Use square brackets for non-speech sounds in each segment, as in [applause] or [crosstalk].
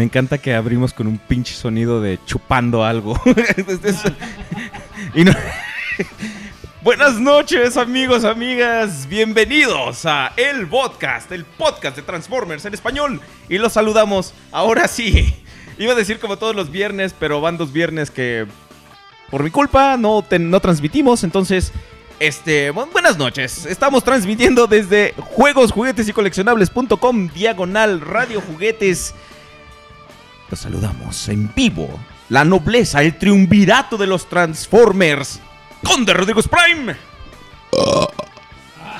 Me encanta que abrimos con un pinche sonido de chupando algo. [laughs] [laughs] Buenas noches, amigos, amigas. Bienvenidos a El Podcast, el podcast de Transformers en español. Y los saludamos ahora sí. [laughs] Iba a decir como todos los viernes, pero van dos viernes que por mi culpa no, te- no transmitimos. Entonces, este, bu- buenas noches. Estamos transmitiendo desde juegos, juguetes y coleccionables.com, diagonal radio juguetes. Los saludamos en vivo. La nobleza, el triunvirato de los Transformers. Conde Rodríguez Prime.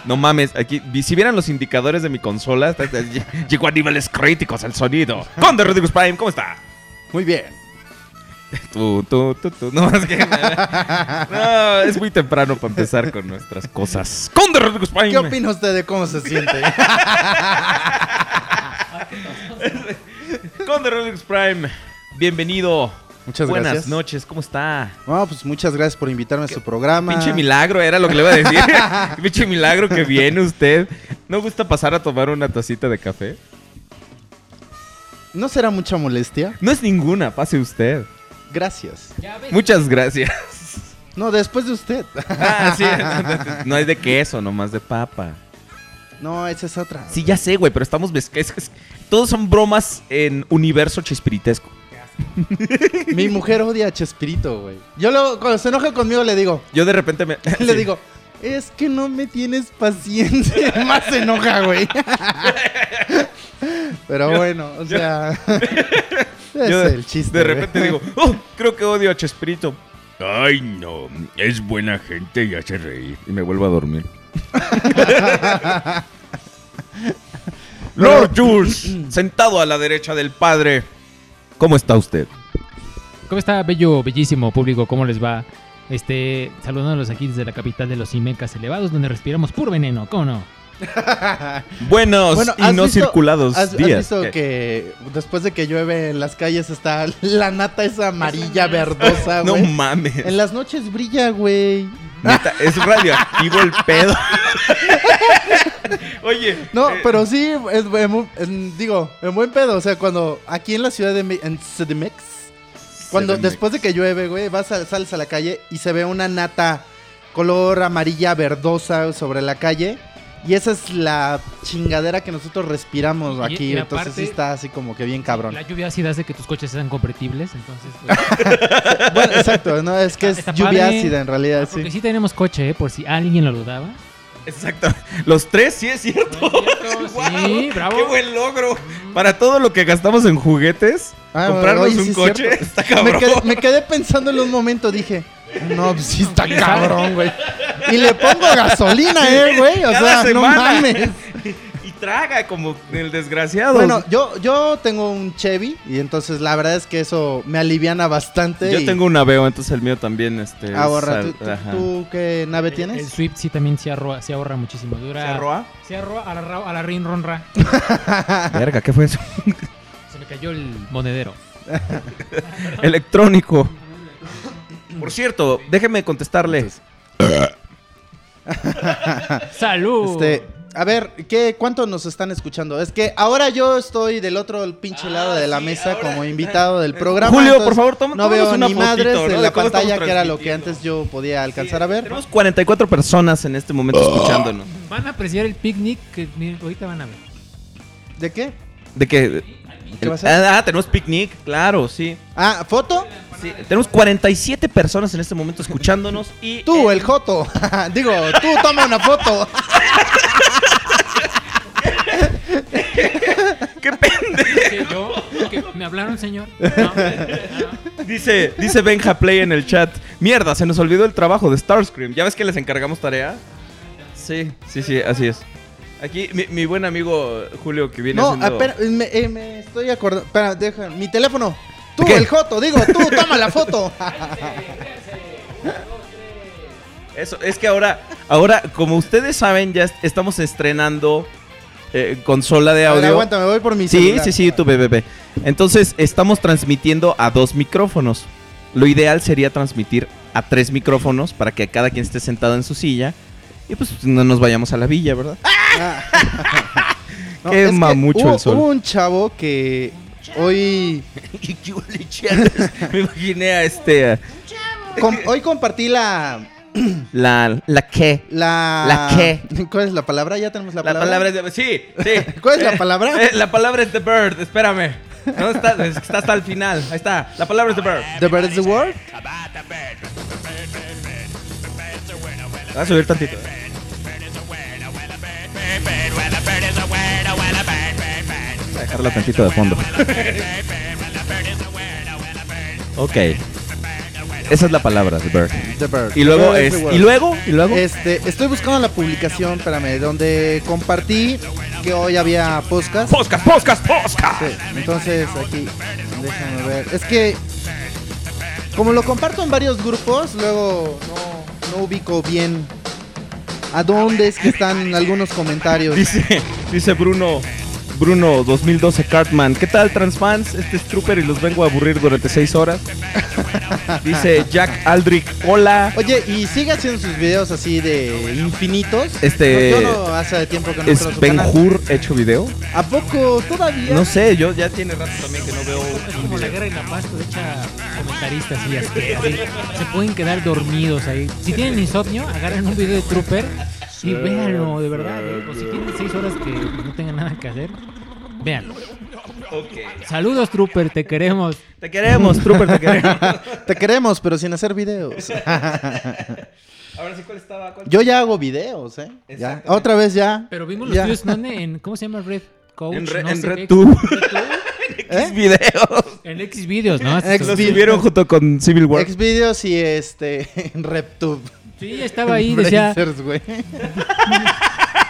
No mames, aquí, si vieran los indicadores de mi consola, está- está- [laughs] llegó a niveles críticos el sonido. Conde Rodríguez Prime, ¿cómo está? Muy bien. Tú, tú, tú, tú. No, es que. [laughs] No, es muy temprano para empezar con nuestras cosas. Conde Rodríguez Prime. ¿Qué opina usted de cómo se siente? [laughs] Conde Rodríguez Prime. Bienvenido. Muchas Buenas gracias. noches, ¿cómo está? No, pues muchas gracias por invitarme a su programa. Pinche milagro, era lo que le iba a decir. [laughs] Pinche milagro que viene usted. ¿No gusta pasar a tomar una tacita de café? ¿No será mucha molestia? No es ninguna, pase usted. Gracias. Muchas gracias. No, después de usted. Ah, sí. [laughs] No es de queso, nomás de papa. No, esa es otra. Sí, ya sé, güey, pero estamos... es- Todos son bromas en universo chespiritesco. [laughs] Mi mujer odia a Chespirito, güey. Yo luego, cuando se enoja conmigo le digo, Yo de repente me... [laughs] le sí. digo, es que no me tienes paciencia. [laughs] Más se enoja, güey. Pero bueno, o sea, es Yo el chiste. De repente digo, oh, creo que odio a Chespirito. Ay, no, es buena gente y hace reír. Y me vuelvo a dormir. Lord Jules, [clears throat] sentado a la derecha del padre. ¿Cómo está usted? ¿Cómo está, bello, bellísimo público? ¿Cómo les va? Este, saludándolos aquí desde la capital de los Imecas elevados, donde respiramos puro veneno, ¿cómo no? [laughs] Buenos Bueno, y ¿has no visto- circulados ¿Has, has días. visto ¿Qué? que después de que llueve en las calles está [laughs] la nata esa amarilla verdosa, No güey? mames. en las noches brilla, güey. Neta, es radioactivo el pedo. [laughs] Oye. No, eh, pero sí, es, en- digo, en buen pedo. O sea, cuando aquí en la ciudad de en CDMX, cuando CDMX. después de que llueve, güey, vas a, sales a la calle y se ve una nata color amarilla verdosa sobre la calle. Y esa es la chingadera que nosotros respiramos Y- aquí. y entonces sí aparte- está así como que bien cabrón. La lluvia ácida hace que tus coches sean convertibles, entonces... pues, [laughs] Bueno, exacto, no, es que es Está lluvia padre. ácida en realidad, porque sí. sí tenemos coche, ¿eh? por si alguien lo dudaba. Exacto. Los tres, sí es cierto. [laughs] Sí, bravo. Qué buen logro. Para todo lo que gastamos en juguetes, Ah, comprarnos oye, un coche cierto. está Me cabrón. quedé, me quedé pensando en un momento, dije, no, pues sí está cabrón, güey. Y le [laughs] pongo gasolina, eh, güey. O Cada sea, no mames. [laughs] Y traga como el desgraciado. Bueno, yo, yo tengo un Chevy y entonces la verdad es que eso me aliviana bastante. yo y tengo un Aveo, entonces el mío también este ahorra. es- ¿Tú, tú- ajá. tú qué nave El tienes? Swift sí también se ahorra, se ahorra muchísimo. Dura, ¿Se arroa? Se ahorra a la, a la rin ronra. [laughs] Verga, ¿qué fue eso? Se me cayó el monedero. Electrónico. Por cierto, déjeme contestarle. [laughs] ¡Salud! Este, a ver, ¿qué, ¿cuánto nos están escuchando? Es que ahora yo estoy del otro pinche lado de la mesa como invitado del [laughs] programa. Julio, entonces por favor, toma- No veo una ni fotito, madres ¿no? en de la pantalla, que era lo que antes yo podía alcanzar a ver. Tenemos 44 personas en este momento escuchándonos. Van a apreciar el picnic que miren, ahorita van a ver. ¿De qué? ¿De qué? ¿Qué va a ser? Ah, tenemos picnic, claro, sí. Ah, ¿foto? Sí, Tenemos 47 personas en este momento escuchándonos [laughs] y... Tú, eh, el Joto. [laughs] Digo, tú toma una foto. [laughs] ¡Qué pendejo! ¿Qué, yo? ¿Me hablaron, señor? No. Dice, dice Benja Play en el chat. Mierda, se nos olvidó el trabajo de Starscream. ¿Ya ves que les encargamos tarea? Sí, sí, sí, así es. Aquí mi, mi buen amigo Julio que viene No, haciendo... espera, me, eh, me estoy acordando. Espera, deja. Mi teléfono. Tú, ¿Qué? el Joto. Digo, tú [laughs] toma la foto. Eso, es que ahora, ahora, como ustedes saben, ya est- estamos estrenando eh, consola de ver, audio. aguanta, me voy por mi Sí, celular. sí, sí, tu bebé. Entonces, estamos transmitiendo a dos micrófonos. Lo ideal sería transmitir a tres micrófonos para que cada quien esté sentado en su silla y pues no nos vayamos a la villa, ¿verdad? [laughs] No, Quema mucho hubo, el sol. Hubo un chavo que hoy, [laughs] Me imaginé a este... com- hoy compartí la, La, la que. la... ¿La qué? ¿Cuál es la palabra? ¿Ya tenemos la, La palabra? palabra es de... Sí, sí. [laughs] ¿Cuál es la palabra? eh, la palabra es the bird, espérame. ¿Dónde está? Hasta el final. Ahí está. La palabra es the bird. ¿The bird is the word? Voy a subir tantito. eh. A dejarla tantito de fondo. ok. Esa es la palabra, the bird. The bird. Y luego The bird es. Y luego, y luego. Este, estoy buscando la publicación, espérame, donde compartí que hoy había podcast. Podcast, podcast, podcast. Sí, entonces aquí, déjame ver. Es que, como lo comparto en varios grupos, luego no, no ubico bien a dónde es que están algunos comentarios. Dice, dice Bruno. Bruno 2012 Cartman. ¿Qué tal, transfans? Este es Trooper y los vengo a aburrir durante 6 horas. [laughs] Dice Jack Aldrich. Hola. Oye, y sigue haciendo sus videos así de infinitos. Este- No, yo no hace tiempo que no ¿Es Ben. Hur hecho video? ¿A poco todavía? No sé, yo ya tiene rato también que no veo Es como la guerra y la paz, pues, echa comentaristas y así, así. Se pueden quedar dormidos ahí. Si tienen insomnio, agarren un video de Trooper y véanlo, de verdad. ¿eh? O si tienen seis horas que no tengan nada que hacer, véanlo. Saludos, Trooper, te queremos. Te queremos, Trooper, te queremos. [laughs] Te queremos, pero sin hacer videos. [laughs] Ahora sí, ¿cuál estaba? ¿Cuál? Yo ya hago videos, ¿eh? Ya. Otra vez ya. Pero vimos los Ya. videos ¿dónde? en, ¿cómo se llama? Red Coach. En, re- no en sé qué. RedTube. [laughs] ¿Eh? X videos. En X videos, ¿no? X Los videos. subieron junto con Civil War. Xvideos y este. en RepTube. Sí, estaba ahí, decía. Blazers, güey.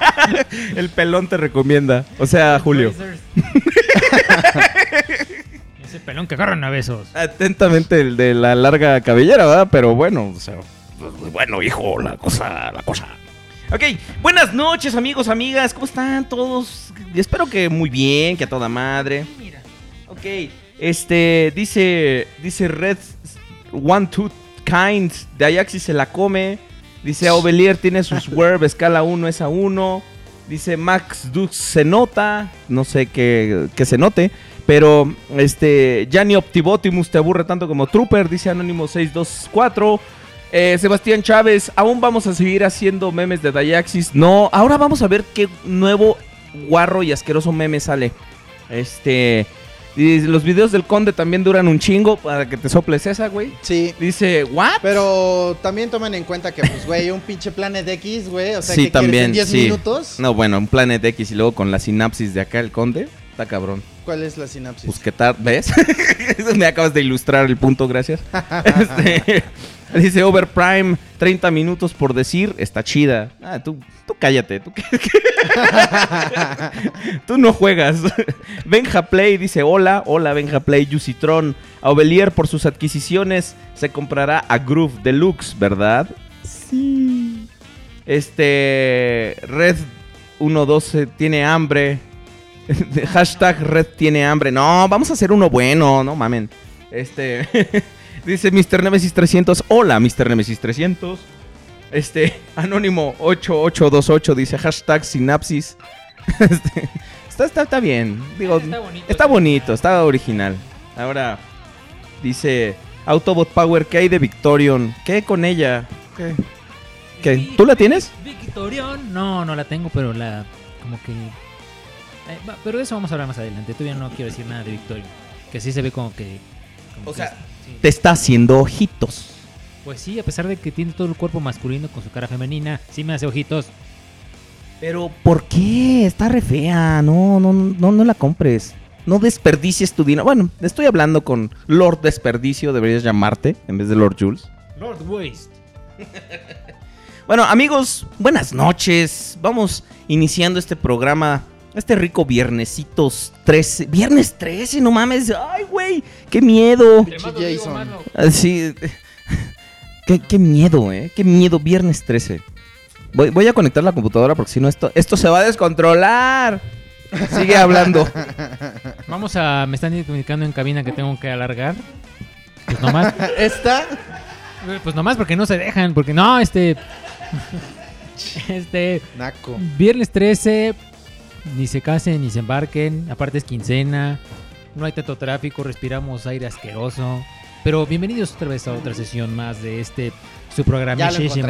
[laughs] El pelón te recomienda. O sea, Julio. [laughs] Ese pelón que agarran a besos. Atentamente el de la larga cabellera, ¿verdad? Pero bueno, o sea, pues, bueno, hijo, la cosa, la cosa. Ok, buenas noches, amigos, amigas. ¿Cómo están todos? Espero que muy bien, que a toda madre. Ok, este, dice, dice Red One Two Kind de Ajaxi se la come. Dice Aubelier tiene sus [laughs] Werb escala 1 es a 1. Dice Max Dux se nota. No sé qué, que se note. Pero este Gianni Optibotimus te aburre tanto como Trooper, dice Anónimo 624. Eh, Sebastián Chávez, aún vamos a seguir haciendo memes de Dayaxis. No, ahora vamos a ver qué nuevo guarro y asqueroso meme sale. Este. Y los videos del conde también duran un chingo para que te soples esa, güey. Sí. Dice, ¿what? Pero también tomen en cuenta que, pues, güey, un pinche Planet X, güey. O sea, sí, que también. en 10 sí. minutos. No, bueno, un Planet X y luego con la sinapsis de acá el conde. Está cabrón. ¿Cuál es la sinapsis? Pues qué tal, ¿ves? [laughs] Me acabas de ilustrar el punto, gracias. [laughs] Este, dice Overprime, 30 minutos por decir, está chida. Ah, tú, tú cállate. Tú, [laughs] no juegas. [laughs] Benja Play dice, hola, hola Benja Play, Yusitron. Aubelier por sus adquisiciones se comprará a Groove Deluxe, ¿verdad? Sí. Este, Red 112 tiene hambre. [laughs] Hashtag Red tiene hambre. No, vamos a hacer uno bueno, no mamen. Este, dice Mr. Nemesis 300. Hola, Mr. Nemesis 300. Este, [laughs] Anónimo 8828 dice hashtag sinapsis. [laughs] Este, está, está, está bien. Digo, Está bonito. está bonito, está original. Ahora dice Autobot Power, ¿qué hay de Victorion? ¿Qué con ella? ¿Qué? ¿Qué? ¿Tú la tienes? Victorion. No, no la tengo, pero la. Como que. eh, pero de eso vamos a hablar más adelante. Todavía no quiero decir nada de Victorion. Que sí se ve como que. como O que sea, es- sí. Te está haciendo ojitos. Pues sí, a pesar de que tiene todo el cuerpo masculino con su cara femenina, sí me hace ojitos. Pero ¿por qué? Está re fea. No, no, no, no la compres. No desperdicies tu dinero. Bueno, estoy hablando con Lord Desperdicio, deberías llamarte en vez de Lord Jules. Lord Waste. [laughs] Bueno, amigos, buenas noches. Vamos iniciando este programa. Este rico viernesitos 13. Viernes 13, no mames. Ay, güey. Qué miedo. Jason. Así. Qué, qué miedo, eh. Qué miedo. Viernes 13. Voy, voy a conectar la computadora porque si no esto, esto se va a descontrolar. Sigue hablando. [laughs] Vamos a. Me están comunicando en cabina que tengo que alargar. Pues nomás. [laughs] ¿Esta? pues nomás porque no se dejan. Porque no, este. Este. Naco. Viernes 13. Ni se casen ni se embarquen. Aparte es quincena. No hay tanto tráfico. Respiramos aire asqueroso. Pero bienvenidos otra vez a otra sesión más de este. Su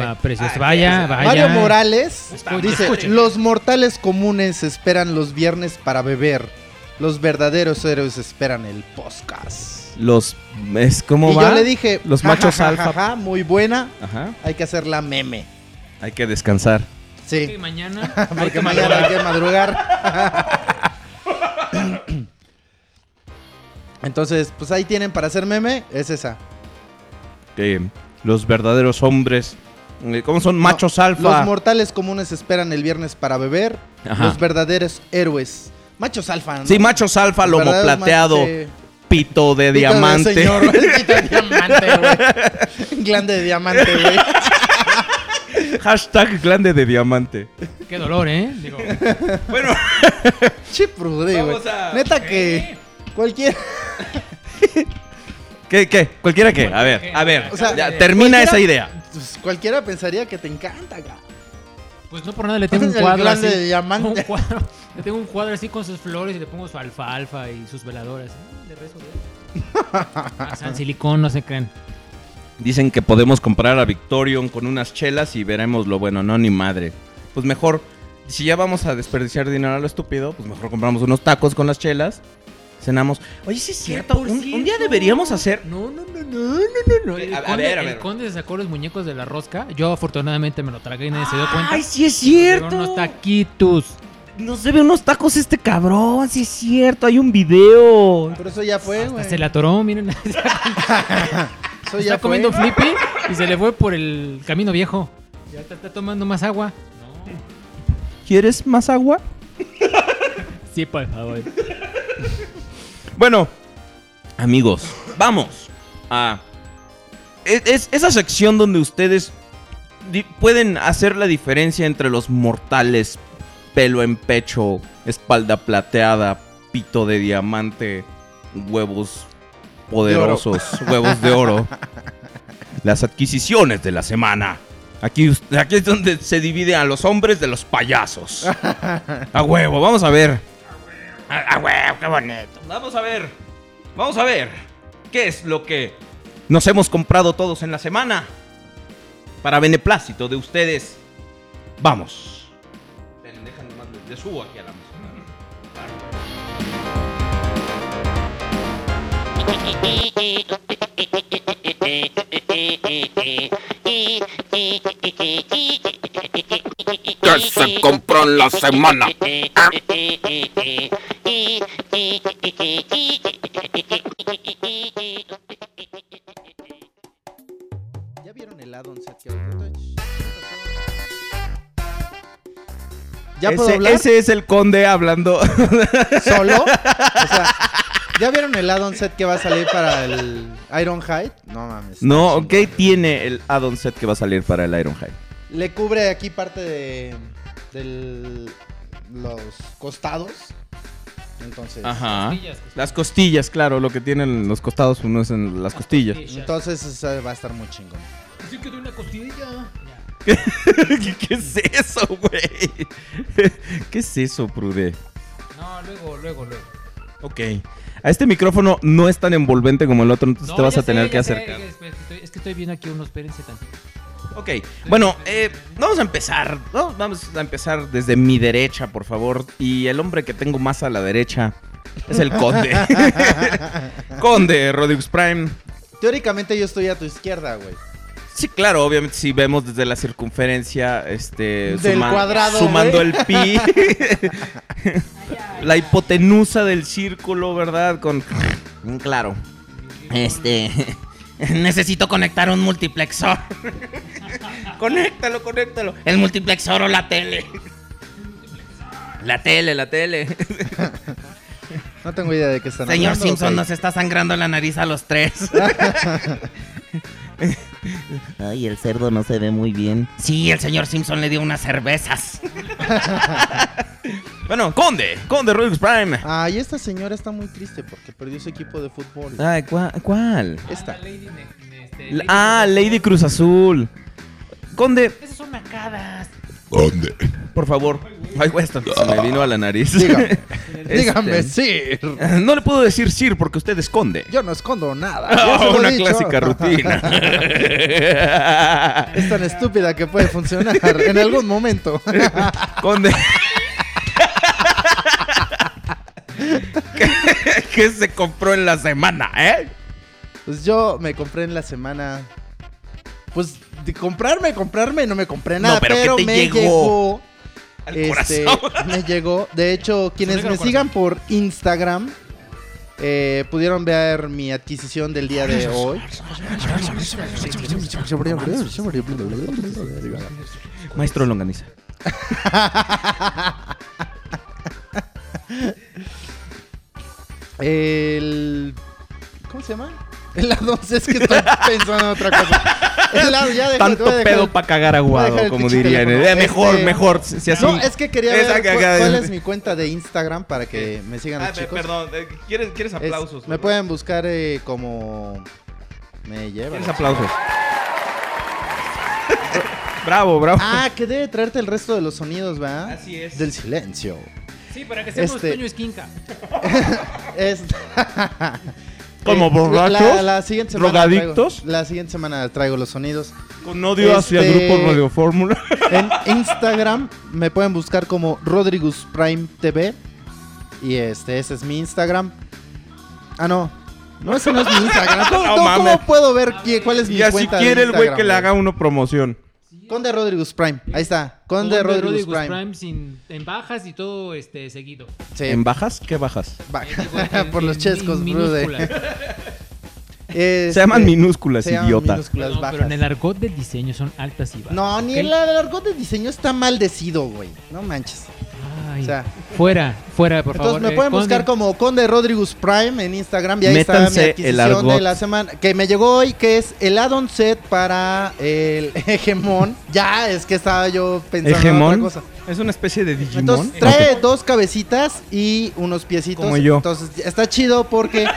encontré. precioso. Ay, Vaya, ya, vaya. Mario Morales Escuchen, dice, escuchen. los mortales comunes esperan los viernes para beber. Los verdaderos héroes esperan el podcast. Los. Es como y va. yo le dije, Los "Ja, machos ja, ja, alfa. ja, ja, muy buena, Ajá. hay que hacerla meme. Hay que descansar. Sí, Ok, mañana. [laughs] hay porque que mañana hay que madrugar. [laughs] Entonces, pues ahí tienen para hacer meme, es esa. Que los verdaderos hombres. eh, ¿Cómo son? Machos alfa. Los mortales comunes esperan el viernes para beber. Ajá. Los verdaderos héroes. Machos alfa, ¿no? Sí, machos alfa, Los lomo plateado, machos, sí. pito de Pito de diamante. señor, [laughs] pito de diamante, güey. Glande de diamante, güey. [laughs] Hashtag grande de diamante. Qué dolor, ¿eh? Digo, [laughs] Bueno, Chiprude, güey. A- Neta que cualquier [laughs] ¿qué, qué? ¿Cualquiera qué? A ver, a ver. O sea, ya, termina esa idea. pues, cualquiera pensaría que te encanta, güey. pues no por nada le tengo un [laughs] cuadro así. de diamante. Un cuadro. Le tengo un cuadro así con sus flores y le pongo su alfalfa y sus veladoras. ¿eh? Le rezo, güey. [laughs] San Silicón, no se crean. Dicen que podemos comprar a Victorion con unas chelas y veremos lo bueno. No, ni madre. Pues mejor, si ya vamos a desperdiciar dinero a lo estúpido, pues mejor compramos unos tacos con las chelas. Cenamos. Oye, sí es cierto. Un, día deberíamos hacer. No, no, no, no, no, no, no. El, A- ver, a el ver. conde se sacó los muñecos de la rosca. Yo afortunadamente me lo tragué y nadie se dio cuenta. ¡Ay, sí es Pero cierto! unos taquitos. Nos debe unos tacos este cabrón. Sí es cierto. Hay un video. Pero eso ya fue, Hasta güey. se le atoró, miren. [laughs] [laughs] Eso Está ya fue. comiendo flippy y se le fue por el camino viejo. Ya está, está tomando más agua. ¿Quieres más agua? Sí, por favor. Bueno, amigos, vamos a es, es- esa sección donde ustedes pueden hacer la diferencia entre los mortales, pelo en pecho, espalda plateada, pito de diamante, huevos poderosos, huevos de oro. [laughs] Las adquisiciones de la semana. Aquí, aquí es donde se divide a los hombres de los payasos. [laughs] A huevo, vamos a ver. A, a huevo, qué bonito. Vamos a ver. Vamos a ver. ¿Qué es lo que nos hemos comprado todos en la semana? para beneplácito de ustedes. Vamos. Ven, déjame nomás, le- le subo aquí a la que se compró en la semana. ¿Ya vieron el add-on ¿Ya puedo ese, hablar ese es el conde hablando. solo? [laughs] O sea, ¿ya vieron el add-on set que va a salir para el Ironhide? No mames. no. ¿qué tiene el add-on set que va a salir para el Ironhide? Le cubre aquí parte de del- los costados. Entonces, Ajá. Costillas, costillas. Las costillas, claro, lo que tienen los costados uno es en las costillas. entonces va a estar muy chingón. Sí que una costilla. Ya. ¿Qué, [laughs] qué es eso, güey? [laughs] ¿Qué es eso, Prude? No, luego, luego, luego. Ok. A este micrófono no es tan envolvente como el otro, entonces No, te vas a tener sé, que sé, acercar. Es, que estoy, es que estoy viendo aquí unos, espérense tantito. Ok, bueno, eh, vamos a empezar. ¿no? Vamos a empezar desde mi derecha, por favor. Y el hombre que tengo más a la derecha es el conde. [laughs] conde, Rodriguez Prime. Teóricamente yo estoy a tu izquierda, güey. Sí, claro, obviamente si vemos desde la circunferencia, este, Del cuadrado, sumando el pi, [laughs] la hipotenusa del círculo, ¿verdad? Con, claro, este, [laughs] necesito conectar un multiplexor. [laughs] conéctalo, conéctalo. El multiplexor o la tele. La tele, la tele. No tengo idea de qué están Señor hablando. Simpson, nos está sangrando la nariz a los tres. [laughs] Ay, el cerdo no se ve muy bien. Sí, el señor Simpson le dio unas cervezas. [laughs] bueno, Conde, Conde Rubik's Prime. Ay, esta señora está muy triste porque perdió su equipo de fútbol. Ay, ¿cuál? cuál? Esta. Lady Ne- Ne- este, La- Lady ah, Lady Cruz Azul. Conde, Esas son macadas. ¿Dónde? por favor. Ay, hasta se me vino a la nariz. Dígame. [laughs] Este, Dígame, Sir. No le puedo decir Sir porque usted es Conde. Yo no escondo nada. [laughs] ya se Oh, lo he una dicho. clásica [laughs] rutina. Es tan estúpida que puede funcionar en algún momento. Conde. ¿Qué, qué se compró en la semana, eh? Pues yo me compré en la semana. Pues de comprarme, comprarme, no me compré nada, pero ¿qué pero, te me llegó? llegó. Al este, corazón. me llegó. De hecho, quienes me sigan por Instagram eh, pudieron ver mi adquisición del día de hoy. Maestro Longaniza. [laughs] El. ¿Cómo se llama? El lado, es que estoy [laughs] pensando en otra cosa. Lado, ya Tanto dejar pedo para cagar aguado, como dirían. Eh, mejor, Este- mejor. Si así. No, es que quería ver cuál, es mi cuenta de Instagram para que me sigan Ah, los chicos. perdón, eh, ¿quieres, quieres Es- aplausos? me pueden buscar eh, como me lleva. ¿Quieres aplausos? [laughs] bravo, bravo. Ah, que debe traerte el resto de los sonidos, ¿verdad? Así es. Del silencio. Sí, para que seamos Este- Toño Esquinca. [laughs] Es ¿Como Eh, borrachos? La, la siguiente semana ¿Drogadictos? traigo- la siguiente semana traigo los sonidos. Con odio hacia Este- Grupo Radio Fórmula. [laughs] En Instagram me pueden buscar como Rodrigus Prime TV. Y este, ese es mi Instagram. Ah, no. No, ese no es mi Instagram. [laughs] ¿Cómo, No puedo ver qué- cuál es mi Y así cuenta de quiere el güey que le haga uno promoción. Conde Rodrigus Prime. Ahí está. Conde Conde Rodrigus Rodriguez Prime. sin, en bajas y todo este seguido. Sí. ¿En bajas? ¿Qué bajas? Va- Eh, [laughs] en- Por los chescos, minúsculas. Este, [laughs] Se llaman minúsculas, se llaman idiota. minúsculas No, pero bajas. en el argot del diseño son altas y bajas. No, ni el, el argot de diseño está maldecido, güey. No manches. Ay, O sea, fuera, fuera, por Entonces favor. me eh, pueden Conde. buscar como Conde Rodrigus Prime en Instagram y ahí Métanse está mi el adquisición de la semana que me llegó hoy que es el add-on set para el [laughs] Hegemon. Ya, es que estaba yo pensando en otra cosa. Es una especie de Digimon. Entonces trae dos cabecitas y unos piecitos. Como yo. Entonces está chido porque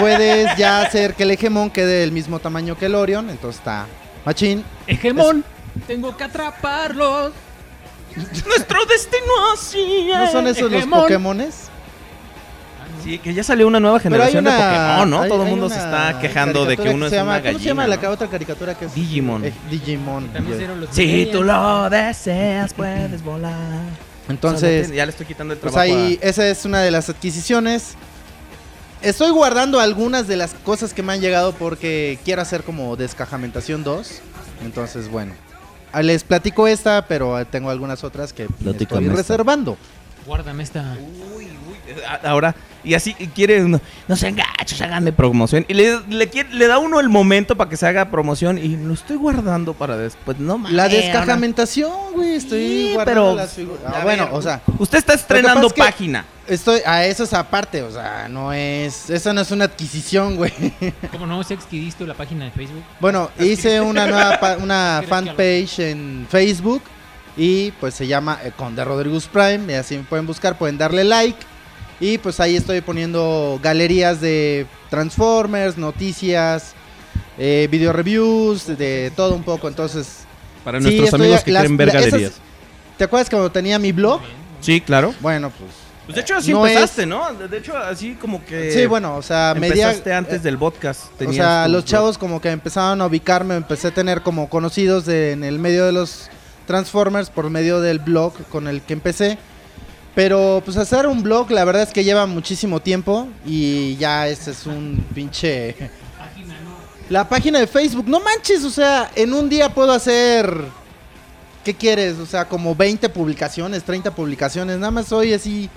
puedes ya hacer que el Hegemon quede del mismo tamaño que el Orion. Entonces está machín. Hegemón. Tengo que atraparlos. Nuestro destino así ¿No son esos los. Pokémones? Sí, que ya salió una nueva generación una, de Pokémon, ¿no? hay- Todo el mundo se está quejando de que uno es se llama, una ¿Cómo se gallina. llama la ¿no? otra caricatura que es? Digimon. Eh, Digimon. Si tú lo deseas, puedes volar. Entonces, ya le estoy quitando el pues trabajo. ahí, esa es una de las adquisiciones. Estoy guardando algunas de las cosas que me han llegado porque quiero hacer como descajamentación 2. Entonces, bueno. Ah, Les platico esta, pero tengo algunas otras que estoy esta. Guárdame esta. Uy, uy, a- Ahora, y así quiere uno, no sean gachos, hagan de promoción. Y le, le, quiere- le da uno el momento para que se haga promoción y lo estoy guardando para después. No mames. La descajamentación, güey, estoy Sí, guardando pero- las figuras. Ah, bueno, ver, o sea, Usted está estrenando pasa es que- página. estoy a eso es aparte, o sea, no es, esa no es una adquisición, güey. [laughs] ¿Cómo no? ¿Se adquiriste la página de Facebook? Bueno, hice una nueva una [laughs] ¿Quieres que fanpage en Facebook y pues se llama eh, Conde Rodríguez Prime, y así me pueden buscar, pueden darle like y pues ahí estoy poniendo galerías de Transformers, noticias, eh, video reviews, de todo un poco, entonces, Para Sí, nuestros estoy- amigos que las- quieren ver la- esas- galerías. ¿te acuerdas cuando tenía mi blog? Sí, claro. Bueno, pues Pues de hecho así No empezaste, es- ¿no? De hecho así como que... sí, bueno, o sea, media Empezaste antes del podcast. O sea, los blog. chavos como que empezaron a ubicarme, empecé a tener como conocidos de- en el medio de los Transformers por medio del blog con el que empecé. Pero pues hacer un blog la verdad es que lleva muchísimo tiempo y ya ese es un pinche... La página de Facebook, no manches, o sea, en un día puedo hacer... ¿Qué quieres? O sea, como 20 publicaciones, 30 publicaciones, nada más soy así...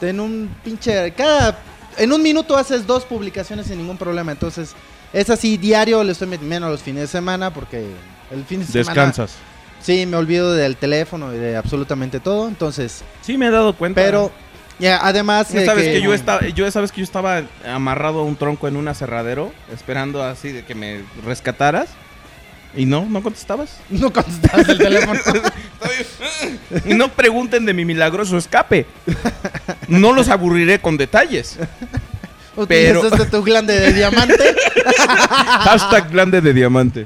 En un pinche... Cada... En un minuto haces dos publicaciones sin ningún problema, entonces... Es así, diario le estoy metiendo los fines de semana porque el fin de semana... Descansas. Sí, me olvido del teléfono y de absolutamente todo, entonces... Sí, me he dado cuenta. Pero, ya, además... Ya sabes que, yo estaba, yo sabes que yo estaba amarrado a un tronco en un aserradero, esperando así de que me rescataras. Y no, no contestabas. [laughs] No contestabas el teléfono. [laughs] [laughs] Y no pregunten de mi milagroso escape. No los aburriré con detalles. Pero- ¿Utilizaste tu glande de diamante? Hashtag grande de diamante.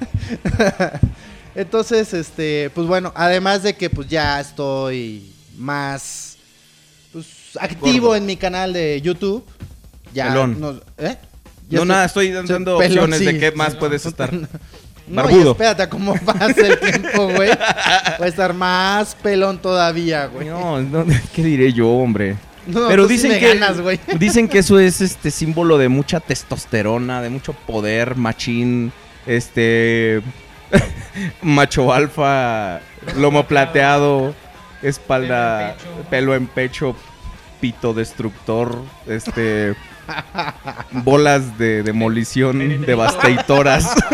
Entonces, este, pues bueno, además de que pues ya estoy más pues, activo Gordo. en mi canal de YouTube. Ya Pelón. no, ¿eh? Ya No, estoy- nada, estoy dando pelón, opciones de sí. qué más puedes estar. [laughs] No, y Barbudo. espérate cómo pasa el tiempo, güey. Voy a estar más pelón todavía, güey. No, no, [laughs] ¿qué diré yo, hombre? No, Pero tú sí dicen me que ganas, güey. [laughs] dicen que eso es este símbolo de mucha testosterona, de mucho poder, machín, este [laughs] macho alfa, lomo plateado, espalda, pelo en pecho, pito destructor, este bolas de demolición devastatoras. [laughs]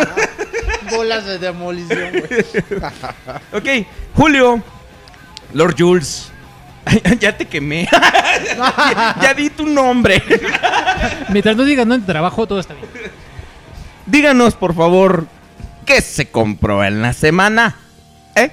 Bolas de demolición, güey. [laughs] ok, Julio, Lord Jules. ya te quemé. ya, ya di tu nombre. Mientras no digas no en trabajo, todo está bien. Díganos, por favor, ¿qué se compró en la semana? ¿Eh?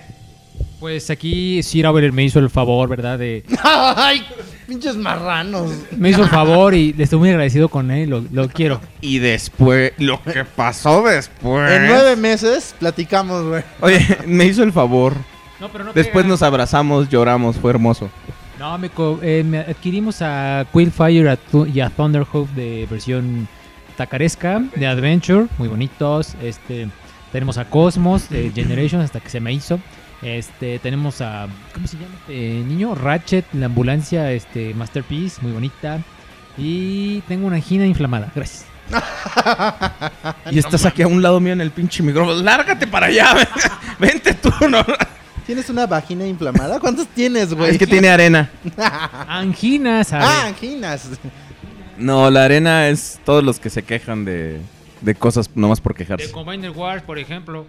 Pues aquí Sir Auber me hizo el favor, ¿verdad? De, [laughs] Ay, pinches marranos. me hizo el [laughs] favor y le estoy muy agradecido con él, lo, lo quiero. Y después, lo que pasó después. En nueve meses platicamos, güey. Oye, me hizo el favor. No, pero no Después pega. nos abrazamos, lloramos, fue hermoso. No, me, co- eh, me adquirimos a Quillfire y a Thunderhoof de versión tacaresca, de Adventure, muy bonitos. Este, tenemos a Cosmos de Generations hasta que se me hizo. Este, tenemos a ¿cómo se llama este niño? Ratchet, la ambulancia, este Masterpiece, muy bonita. Y tengo una angina inflamada. Gracias. [laughs] Y estás aquí a un lado mío en el pinche micrófono. Lárgate para allá. [laughs] Vente tú, ¿no? ¿Tienes una vagina inflamada? ¿Cuántos tienes, güey? Es que tiene arena. [laughs] Anginas, a Ah, anginas. No, la arena es todos los que se quejan de, de cosas nomás por De quejarse. Combiner Wars, por ejemplo.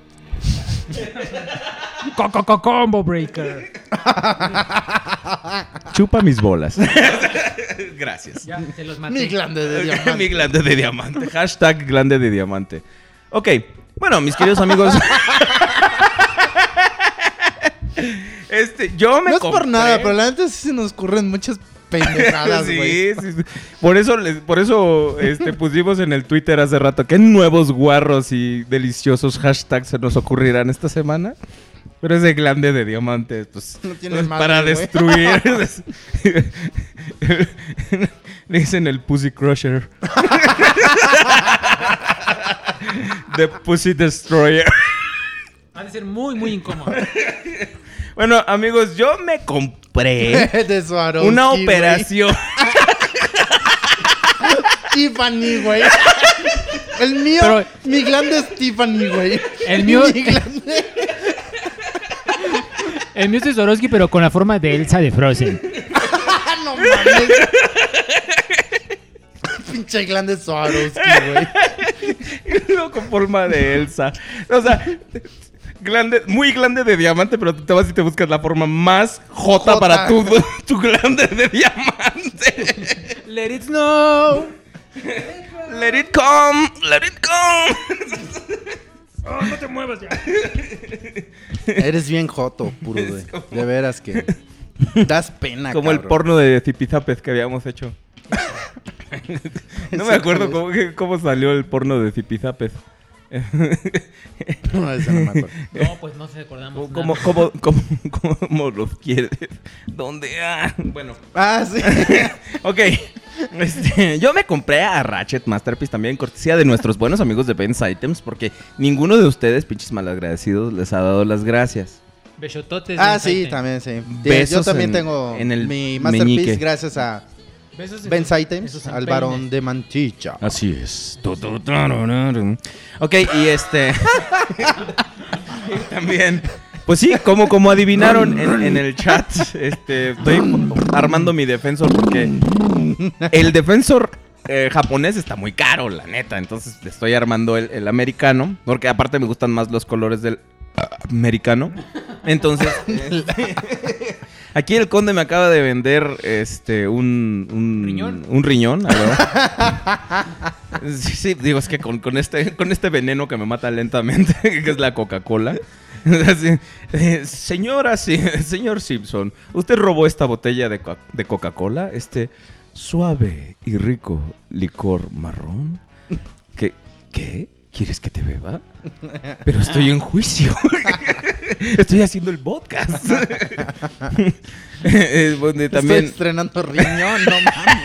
[laughs] Coco co- Combo Breaker. [laughs] Chupa mis bolas. [laughs] Gracias. Ya, se los Mi maté. glande de diamante. Mi glande de diamante. Hashtag glande de diamante. Ok. Bueno, mis queridos amigos. este, yo me No es por nada, pero la neta sí se nos ocurren muchas pendejadas, [laughs] güey. sí, sí, sí. Por eso, por eso este, pusimos en el Twitter hace rato qué nuevos guarros y deliciosos hashtags se nos ocurrirán esta semana. Pero ese glande de diamantes, pues, [laughs] No tiene es madre, para destruir. Le [laughs] dicen el Pussy Crusher. The Pussy Destroyer. Ha de ser muy, muy incómodo. Bueno, amigos, yo me compré [laughs] de Swarovski, una operación. [laughs] Tiffany, güey. El mío, Pero- mi glande es Tiffany, güey. El mío- Mi glande. El mío es de Swarovski, pero con la forma de Elsa de Frozen. [laughs] No mames. Pinche glande Swarovski, güey. Luego con forma de Elsa. O sea, glande, muy glande de diamante, pero te vas y te buscas la forma más jota, Jota. para tu, [laughs] tu glande de diamante. Let it snow. Let it come, let it come. Eres bien joto, puro, güey. De veras que das pena, Como el porno de Zipizápez que habíamos hecho. [laughs] no me ¿Ese acuerdo cómo, cómo salió el porno de Zipizápez. No, ese no me acuerdo. [laughs] No, pues no se acordamos. ¿Cómo, nada. cómo, cómo, cómo los quieres? ¿Dónde? Ah, bueno. Ah, sí. [laughs] Ok. Este, yo me compré a Ratchet Masterpiece también, cortesía de nuestros buenos amigos de Ben's Items, porque ninguno de ustedes, pinches malagradecidos, les ha dado las gracias. Besototes. Ah, sí, también, sí. Besos Yo también en- tengo en el mi masterpiece meñique. gracias a Besos en- Ben's Items, esos en al varón de Manchicha. Así es. Ok, y este. [laughs] también. Pues sí, como, como adivinaron en, en el chat, este, estoy armando mi defensor porque el defensor eh, japonés está muy caro, la neta. Entonces estoy armando el, el americano, porque aparte me gustan más los colores del americano. Entonces, [laughs] aquí el conde me acaba de vender este un, un ¿Riñón? un riñón. [laughs] Sí, sí, digo, es que con, con este, con este veneno que me mata lentamente, [laughs] que es la Coca-Cola. [laughs] Eh, señora, sí, señor Simpson, ¿usted robó esta botella de, co- de Coca-Cola? Este suave y rico licor marrón. ¿Qué? ¿Qué? ¿Quieres que te beba? Pero estoy en juicio. Estoy haciendo el podcast. [laughs] Donde Estoy también... estrenando riñón, no mames.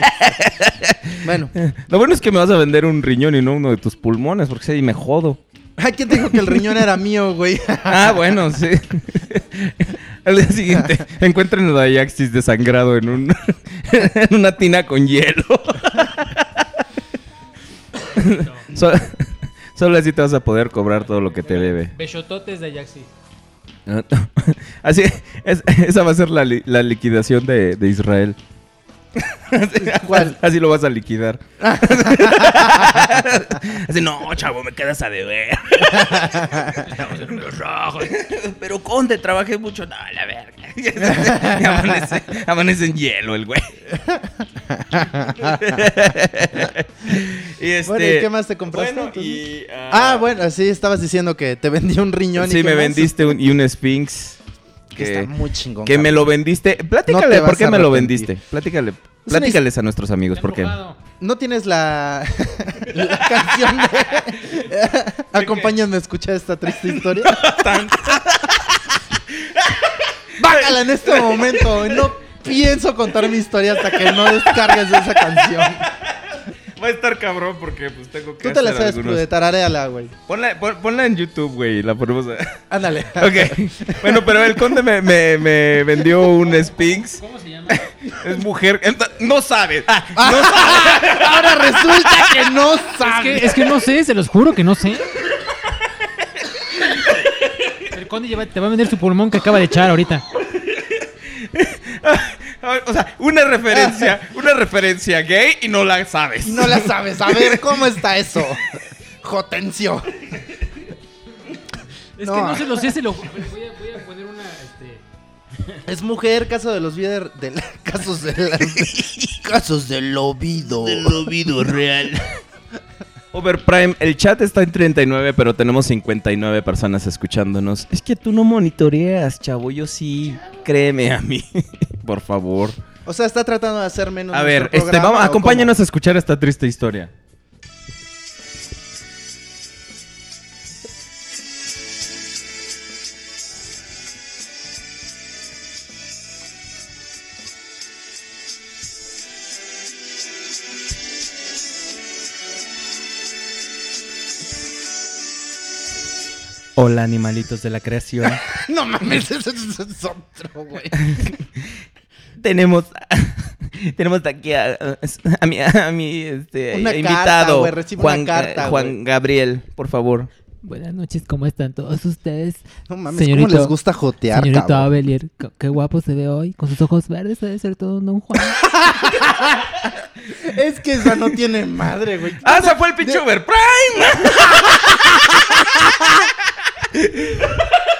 [laughs] bueno, Lo bueno es que me vas a vender un riñón y no uno de tus pulmones, porque si ahí me jodo. ay, ¿quién dijo que el riñón era mío, güey? [laughs] Ah, bueno, sí. Al día siguiente, encuentren a Dayaxis desangrado en, un, en una tina con hielo. So- solo así te vas a poder cobrar todo lo que te debe. Besototes de Ajaxi. Así, es- esa va a ser la, li- la liquidación de, de Israel. ¿Cuál? Así lo vas a liquidar. [laughs] Así, no, chavo, me quedas a deber. [laughs] Pero Conde, trabajé mucho. No, la verga. Y amanece, amanece en hielo el güey. y este, Bueno, ¿y qué más te compraste, Bueno, y, Ah, bueno, sí, estabas diciendo que te vendí un riñón. y Sí, qué me más. vendiste un, y un Sphinx. Que Que, está muy chingón. que me lo vendiste. No Platícale, te ¿por qué me lo vendiste? Platícale, platícales a nuestros amigos, ¿por qué? ¿No tienes la, [laughs] la canción de... [laughs] Acompáñame a escuchar esta triste historia? [laughs] Bájala en este momento. No pienso contar mi historia hasta que no descargues esa canción. Va a estar cabrón porque pues tengo que Tú te la sabes, algunos- de tarareala, güey. Ponla, pon- ponla en YouTube, güey, y la ponemos a... Ándale. Ok. Bueno, pero el conde me, me- me vendió un Sphinx. ¿Cómo se llama? Es mujer. No sabes. Ah, [laughs] Ahora resulta que no Es sabes. que, es que no sé, se los juro que no sé. El conde lleva- te va a vender su pulmón que acaba de echar ahorita. [laughs] O sea, una referencia, una referencia gay y no la sabes. No la sabes. A ver, ¿cómo [laughs] está eso? Jotencio. Es No. que no se lo sé, se lo voy a, voy a poner una. Este... Es mujer, caso de los vider, de la- casos de las, casos del ovido. [laughs] Overprime, el chat está en 39, pero tenemos 59 personas escuchándonos. Es que tú no monitoreas, chavo. Yo sí. Créeme a mí. [laughs] Por favor. O sea, está tratando de hacer menos. A ver, este, vamos, ¿o acompáñanos a escuchar esta triste historia. Hola, animalitos de la creación. [laughs] No mames, eso es otro, güey. [laughs] tenemos [laughs] tenemos aquí a, a mi, a mi, este, Una invitado Juan, una carta, Juan. Gabriel, por favor. Buenas noches, ¿cómo están todos ustedes? No mames, Señorito- ¿cómo les gusta jotear, Señorito cabrón? Abelier, qué- guapo se ve hoy, con sus ojos verdes, debe ser todo un don Juan. [laughs] Es que esa no tiene madre, güey. ¡Ah, se fue el pinche Overprime! [laughs]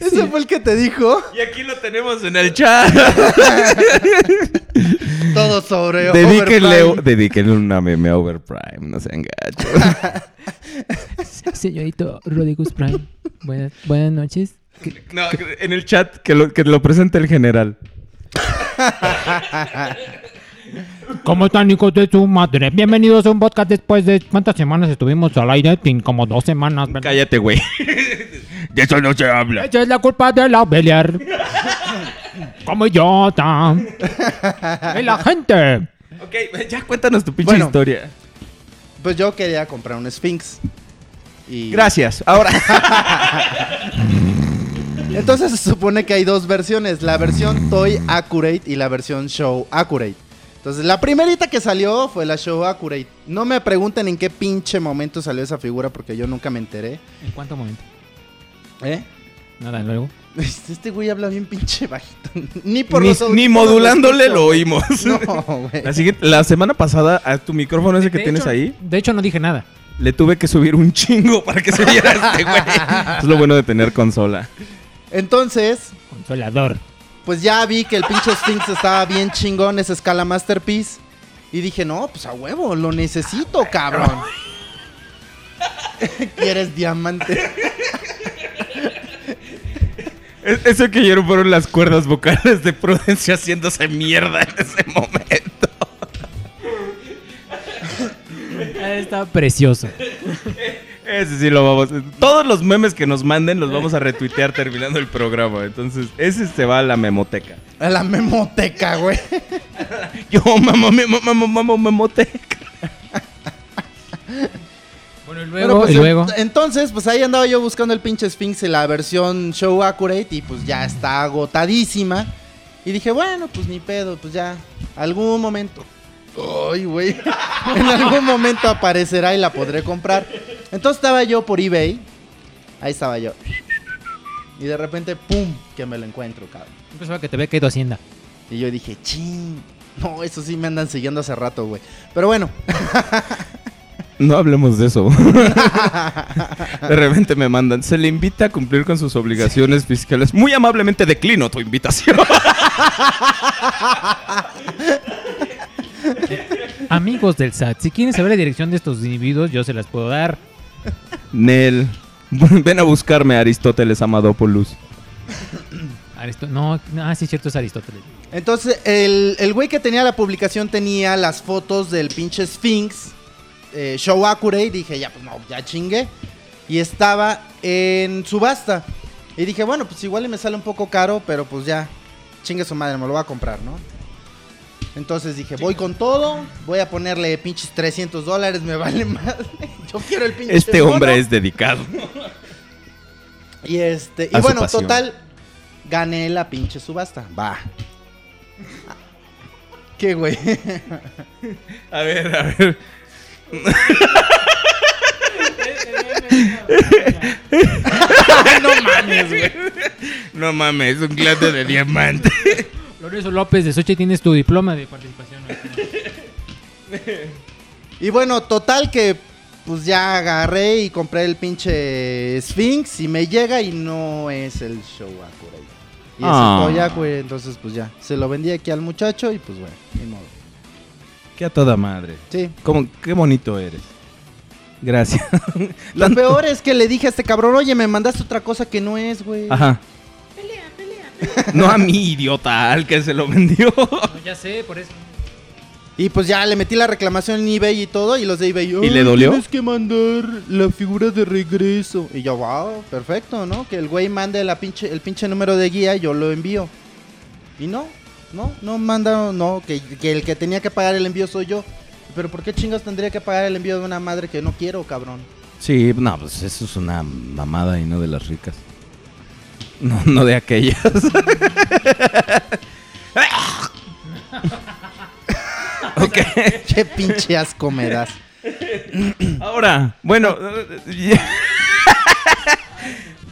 Ese fue el que te dijo Y aquí lo tenemos en el chat. [laughs] todo sobre Dedíquenle, Overprime. dedíquenle una meme a Overprime, no sean gachos. [laughs] Señorito Rodrigo Prime, buenas, buenas noches. No, en el chat que lo, que lo presente el general. ¿Cómo están, hijos de su madre? Bienvenidos a un podcast después de cuántas semanas estuvimos al aire, como dos semanas. ¿verdad? Cállate, güey. De eso no se habla. Esa es la culpa de la Beliar. [laughs] Como idiota. Y la gente. Ok, ya cuéntanos tu pinche Bueno. historia. Pues yo quería comprar un Sphinx. Y... Gracias. Ahora. [laughs] Entonces se supone que hay dos versiones, la versión Toy Accurate y la versión Show Accurate. Entonces la primerita que salió fue la Show Accurate. No me pregunten en qué pinche momento salió esa figura porque yo nunca me enteré. ¿En cuánto momento? ¿Eh? Nada, luego. [laughs] Este güey habla bien pinche bajito. [laughs] Ni por Ni, los ni modulándole lo oímos. [laughs] No, güey. La, siguiente- la semana pasada, a tu micrófono ese que De tienes hecho- ahí, De hecho, no dije nada. le tuve que subir un chingo para que se viera este güey. Es lo bueno de tener consola. Entonces, Consolador. pues ya vi que el pinche Sphinx estaba bien chingón, esa escala Masterpiece. Y dije, no, pues a huevo, lo necesito, cabrón. ¿Quieres diamante? Es- Eso que oyeron fueron las cuerdas vocales de Prudencia haciéndose mierda en ese momento. Está precioso. Ese sí lo vamos. Todos los memes que nos manden los vamos a retuitear terminando el programa. Entonces, ese se va a la memoteca. A la memoteca, güey. Yo, mamá, memo, mamá, mamá, memoteca. Bueno, y Bueno, luego. pues, y luego. en- entonces, pues ahí andaba yo buscando el pinche Sphinx en la versión Show Accurate y pues ya está agotadísima. Y dije, bueno, pues ni pedo, pues ya, algún momento. Ay, güey. [laughs] en algún momento aparecerá y la podré comprar. Entonces estaba yo por eBay. Ahí estaba yo. Y de repente, ¡pum! Que me lo encuentro, cabrón. Yo pensaba que te había caído Hacienda. Y yo dije, ching. No, eso sí me andan siguiendo hace rato, güey. Pero bueno, [laughs] No hablemos de eso. [laughs] De repente me mandan. Se le invita a cumplir con sus obligaciones fiscales. Muy amablemente declino tu invitación. [laughs] Amigos del SAT, si quieren saber la dirección de estos individuos, yo se las puedo dar. Nel. [laughs] Ven a buscarme, Aristóteles Amadopoulos. Aristo no, ah, sí, cierto, es Aristóteles. Entonces, el, el güey que tenía la publicación tenía las fotos del pinche Sphinx, eh, Show Accurate. Dije, ya, pues no, ya chingue. Y estaba en subasta. Y dije, bueno, pues igual y me sale un poco caro, pero pues ya, chingue su madre, me lo voy a comprar, ¿no? Entonces dije, voy con todo, voy a ponerle pinches 300 dólares, me vale [laughs] madre. Yo quiero el pinche Este mono. hombre es dedicado. [laughs] Y este, y A bueno, pasión. total, gané la pinche subasta. Va. [laughs] ¿Qué, güey? A ver, a ver. [laughs] no mames, güey. No mames, un glande de diamante. Lorenzo López de Sochi, tienes tu diploma de participación. Y bueno, total que pues ya agarré y compré el pinche Sphinx y me llega y no es el show Accurate. Y es Ah. el Toy Accurate, entonces pues ya, se lo vendí aquí al muchacho y pues bueno, ni modo. Que a toda madre. Sí. ¿Cómo, qué bonito eres. Gracias. [laughs] Lo peor es que le dije a este cabrón, oye, me mandaste otra cosa que no es, güey. Ajá. [laughs] No a mí, idiota, al que se lo vendió. No, ya sé, por eso. Y pues ya le metí la reclamación en eBay y todo, y los de eBay, ¿Y le "Ay, dolió? Tienes que mandar la figura de regreso. Y yo, wow, perfecto, ¿no? Que el güey mande la pinche, el pinche número de guía y yo lo envío. Y no, no, no manda, no, que, que el que tenía que pagar el envío soy yo. Pero ¿por qué chingas tendría que pagar el envío de una madre que no quiero, cabrón? Sí, no, pues eso es una mamada y no de las ricas. No, no de aquellas. [laughs] ok. Qué pinche asco me das. Ahora, bueno. [laughs] [laughs]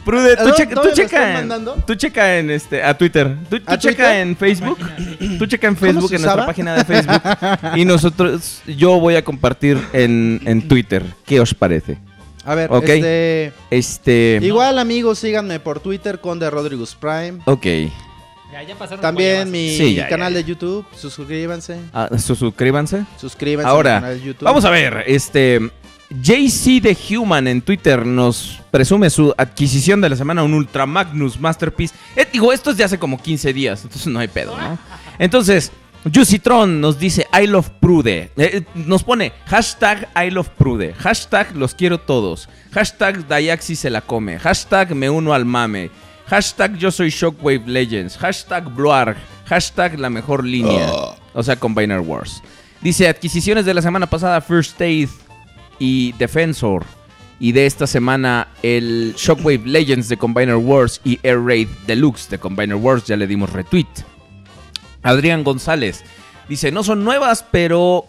Prude, tú, ¿Dónde- checa, tú checa en, mandando? tú checa en este a Twitter. Tú, tú ¿A checa Twitter? en Facebook. [clears throat] Tú checa en Facebook en nuestra página de Facebook [laughs] y nosotros yo voy a compartir en, en Twitter. ¿Qué os parece? A ver, Ok. este. Este, Igual, amigos, síganme por Twitter, Conde Rodríguez Prime. ok. Ya, ya pasaron También mi Sí, ya, canal ya, de YouTube. Suscríbanse. Ah, su- suscríbanse. Suscríbanse Ahora, al canal de YouTube. Vamos a ver, este JC The Human en Twitter nos presume su adquisición de la semana, un Ultra Magnus Masterpiece. Eh, digo, esto es de hace como 15 días, entonces no hay pedo, ¿no? Entonces, Jusitron nos dice I love Prude. Eh, nos pone hashtag I love Prude. Hashtag los quiero todos. Hashtag Dayaxi se la come. Hashtag me uno al mame. Hashtag yo soy Shockwave Legends. Hashtag Bloarg. Hashtag la mejor línea. O sea, Combiner Wars. Dice adquisiciones de la semana pasada First Aid y Defensor. Y de esta semana el Shockwave Legends de Combiner Wars y Air Raid Deluxe de Combiner Wars. Ya le dimos retweet. Adrián González dice, no son nuevas, pero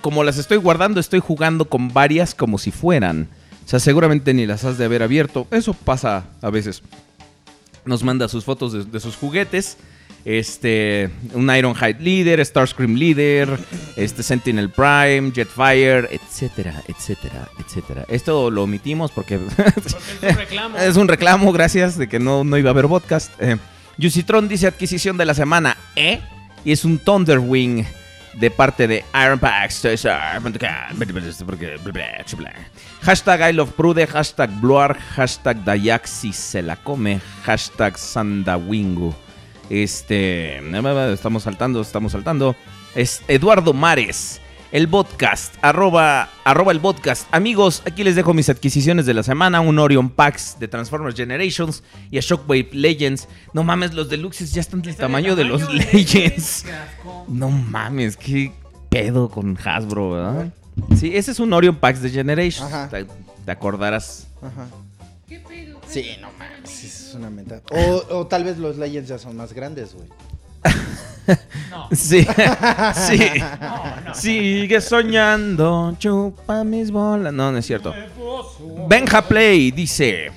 como las estoy guardando, estoy jugando con varias como si fueran. O sea, seguramente ni las has de haber abierto. Eso pasa a veces. Nos manda sus fotos de, de sus juguetes. Este, un Ironhide Leader, Starscream Leader, este Sentinel Prime, Jetfire, etcétera, etcétera, etcétera. Esto lo omitimos [laughs] porque Es un reclamo. es un reclamo, gracias, de que no, no iba a haber podcast. Eh, Yusitron dice adquisición de la semana, ¿eh? Y es un Thunderwing de parte de Iron Pax. Hashtag I love Prude, hashtag Bloar, hashtag Dayaxi se la come, hashtag Sandawingu. Este, estamos saltando, estamos saltando. Es Eduardo Mares. El podcast, arroba, arroba el podcast. Amigos, aquí les dejo mis adquisiciones de la semana. Un Orion Pax de Transformers Generations y a Shockwave Legends. No mames, los deluxes ya están del tamaño de los de- Legends. Qué. No mames, qué pedo con Hasbro, ¿verdad? Sí, ese es un Orion Pax de Generations. Ajá. Te, te acordarás. Ajá. Sí, no mames, una mentada. O, o tal vez los Legends ya son más grandes, güey. [laughs] No. Sí, sí. [laughs] Sigue soñando, chupa mis bolas. No, no es cierto. Benja Play dice: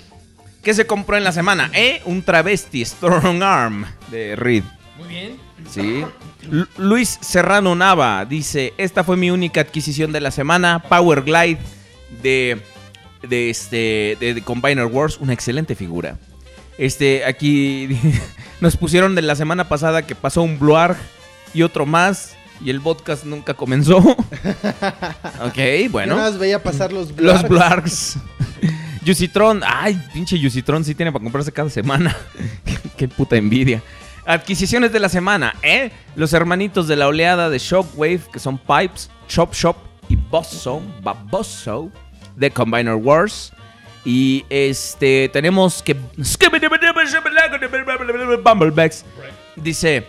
¿Qué se compró en la semana? ¿Eh? Un travesti Strong Arm de Reed. Muy bien. Sí. Lu- Luis Serrano Nava dice: Esta fue mi única adquisición de la semana. Power Glide de, de, este, de, de Combiner Wars. Una excelente figura. Este, aquí [laughs] nos pusieron de la semana pasada que pasó un Bluarg y otro más. Y el podcast nunca comenzó. [laughs] ok, Yo bueno. nada más veía pasar los [laughs] Los Blargs. Blargs. Yusitron. Ay, pinche Yusitron sí tiene para comprarse cada semana. Qué puta envidia. Adquisiciones de la semana, ¿eh? Los hermanitos de la oleada de Shockwave, que son Pipes, Chop Shop y Bosso, Baboso, de Combiner Wars. Y este, tenemos que. Bumblebex. Dice.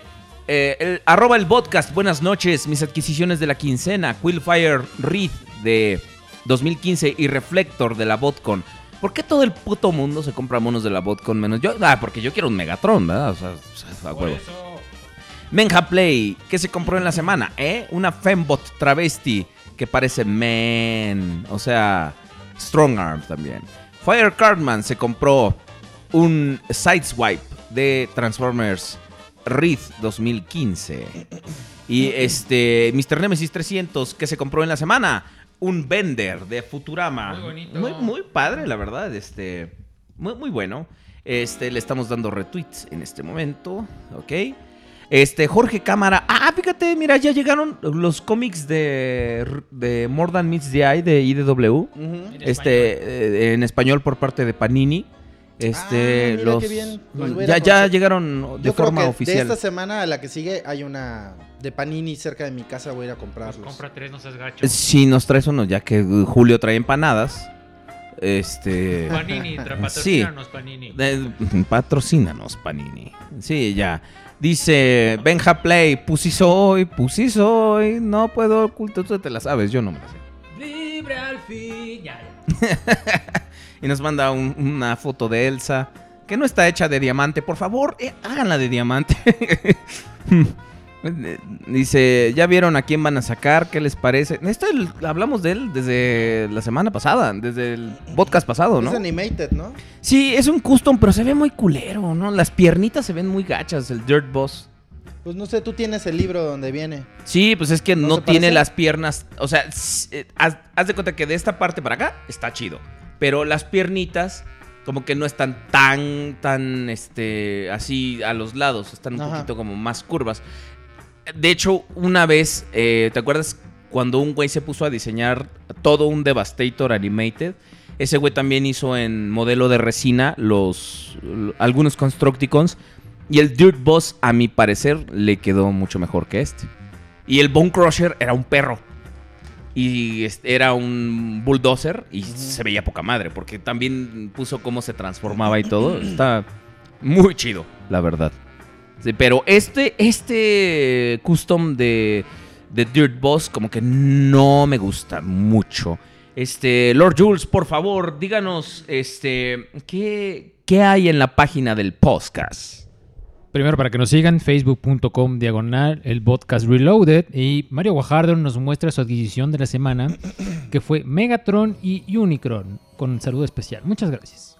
eh, el, arroba el podcast, buenas noches, mis adquisiciones de la quincena, Quillfire Wreath de 2015 y Reflector de la Botcon. ¿Por qué todo el puto mundo se compra monos de la Botcon menos yo? Ah, porque yo quiero un Megatron, ¿verdad? O sea, a huevo. Menja Play, ¿qué se compró en la semana? ¿Eh? Una Fembot travesti que parece men. O sea, Strong Arm también. Fire Cardman se compró un Sideswipe de Transformers Wraith 2015. Y este, Mr. Nemesis 300, que se compró en la semana? Un Bender de Futurama. Muy bonito. Muy, muy padre, la verdad. Este, muy, muy bueno. Este, le estamos dando retweets en este momento. Ok. Este, Jorge Cámara. Ah, fíjate, mira, ya llegaron los cómics de, de More Than Meets the Eye de IDW. Ujú. En Este, eh, en español por parte de Panini. Este, Ah, mira los. qué bien. Los ir ya, ya conocer. llegaron de Yo creo forma que oficial. de esta semana a la que sigue hay una de Panini cerca de mi casa. Voy a ir a Pues comprarlos. compra tres, no seas gacho. Si nos traes uno, ya que uh, Julio trae empanadas. Este. Panini, tra- Sí. patrocínanos, Panini. Eh, patrocínanos, Panini. Sí, ya. Dice Benja Play, pussy soy, pussy soy, no puedo ocultar, tú te la sabes, yo no me la sé. libre al fin. Ya, ya. [laughs] Y nos manda un- una foto de Elsa. Que no está hecha de diamante. Por favor, eh, háganla de diamante. [laughs] Dice, ¿ya vieron a quién van a sacar? ¿Qué les parece? Esto el- hablamos de él desde la semana pasada, desde el podcast pasado, ¿no? Es animated, ¿no? Sí, es un custom, pero se ve muy culero, ¿no? Las piernitas se ven muy gachas, el Dirt Boss. Pues no sé, tú tienes el libro donde viene. Sí, pues es que ¿No tiene parece? las piernas. O sea, eh, haz, haz de cuenta que de esta parte para acá está chido. Pero las piernitas, como que no están tan, tan, este, así a los lados. Están un Ajá. poquito como más curvas. De hecho, una vez, eh, ¿te acuerdas cuando un güey se puso a diseñar todo un Devastator Animated? Ese güey también hizo en modelo de resina los algunos Constructicons. Y el Dirt Boss, a mi parecer, le quedó mucho mejor que este. Y el Bone Crusher era un perro. Y este, era un bulldozer y se veía poca madre, porque también puso cómo se transformaba y todo. Está muy chido, la verdad. Pero este, este custom de, de Dirt Boss como que no me gusta mucho. Este, Lord Jules, por favor, díganos, este, ¿qué, qué hay en la página del podcast? Primero, para que nos sigan, facebook.com diagonal, el podcast Reloaded. Y Mario Guajardo nos muestra su adquisición de la semana, que fue Megatron y Unicron, con un saludo especial. Muchas gracias.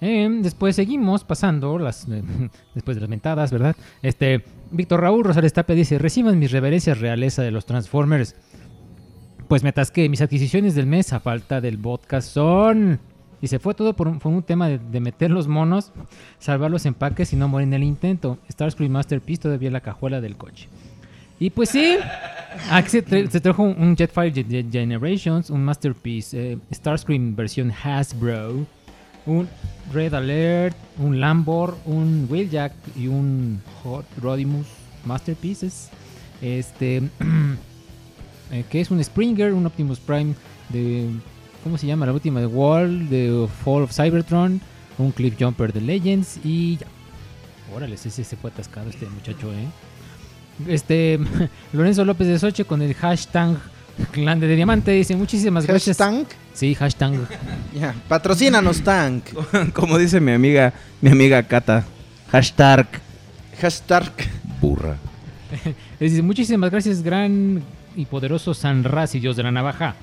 Eh, después seguimos pasando, las, eh, [laughs] después de las mentadas, ¿verdad? Este, Víctor Raúl Rosales Tapia dice, reciban mis reverencias realeza de los Transformers. Pues me atasqué, mis adquisiciones del mes a falta del podcast son... Y se fue todo por un, fue un tema de, meter los monos, salvar los empaques y no morir en el intento. Starscream Masterpiece todavía en la cajuela del coche. Y pues sí, aquí se, tra- se trajo un, Jetfire Ge- Ge- Generations, un Masterpiece, eh, Starscream versión Hasbro, un Red Alert, un Lambor, un Wheeljack y un Hot Rodimus Masterpieces. Este, [clears throat] eh, que es un Springer, un Optimus Prime de. ¿Cómo se llama? La última de Wall, de Fall of Cybertron, un Cliff Jumper de Legends y ya. Órale, ese se fue atascado este muchacho, ¿eh? Este, [laughs] Lorenzo López de Soche con el hashtag Clan de Diamante dice muchísimas gracias. Sí, hashtag. Ya, patrocínanos, Tank. [laughs] Como dice mi amiga, mi amiga Kata, hashtag Hashtag. burra. [laughs] Dice, muchísimas gracias, gran y poderoso San Raz y Dios de la Navaja.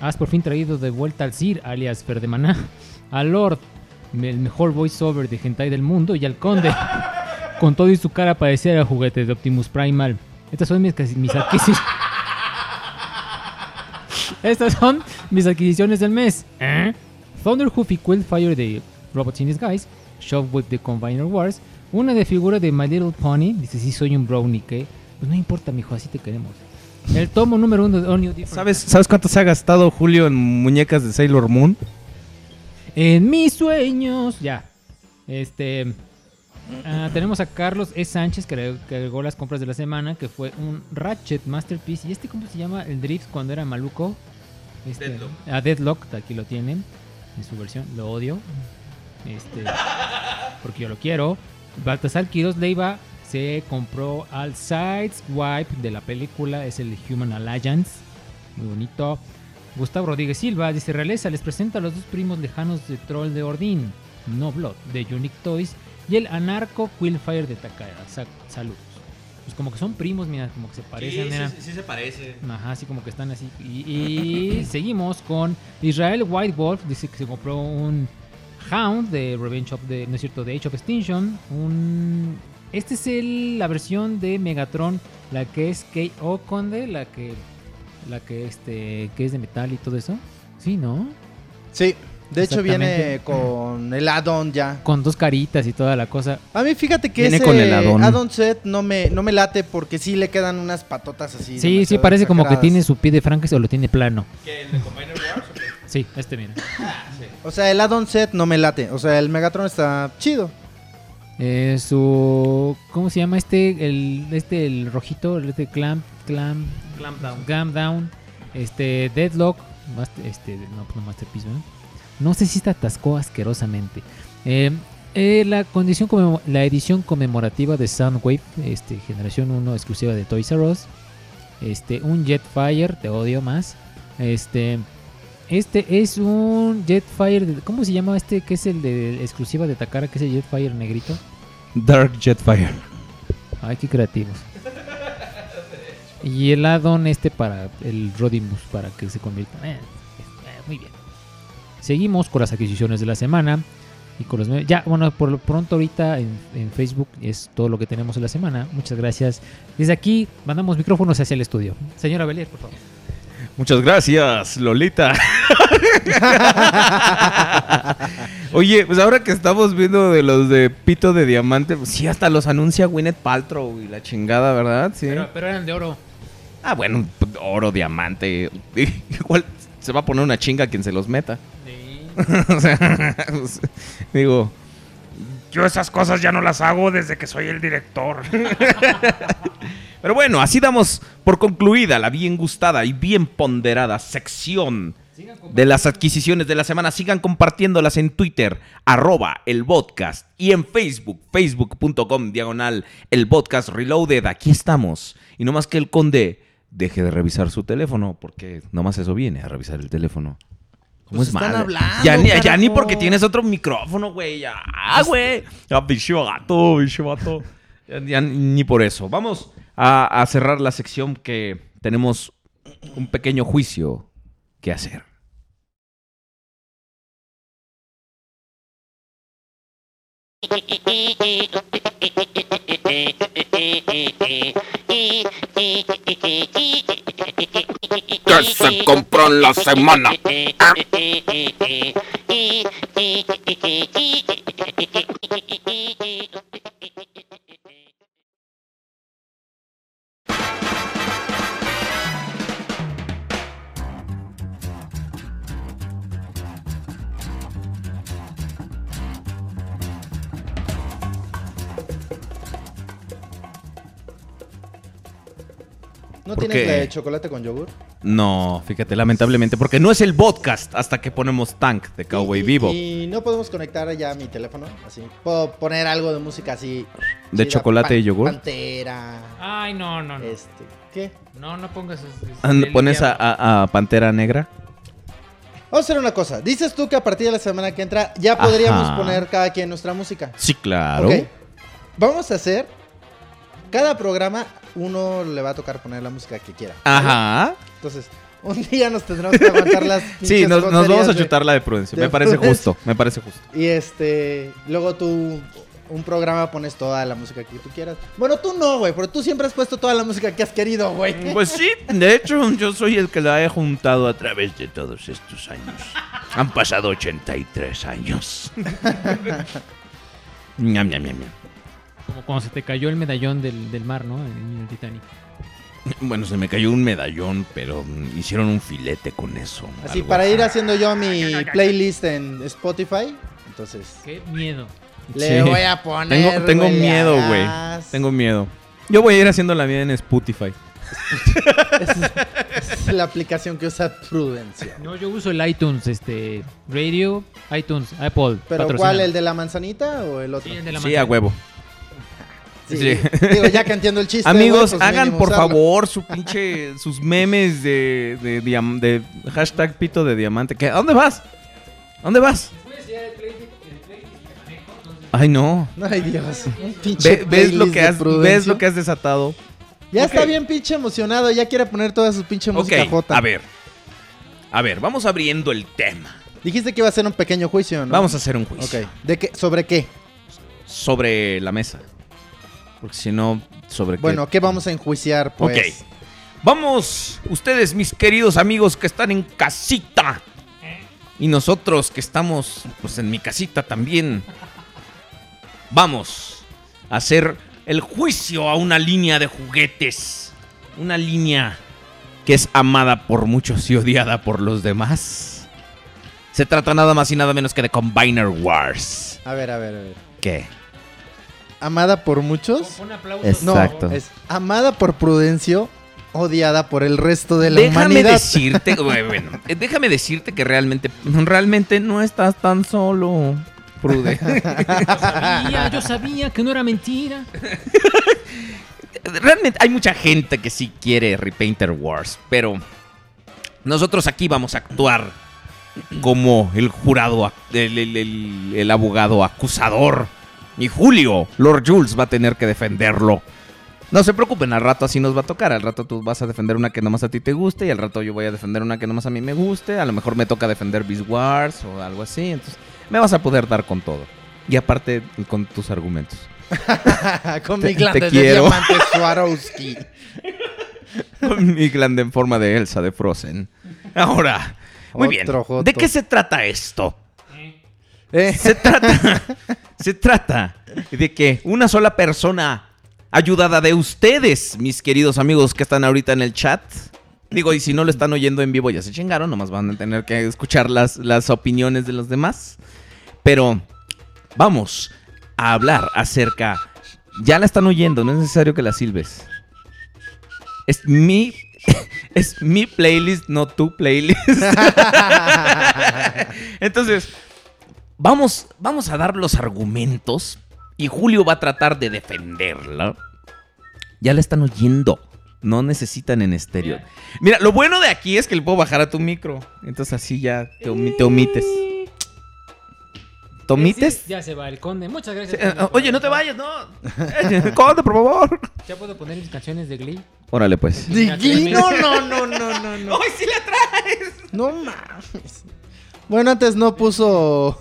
Has por fin traído de vuelta al Sir, alias Ferdemaná, al Lord, el mejor voiceover de hentai del mundo, y al Conde, [laughs] con todo y su cara parecida al juguete de Optimus Primal. Estas son mis, mis adquisiciones. Estas son mis adquisiciones del mes. ¿Eh? Thunderhoof y Quillfire de Robots in Disguise, Shockwave de Combiner Wars, una de figura de My Little Pony, dice si soy un brownie que, pues no importa mijo, así te queremos. El tomo número uno de All New Different. ¿Sabes, ¿Sabes cuánto se ha gastado Julio en muñecas de Sailor Moon? En mis sueños, ya. Este. ah, tenemos a Carlos E. Sánchez que agregó las compras de la semana, que fue un Ratchet Masterpiece. ¿Y este cómo se llama? El Drift cuando era maluco. Este, Deadlock. A Deadlock, aquí lo tienen. En su versión, lo odio. Este. Porque yo lo quiero. Baltasar Quiroz Leiva se compró al Sideswipe de la película. Es el Human Alliance. Muy bonito. Gustavo Rodríguez Silva dice: Realeza les presenta a los dos primos lejanos de Troll de Ordín, No Blood, de Unique Toys, y el Anarco Quillfire de Takara. Sa- saludos. Pues como que son primos, mira, como que se parecen. mira. se parece. Ajá, así como que están así. Y, y [laughs] seguimos con Israel White Wolf, dice que se compró un Hound de Revenge of the, no es cierto, de Age of Extinction. Un, este es el, la versión de Megatron, la que es K.O. Conde, la que, la que este, que es de metal y todo eso. Sí, ¿no? Sí, de hecho viene con el add-on ya. Con dos caritas y toda la cosa. A mí fíjate que Viene ese con el add-on. add-on set no me, no me late porque sí le quedan unas patotas así. Sí, sí, parece como que tiene su pie de Frankenstein o lo tiene plano. ¿Qué, el de Combiner Wars? Sí, este mira. O sea, el add-on set no me late. O sea, el Megatron está chido. Eh, su ¿cómo se llama este el este el rojito el este clamp clamp Clamp down. clamp down este deadlock este no no masterpiece ¿verdad? No sé si se atascó asquerosamente Eh, eh, la condición la edición conmemorativa de Soundwave este generación 1 exclusiva de Toys R Us este un Jetfire te odio más este Este es un Jetfire. de- ¿Cómo se llama este que es el de exclusiva de Takara? Que es el Jetfire negrito. Dark Jetfire. Ay, qué creativos. Y el add-on este para el Rodimus, para que se convierta. eh, eh, muy bien. Seguimos con las adquisiciones de la semana. Y con los Ya, bueno, por lo pronto ahorita en, en Facebook es todo lo que tenemos en la semana. Muchas gracias. Desde aquí mandamos micrófonos hacia el estudio. Señora Belier, por favor. Muchas gracias, Lolita. [laughs] Oye, pues ahora que estamos viendo de los de Pito de Diamante, pues sí, hasta los anuncia Gwyneth Paltrow y la chingada, ¿verdad? Sí. Pero, pero eran de oro. Ah, bueno, oro, diamante. [laughs] Igual se va a poner una chinga quien se los meta. [laughs] o sea, pues, digo, Yo esas cosas ya no las hago desde que soy el director. [laughs] Pero bueno, así damos por concluida la bien gustada y bien ponderada sección de las adquisiciones de la semana. Sigan compartiéndolas en Twitter, arroba el podcast, y en Facebook, facebook.com, diagonal, el podcast reloaded. Aquí estamos. Y no más que el conde deje de revisar su teléfono, porque nomás eso viene a revisar el teléfono. ¿Cómo Pues es están hablando, ya, ni, ya carajo. ni porque tienes otro micrófono, güey. Ya, güey. Ya, pinche gato, pinche vato. Ya, ya ni por eso. Vamos a, a cerrar la sección que tenemos un pequeño juicio que hacer. ¿Qué se compró en la semana? ¿No ¿Por tienes qué? la de chocolate con yogur? No, fíjate, lamentablemente, porque no es el podcast hasta que ponemos Tank de Cowboy Y- Vivo. Y no podemos conectar ya mi teléfono, así. Puedo poner algo de música así. ¿De chida, chocolate pan- y yogur? Pantera. Ay, no, no, no. Este. ¿Qué? No, no pongas. es- es- And- el ¿Pones a, diablo. a- a Pantera Negra? Vamos a hacer una cosa. Dices tú que a partir de la semana que entra ya podríamos Ajá. poner cada quien nuestra música. Sí, claro. Ok. Vamos a hacer. Cada programa uno le va a tocar poner la música que quiera. Ajá. Entonces, un día nos tendremos que aguantar las. [laughs] Sí, nos, nos vamos a chutar la de Prudencia. de Me parece justo, me parece justo. Y este. Luego tú. Un programa pones toda la música que tú quieras. Bueno, tú no, güey, porque tú siempre has puesto toda la música que has querido, güey. Pues sí, de hecho, yo soy el que la he juntado a través de todos estos años. Han pasado 83 años. [laughs] Ñam, ñam, ñam, ñam. Como cuando se te cayó el medallón del, del mar, ¿no? En el Titanic. [laughs] Bueno, se me cayó un medallón, pero hicieron un filete con eso. Así, para así. ir haciendo yo mi playlist en Spotify. Entonces, Qué miedo. le Sí. voy a poner. Tengo, tengo miedo, güey. Tengo miedo. Yo voy a ir haciendo la mía en Spotify. [laughs] Es la aplicación que usa Prudencia. No, yo uso el iTunes, este, Radio, iTunes, Apple. ¿Pero patrocina. cuál? ¿El de la manzanita o el otro? Sí, el de la Sí, a huevo. Sí, sí. Digo, ya que entiendo el chiste. Amigos, pues hagan por usarlo. favor su pinche, sus memes de, de, hashtag pito de diamante. ¿Qué? ¿A dónde vas? ¿A dónde vas? Ay, no. Ay, Dios. Un pinche Ve- ¿Ves, lo que has. ¿Ves lo que has desatado? Ya está bien pinche emocionado. Ya quiere poner toda su pinche música Ok, J. a ver. A ver, vamos abriendo el tema. Dijiste que iba a ser un pequeño juicio, ¿no? Vamos a hacer un juicio. ¿De qué? ¿Sobre qué? Sobre la mesa. Porque si no, sobre qué- Bueno, ¿qué vamos a enjuiciar, pues? Ok. Vamos, ustedes, mis queridos amigos que están en casita. Y nosotros que estamos, pues, en mi casita también. Vamos a hacer el juicio a una línea de juguetes. Una línea que es amada por muchos y odiada por los demás. Se trata nada más y nada menos que de Combiner Wars. A ver, a ver, a ver. ¿Qué? ¿Amada por muchos? Un aplauso. Es- No, Exacto. es amada por Prudencio, odiada por el resto de la déjame humanidad. decirte, [laughs] bueno, eh, déjame decirte que realmente, realmente no estás tan solo, Prude. [laughs] Sabía, yo sabía que no era mentira. [laughs] realmente hay mucha gente que sí quiere Repainter Wars, pero nosotros aquí vamos a actuar como el jurado, ac- el, el- el- el abogado acusador. Y Julio, Lord Jules, va a tener que defenderlo. No se preocupen, al rato así nos va a tocar. Al rato tú vas a defender una que nomás a ti te guste y al rato yo voy a defender una que nomás a mí me guste. A lo mejor me toca defender Beast Wars o algo así. Entonces me vas a poder dar con todo. Y aparte con tus argumentos. Con Te- mi glande te de diamante Swarovski. Con mi glande [laughs] en forma de Elsa de Frozen. Ahora, muy bien. Joto. ¿De qué se trata esto? Eh, [laughs] Se trata, [laughs] se trata de que una sola persona, ayudada de ustedes, mis queridos amigos que están ahorita en el chat, digo, y si no lo están oyendo en vivo ya se chingaron, nomás van a tener que escuchar las, las opiniones de los demás. Pero vamos a hablar acerca, ya la están oyendo, no es necesario que la silbes. Es mi, [laughs] es mi playlist, no tu playlist. Entonces, vamos, vamos a dar los argumentos y Julio va a tratar de defenderla. Ya la están oyendo. No necesitan en estéreo. Mira, lo bueno de aquí es que le puedo bajar a tu micro. Entonces así ya te, omi- te omites. ¿Te omites? Sí, ya se va el conde. Muchas gracias. eh, conde, Oye, no te vayas, no. [laughs] Conde, por favor. Ya puedo poner mis canciones de Glee. Órale, pues. No, no, no, no, no, [laughs] no. ¡Ay, sí la traes! No mames. Bueno, antes no puso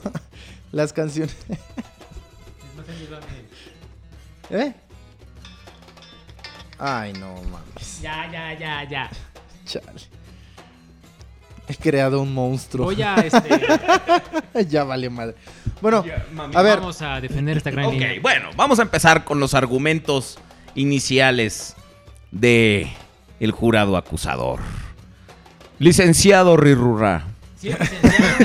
las canciones. [laughs] ¿Eh? Ay, no mames. Ya, ya, ya, ya. Chale. He creado un monstruo. Voy a, [laughs] este, ya vale madre. Bueno, a ver, vamos a defender esta gran Ok, línea. bueno, vamos a empezar con los argumentos iniciales de el jurado acusador. Licenciado Rirurra. Sí,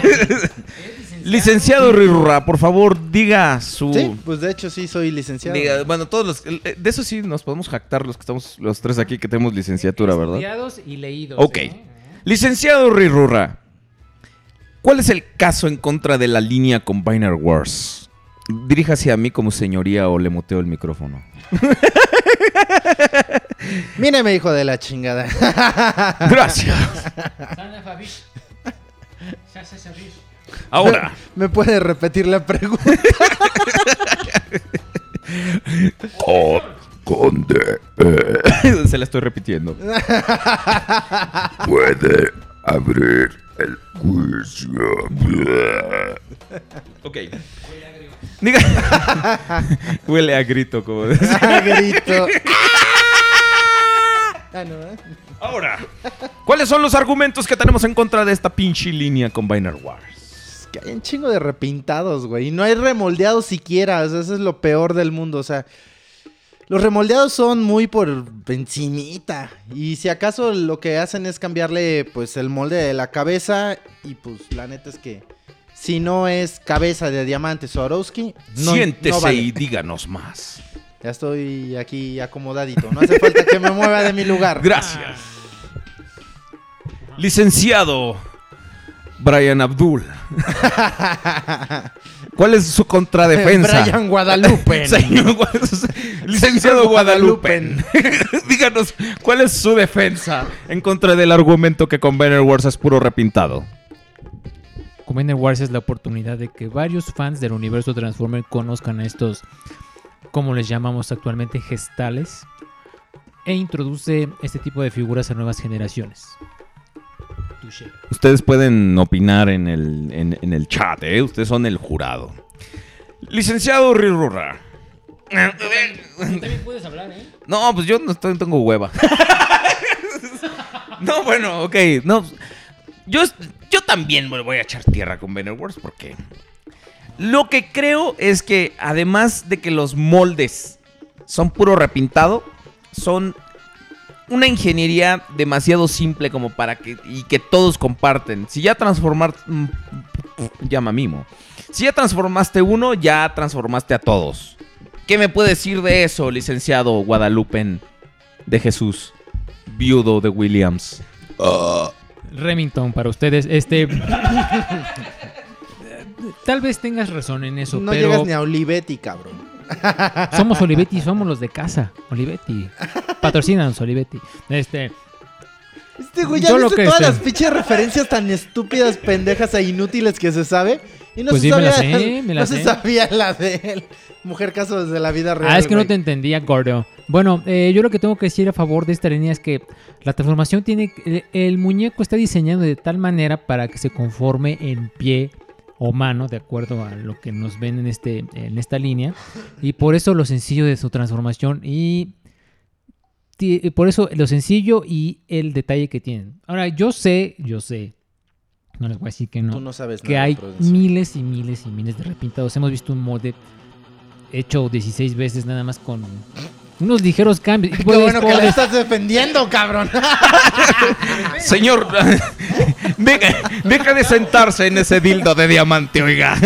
licenciado. [laughs] Licenciado. Rirurra, por favor, diga su... sí, pues de hecho sí soy licenciado. diga- bueno, todos los... eh, De eso sí nos podemos jactar los que estamos, los tres aquí que tenemos licenciatura, ¿verdad? Estudiados y leídos. Ok. ¿eh? Licenciado Rirurra, ¿cuál es el caso en contra de la línea Combiner Wars? Diríjase a mí como señoría o le muteo el micrófono. [laughs] Míreme, hijo de la chingada. Gracias. Ahora, [laughs] ¿Me puede repetir la pregunta? [laughs] Conde, se la estoy repitiendo. [laughs] puede abrir el juicio. Ok. Diga. Huele a grito, como decía. Ah, Grito. Ah, no, ¿eh? Ahora, ¿cuáles son los argumentos que tenemos en contra de esta pinche línea Combiner Wars? Que hay un chingo de repintados, güey. Y no hay remoldeados siquiera. O sea, eso es lo peor del mundo. O sea, los remoldeados son muy por encimita. Y si acaso lo que hacen es cambiarle, pues, el molde de la cabeza. Y pues, la neta es que si no es cabeza de diamante Swarovski, no, Siéntese no vale. y díganos más. Ya estoy aquí acomodadito. No hace falta que me mueva de mi lugar. Gracias. Licenciado Brian Abdul. [laughs] ¿Cuál es su contradefensa? Brian Guadalupe. [laughs] [laughs] Licenciado Guadalupe. Díganos, ¿cuál es su defensa en contra del argumento que Convener Wars es puro repintado? Commander Wars es la oportunidad de que varios fans del universo Transformer conozcan a estos, como les llamamos actualmente, gestales, e introduce este tipo de figuras a nuevas generaciones. Ustedes pueden opinar en el, en, en el chat, ¿eh? Ustedes son el jurado. Licenciado Rirurra. También puedes hablar, ¿eh? No, pues yo no estoy- tengo hueva. [laughs] no, bueno, ok. No, yo, yo también me voy a echar tierra con Banner Wars porque lo que creo es que además de que los moldes son puro repintado, son una ingeniería demasiado simple como para que y que todos comparten. Si ya transformar mm, llama mimo. Si ya transformaste uno, ya transformaste a todos. ¿Qué me puede decir de eso, licenciado Guadalupe de Jesús, viudo de Williams? Remington para ustedes, este... [laughs] Tal vez tengas razón en eso, No pero llegas ni a Olivetti, cabrón. [laughs] somos Olivetti, somos los de casa. Olivetti. Patrocínanos, Olivetti. Este. Este güey ya Yo lo viste que todas las pinches referencias tan estúpidas, pendejas e inútiles que se sabe. Y no Pues se sí, me la sabía, sé, me la no se sabía la de él. Mujer caso desde la vida real. Ah, es que no te entendía, gordo. Bueno, eh, yo lo que tengo que decir a favor de esta línea es que la transformación tiene... El, el muñeco está diseñado de tal manera para que se conforme en pie o mano, de acuerdo a lo que nos ven en, este, en esta línea. Y por eso lo sencillo de su transformación y... Por eso lo sencillo y el detalle que tienen. Ahora, yo sé, yo sé, no les voy a decir que no Tú no sabes que nada, hay miles y miles y miles de repintados. Hemos visto un molde hecho 16 veces nada más con unos ligeros cambios. Qué bueno que la estás defendiendo, cabrón. [laughs] Señor, [laughs] deja, deja de sentarse en ese dildo de diamante, oiga.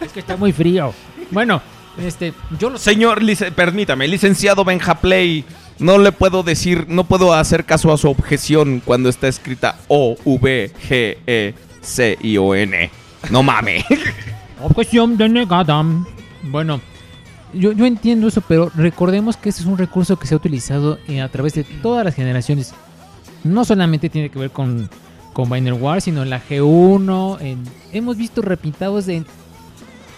Es que está muy frío. Bueno, este, yo lo. Señor, lic- permítame, licenciado Benjaplay, no le puedo decir, no puedo hacer caso a su objeción cuando está escrita O, V, G, E, C, I, O, N. No mame. Objeción denegada. Bueno, yo, yo entiendo eso, pero recordemos que ese es un recurso que se ha utilizado eh, a través de todas las generaciones. No solamente tiene que ver con, con Biner War, sino en la G1. en- hemos visto repintados en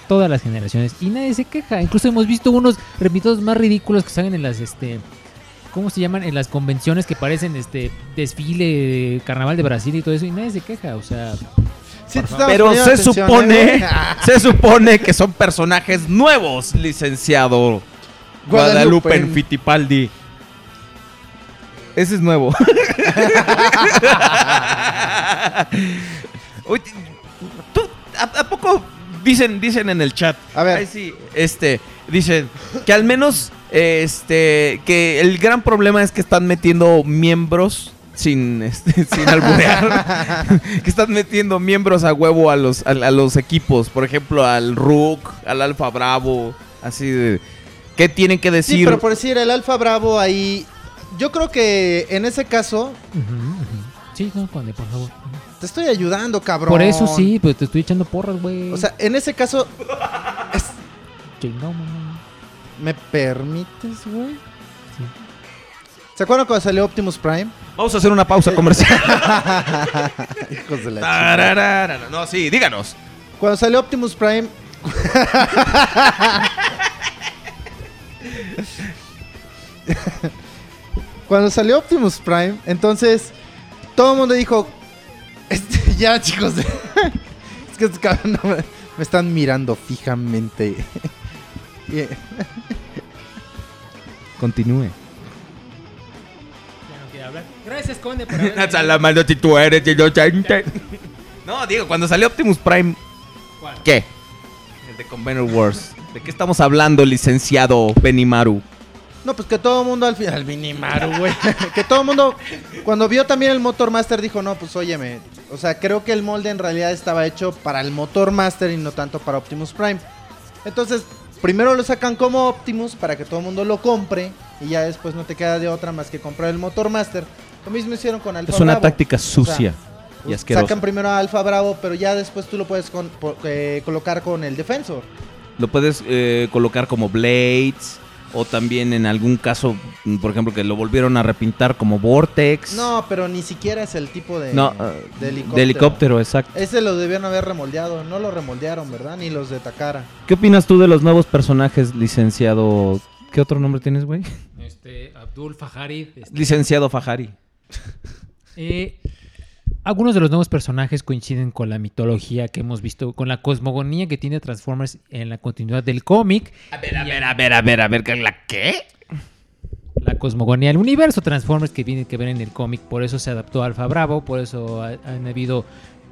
todas las generaciones y nadie se queja. Incluso hemos visto unos repintados más ridículos que salen en las este. ¿Cómo se llaman? En las convenciones que parecen este desfile, carnaval de Brasil y todo eso, y nadie se queja. O sea, Sí, Pero se atención, supone, ¿eh, [laughs] se supone que son personajes nuevos, licenciado Guadalupe Guadalupe. Fittipaldi. Ese es nuevo. [laughs] Oye, ¿tú, a, a poco dicen, dicen en el chat? A ver. Ay, sí, este, dicen que al menos, este, que el gran problema es que están metiendo miembros sin, este, [laughs] sin alburear. [laughs] que están metiendo miembros a huevo a los, a, a los equipos. Por ejemplo, al Rook, al Alfa Bravo, así de... ¿Qué tienen que decir? Sí, pero por decir, el Alfa Bravo ahí. Yo creo que en ese caso. Sí, no, por favor. Te estoy ayudando, cabrón. Por eso sí, pues te estoy echando porras, güey. O sea, en ese caso. es-. ¿Me permites, güey? ¿Se acuerdan cuando salió Optimus Prime? Vamos a hacer una pausa comercial. [laughs] Hijos de la. Tararara. no, sí, díganos. Cuando salió Optimus Prime. [laughs] Cuando salió Optimus Prime, entonces todo el mundo dijo: este, [laughs] Ya, chicos, es que estos cabrones no me, me están mirando fijamente. Continúe. No [laughs] si tú eres inocente. [laughs] Digo, cuando salió Optimus Prime. ¿Cuál? ¿Qué? El de Convener Wars. ¿De qué estamos hablando, licenciado Benimaru? No, pues que todo el mundo al final, al Minimaru, güey. [laughs] que todo el mundo, cuando vio también el Motor Master, dijo, no, pues óyeme. O sea, creo que el molde en realidad estaba hecho para el Motor Master y no tanto para Optimus Prime. Entonces, primero lo sacan como Optimus para que todo el mundo lo compre. Y ya después no te queda de otra más que comprar el Motor Master. Lo mismo hicieron con Alpha Es una Bravo. táctica sucia y Pues, asquerosa. Sacan primero a Alpha Bravo, pero ya después tú lo puedes con- po- eh, colocar con el Defensor. Lo puedes eh, colocar como Blades. O también en algún caso, mm, por ejemplo, que lo volvieron a repintar como Vortex. No, pero ni siquiera es el tipo de, No, ah, de helicóptero. de helicóptero, exacto. Ese lo debieron haber remoldeado. No lo remoldearon, ¿verdad? Ni los de Takara. ¿Qué opinas tú de los nuevos personajes, licenciado? ¿Qué otro nombre tienes, güey? Este, Abdul Fajarid. este, Licenciado Fajari. Eh, algunos de los nuevos personajes coinciden con la mitología que hemos visto, con la cosmogonía que tiene Transformers en la continuidad del cómic. A ver, a ver, a ver, a ver, a ver, ¿la qué? La cosmogonía, el universo Transformers que viene que ver en el cómic, por eso se adaptó a Alpha Bravo, por eso ha- han habido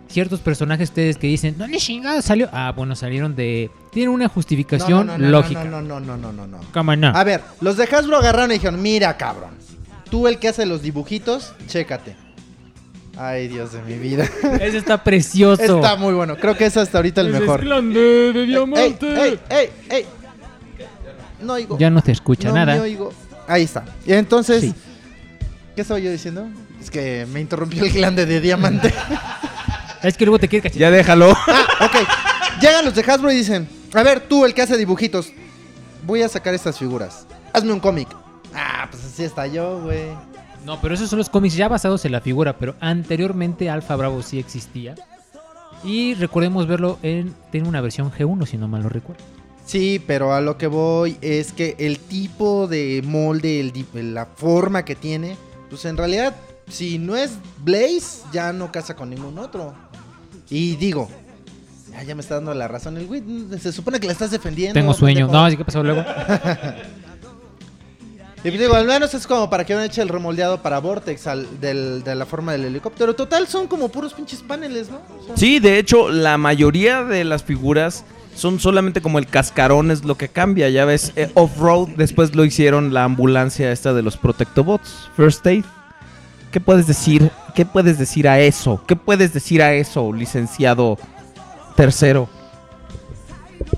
ciertos personajes ustedes que dicen, ¿dónde chingado salió? Ah, bueno, salieron de... Tienen una justificación No, no, no, no, lógica. No, no, no, no, no, no. ¿Cómo no? A ver, los de Hasbro agarraron y dijeron, mira, cabrón. Tú el que hace los dibujitos, chécate. Ay, Dios de mi vida. [laughs] Ese está precioso. Está muy bueno. Creo que es hasta ahorita el Ese mejor. Es grande de ¡Ey, diamante. ey, ey, ey! No oigo. Ya no te escucha no nada. me oigo. Ahí está. Y entonces, Sí. ¿qué estaba yo diciendo? Es que me interrumpió el glande de diamante. [laughs] Es que luego te quiere cachar. Ya déjalo. [laughs] Ah, ok. Llegan los de Hasbro y dicen, a ver, tú, el que hace dibujitos, voy a sacar estas figuras. Hazme un cómic. Ah, pues así está yo, güey. No, pero esos son los cómics ya basados en la figura, pero anteriormente Alpha Bravo sí existía. Y recordemos verlo en. Tiene una versión G1, si no mal lo recuerdo. Sí, pero a lo que voy es que el tipo de molde, el la forma que tiene, pues en realidad, si no es Blaze, ya no casa con ningún otro. Y digo, ya, ya me está dando la razón el güey. Se supone que la estás defendiendo. Tengo sueño. No, así que pasó luego. [laughs] Y pues digo, al menos es como para que van hecho el remoldeado para Vortex de la forma del helicóptero. Total, son como puros pinches paneles, ¿no? Sí, de hecho, la mayoría de las figuras son solamente como el cascarón es lo que cambia. Ya ves, eh, Off-Road después lo hicieron la ambulancia esta de los Protectobots, First Aid. ¿Qué puedes decir? ¿Qué puedes decir a eso? ¿Qué puedes decir a eso, licenciado tercero?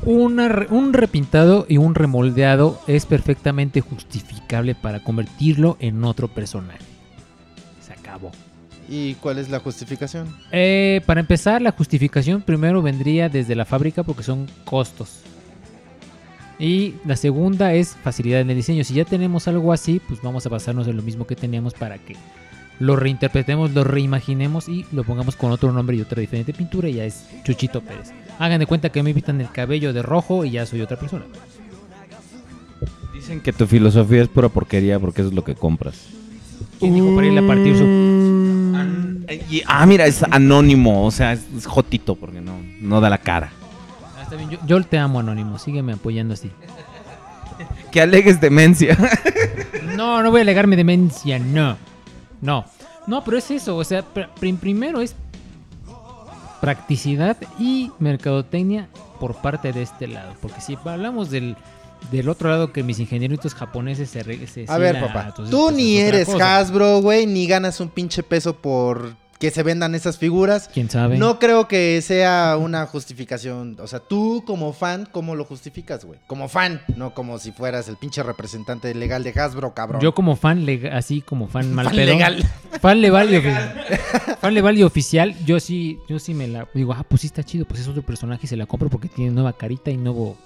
Una un repintado y un remoldeado es perfectamente justificable para convertirlo en otro personaje. Se acabó. ¿Y cuál es la justificación? Eh, para empezar, la justificación primero vendría desde la fábrica porque son costos. Y la segunda es facilidad en el diseño. Si ya tenemos algo así, pues vamos a basarnos en lo mismo que teníamos para que lo reinterpretemos, lo reimaginemos y lo pongamos con otro nombre y otra diferente pintura y ya es Chuchito Pérez. Hagan de cuenta que me pintan el cabello de rojo y ya soy otra persona. Dicen que tu filosofía es pura porquería porque eso es lo que compras. ¿Quién dijo para irle a partir su... An- y- ah, mira, es anónimo, o sea, es, es jotito porque no, no da la cara. Ah, está bien, yo, yo te amo, Anónimo. Sígueme apoyando así. Que alegues demencia. [laughs] No, no voy a alegar mi demencia, no. No. No, pero es eso. O sea, pr- prim- primero es practicidad y mercadotecnia por parte de este lado. Porque si hablamos del, del otro lado que mis ingenieritos japoneses se... se A ver, papá, tú pues, ni eres cosa. Hasbro, güey, ni ganas un pinche peso por que se vendan esas figuras. ¿Quién sabe? No creo que sea una justificación. O sea, tú como fan, ¿cómo lo justificas, güey? Como fan, no como si fueras el pinche representante legal de Hasbro, cabrón. Yo como fan, así como fan [laughs] mal Fan pedo, legal. Fan legal fan legal [laughs] y oficial, yo sí, yo sí me la digo, ah, pues sí está chido, pues es otro personaje y se la compro porque tiene nueva carita y nuevo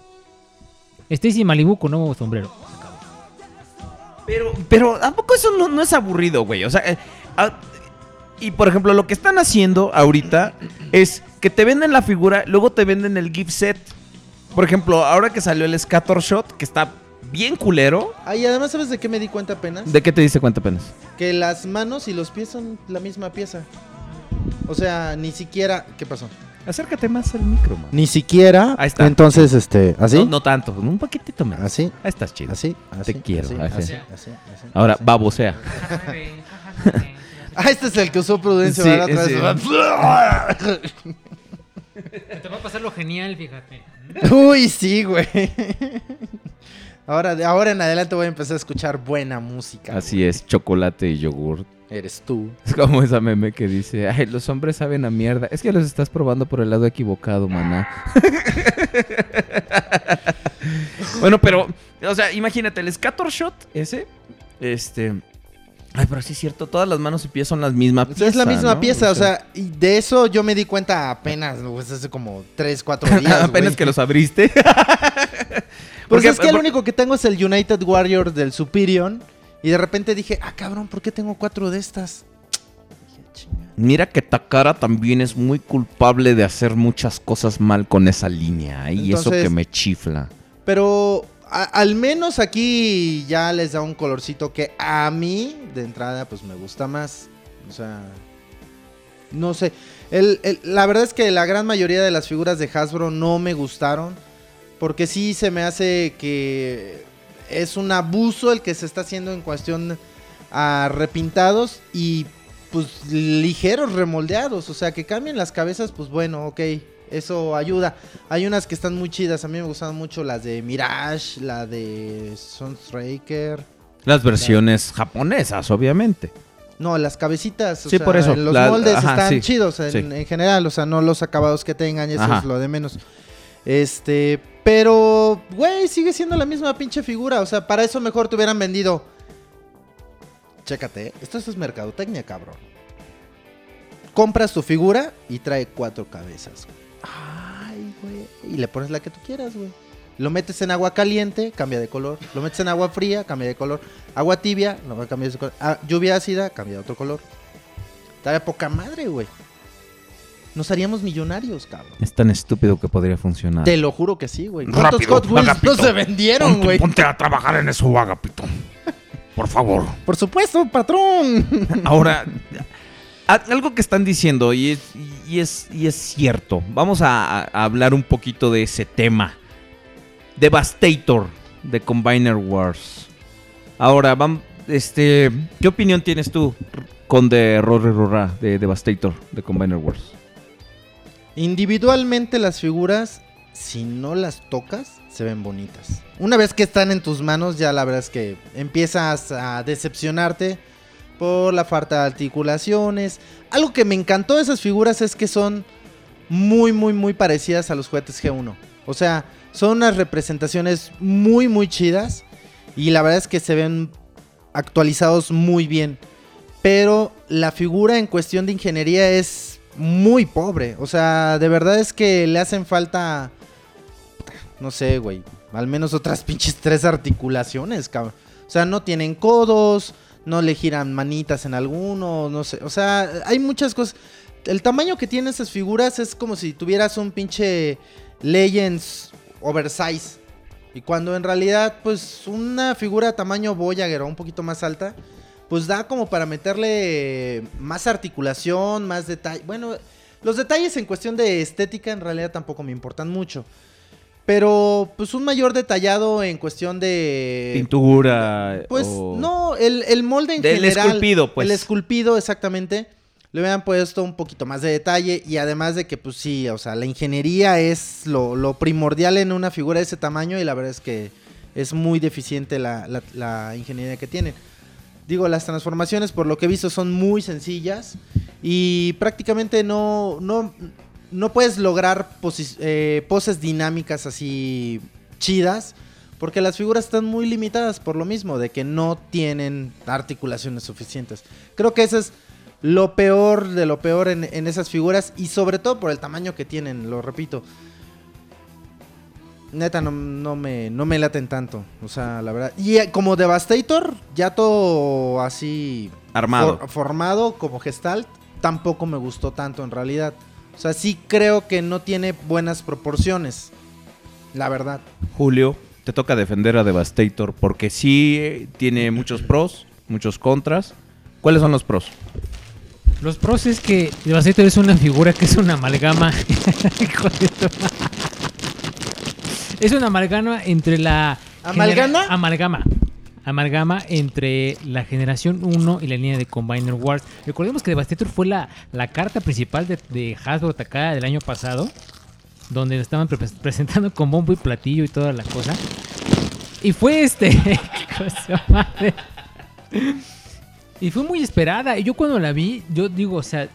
Stacy Malibu con nuevo sombrero. Pero, pero, ¿a poco eso no, no es aburrido, güey? O sea, eh, y por ejemplo, lo que están haciendo ahorita es que te venden la figura, luego te venden el gift set. Por ejemplo, ahora que salió el Scatter Shot, que está bien culero. Ah, y además, ¿sabes de qué me di cuenta apenas? ¿De qué te diste cuenta apenas? Que las manos y los pies son la misma pieza. O sea, ni siquiera. ¿Qué pasó? Acércate más al micro, man. Ni siquiera. Ahí está. Entonces, este. ¿Así? No, no tanto, un poquitito más. Así. Ahí estás chido. Así. así quiero, Así. así. Así. así, así. Ahora, babosea. Ah, este es el que usó Prudencia, Sí, ¿verdad? Te va a pasar lo genial, fíjate. Uy, sí, güey. Ahora, de ahora en adelante voy a empezar a escuchar buena música. Así es, chocolate y yogur. Eres tú. Es como esa meme que dice, ay, los hombres saben a mierda. Es que los estás probando por el lado equivocado, maná. [laughs] bueno, pero, o sea, imagínate, el scatter shot ese, este... Ay, pero sí es cierto, todas las manos y pies son las mismas O sea, es la misma ¿no? pieza, o sea, y de eso yo me di cuenta apenas, pues hace como 3, 4 [laughs] días. apenas que los abriste. [laughs] [laughs] Porque Porque- es que el único que tengo es el United Warrior del Superior. Y de repente dije, ah, cabrón, ¿por qué tengo cuatro de estas? Mira que Takara también es muy culpable de hacer muchas cosas mal con esa línea. Y eso que me chifla. Pero al menos aquí ya les da un colorcito que a mí, de entrada, pues me gusta más. O sea, no sé. La verdad es que la gran mayoría de las figuras de Hasbro no me gustaron. Porque sí se me hace que es un abuso el que se está haciendo en cuestión a repintados y pues ligeros remoldeados. O sea, que cambien las cabezas, pues bueno, ok. Eso ayuda. Hay unas que están muy chidas. A mí me gustaban mucho las de Mirage, la de Sunstriker. Las versiones japonesas, obviamente. No, las cabecitas. o Sí, sea, por eso, Los la- moldes ajá, están sí, chidos en, sí. en general. O sea, no los acabados que tengan. Eso Ajá. es lo de menos. Este. Pero, güey, sigue siendo la misma pinche figura. O sea, para eso mejor te hubieran vendido. Chécate, esto es mercadotecnia, cabrón. Compras tu figura y trae cuatro cabezas. Ay, güey. Y le pones la que tú quieras, güey. Lo metes en agua caliente, cambia de color. Lo metes en agua fría, cambia de color. Agua tibia, no cambia de color. Ah, lluvia ácida, cambia de otro color. Está de poca madre, güey. Nos haríamos millonarios, cabrón. Es tan estúpido que podría funcionar. Te lo juro que sí, güey. ¿Cuántos Rápido, Hot Wheels Agapito. no se vendieron, Ponte, güey? ponte a trabajar en eso, Agapito. Por favor. [laughs] Por supuesto, patrón. Ahora, a- algo que están diciendo y es, y es, y es cierto. Vamos a, hablar un poquito de ese tema. Devastator de Combiner Wars. Ahora, vam- este, ¿qué opinión tienes tú con de Rory Rora de Devastator de Combiner Wars? Individualmente las figuras, si no las tocas, se ven bonitas. Una vez que están en tus manos, ya la verdad es que empiezas a decepcionarte por la falta de articulaciones. Algo que me encantó de esas figuras es que son muy, muy, muy parecidas a los juguetes G1. O sea, son unas representaciones muy, muy chidas. Y la verdad es que se ven actualizados muy bien. Pero la figura en cuestión de ingeniería es muy pobre. O sea, de verdad es que le hacen falta. No sé, güey. Al menos otras [laughs] pinches tres articulaciones, cabrón. O sea, no tienen codos. No le giran manitas en alguno. No sé. O sea, hay muchas cosas. El tamaño que tienen esas figuras es como si tuvieras un pinche Legends oversize. Y cuando en realidad, pues, una figura tamaño Voyager o un poquito más alta, pues da como para meterle más articulación, más detalle. Bueno, los detalles en cuestión de estética en realidad tampoco me importan mucho. Pero, pues, un mayor detallado en cuestión de... Pintura. Pues o- no, el, el molde en Del general. esculpido, pues. El esculpido, exactamente. Le hubieran puesto un poquito más de detalle. Y además de que, pues sí, o sea, la ingeniería es lo, lo primordial en una figura de ese tamaño. Y la verdad es que es muy deficiente la, la- la ingeniería que tienen. Digo, las transformaciones, por lo que he visto, son muy sencillas. Y prácticamente no, no, no puedes lograr eh, poses dinámicas así chidas. Porque las figuras están muy limitadas por lo mismo, de que no tienen articulaciones suficientes. Creo que eso es lo peor de lo peor en, en esas figuras. Y sobre todo por el tamaño que tienen, lo repito. Neta, no, no me, no me laten tanto. O sea, la verdad. Y eh, como Devastator, ya todo así Armado. for- formado como Gestalt, tampoco me gustó tanto en realidad. O sea, sí creo que no tiene buenas proporciones. La verdad. Julio, te toca defender a Devastator porque sí eh, tiene muchos pros, muchos contras. ¿Cuáles son los pros? Los pros es que Devastator es una figura que es una amalgama. [laughs] Es una amalgama entre la. ¿Amalgama? Amalgama. Amalgama entre la generación 1 y la línea de Combiner Wars. Recordemos que Devastator fue la, la carta principal de, Hasbro Takara del año pasado. Donde lo estaban pre- presentando con bombo y platillo y toda la cosa. Y fue este. [laughs] Y fue muy esperada. Y yo cuando la vi, yo digo, o sea,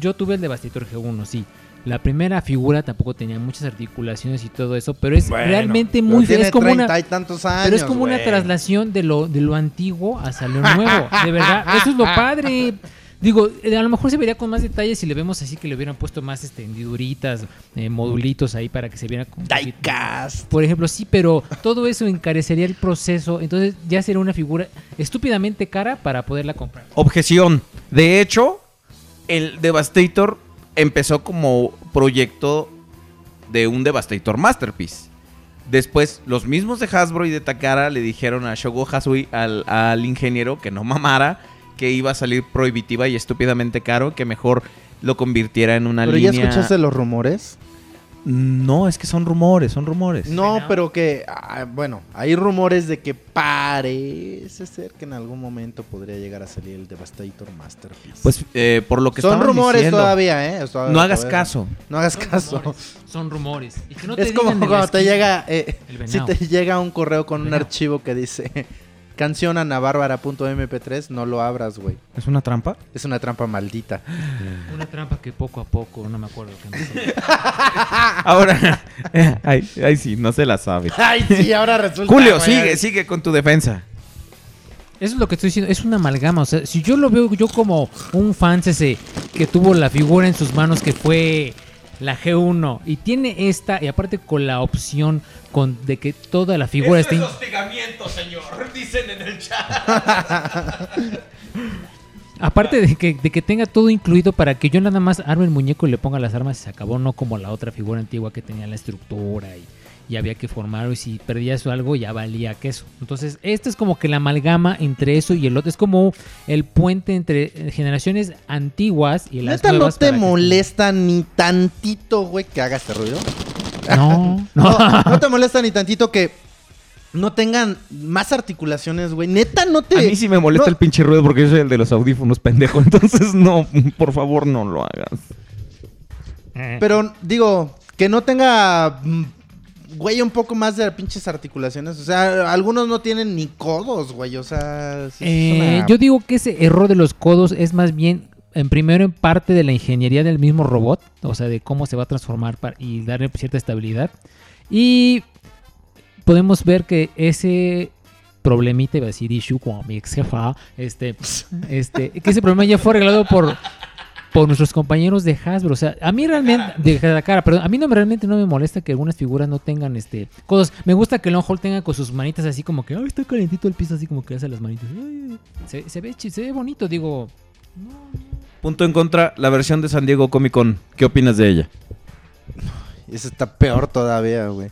yo tuve el Devastator G1, sí. La primera figura tampoco tenía muchas articulaciones y todo eso, pero es Bueno, realmente Pero muy tiene es como una y tantos años. pero es como una traslación de lo de lo antiguo hacia lo nuevo, de verdad. [laughs] Eso es lo padre. Digo, eh, a lo mejor se vería con más detalles si le vemos así que le hubieran puesto más este hendiduritas, eh, modulitos ahí para que se viera con Diecast. por ejemplo, sí, pero todo eso encarecería el proceso. Entonces ya sería una figura estúpidamente cara para poderla comprar. Objeción. De hecho, el Devastator empezó como proyecto de un Devastator Masterpiece. Después, los mismos de Hasbro y de Takara le dijeron a Shogo Hasui, al, al ingeniero, que no mamara, que iba a salir prohibitiva y estúpidamente caro, que mejor lo convirtiera en una ¿Pero ya línea... escuchaste los rumores? No, es que son rumores, son rumores. No, pero que, ah, bueno, hay rumores de que parece ser que en algún momento podría llegar a salir el Devastator Masterpiece. Pues eh, por lo que son rumores diciendo, todavía, ¿eh? No hagas todavía- caso. No hagas Son caso. rumores, Son rumores. Y que no te es como digan de la cuando te esquina. llega, eh, El [laughs] si te llega un correo con un Venado. archivo que dice canción anabárbara.mp3, no lo abras, güey. ¿Es una trampa? Es una trampa maldita. Una trampa que poco a poco, no me acuerdo. qué me- [laughs] Ahora, ay, ay, sí, no se la sabe. [laughs] Ay, sí, ahora resulta. Julio, güey. sigue, sigue con tu defensa. Eso es lo que estoy diciendo, es una amalgama. O sea, si yo lo veo yo como un fan ese que tuvo la figura en sus manos que fue la G1 y tiene esta y aparte con la opción con de que toda la figura esté in- hostigamiento, señor. [laughs] Dicen en el chat. [laughs] aparte de que, de que tenga todo incluido para que yo nada más arme el muñeco y le ponga las armas y se acabó no como la otra figura antigua que tenía la estructura y, y había que formarlo y si perdías algo ya valía queso entonces este es como que la amalgama entre eso y el otro es como el puente entre generaciones antiguas y las ¿Neta no te que- molesta ni tantito, güey, que haga este ruido? no [laughs] no No, no te molesta ni tantito que no tengan más articulaciones, güey. Neta, no te. A mí sí me molesta no- el pinche ruido porque yo soy el de los audífonos, pendejo. [laughs] Entonces, no, por favor, no lo hagas. Eh. Pero digo, que no tenga. Güey, un poco más de pinches articulaciones. O sea, algunos no tienen ni codos, güey. O sea, sí Eh, una- Yo digo que ese error de los codos es más bien, en primero, en parte de la ingeniería del mismo robot, o sea, de cómo se va a transformar para- y darle cierta estabilidad. Y podemos ver que ese problemita, iba a decir issue como mi ex jefa, este, este, que ese problema ya fue arreglado por, por nuestros compañeros de Hasbro. O sea, a mí realmente, de la cara, perdón, a mí no me, realmente no me molesta que algunas figuras no tengan este codos. Me gusta que Longhold tenga con sus manitas así como que, ay, está calentito el piso, así como que hace las manitas. Ay. Se, se ve, se ve bonito, digo. Punto en contra, la versión de San Diego Comic Con. ¿Qué opinas de ella? Eso está peor todavía, güey.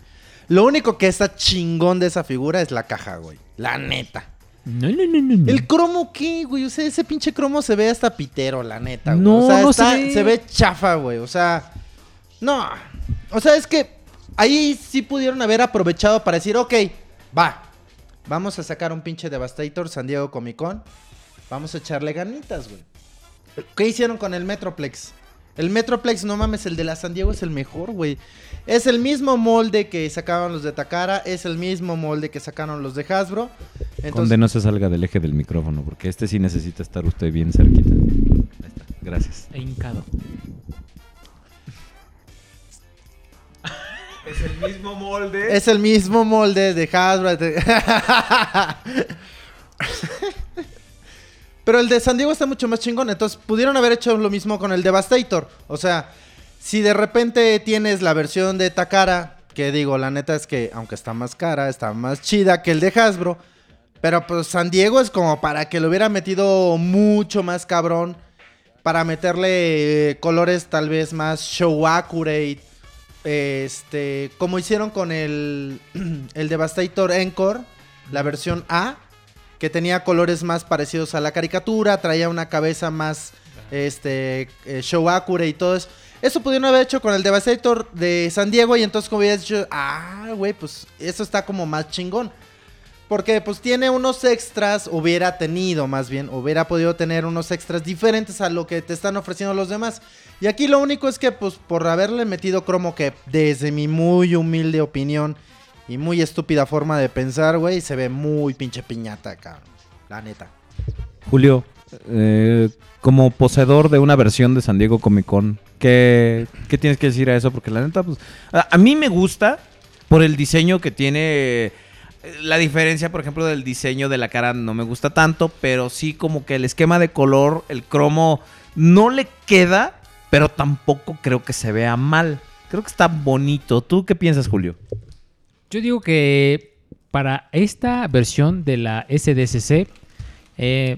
Lo único que está chingón de esa figura es la caja, güey. La neta. No, no, no, no. no. ¿El cromo qué, güey? O sea, ese pinche cromo se ve hasta pitero, la neta, güey. No, o sea, no está- se ve. se ve chafa, güey. O sea, no. O sea, es que ahí sí pudieron haber aprovechado para decir, ok, va. Vamos a sacar un pinche Devastator San Diego Comic Con. Vamos a echarle ganitas, güey. ¿Qué hicieron con el Metroplex? El Metroplex, no mames, el de la San Diego es el mejor, güey. Es el mismo molde que sacaron los de Takara, es el mismo molde que sacaron los de Hasbro. Entonces, Donde no se salga del eje del micrófono, porque este sí necesita estar usted bien cerquita. Ahí está, gracias. E hincado. Es el mismo molde. Es el mismo molde de Hasbro. de- Pero el de San Diego está mucho más chingón. Entonces pudieron haber hecho lo mismo con el Devastator. O sea, si de repente tienes la versión de Takara, que digo, la neta es que aunque está más cara, está más chida que el de Hasbro. Pero pues San Diego es como para que lo hubiera metido mucho más cabrón. Para meterle eh, colores tal vez más show accurate. Este, como hicieron con el, [clears throat] el Devastator Encore, la versión A, que tenía colores más parecidos a la caricatura, traía una cabeza más este eh, show accurate y todo eso. Eso pudieron haber hecho con el Devastator de San Diego y entonces como hubieras dicho, ah, güey, pues eso está como más chingón. Porque pues tiene unos extras, hubiera tenido más bien, hubiera podido tener unos extras diferentes a lo que te están ofreciendo los demás. Y aquí lo único es que pues por haberle metido cromo que desde mi muy humilde opinión y muy estúpida forma de pensar, güey, se ve muy pinche piñata, cabrón. La neta. Julio, eh, como poseedor de una versión de San Diego Comic Con, ¿qué, qué tienes que decir a eso? Porque la neta, pues, a, mí me gusta por el diseño que tiene. eh, La diferencia, por ejemplo, del diseño de la cara no me gusta tanto, pero sí como que el esquema de color, el cromo, no le queda, pero tampoco creo que se vea mal. Creo que está bonito. ¿Tú qué piensas, Julio? Yo digo que para esta versión de la SDSC, eh,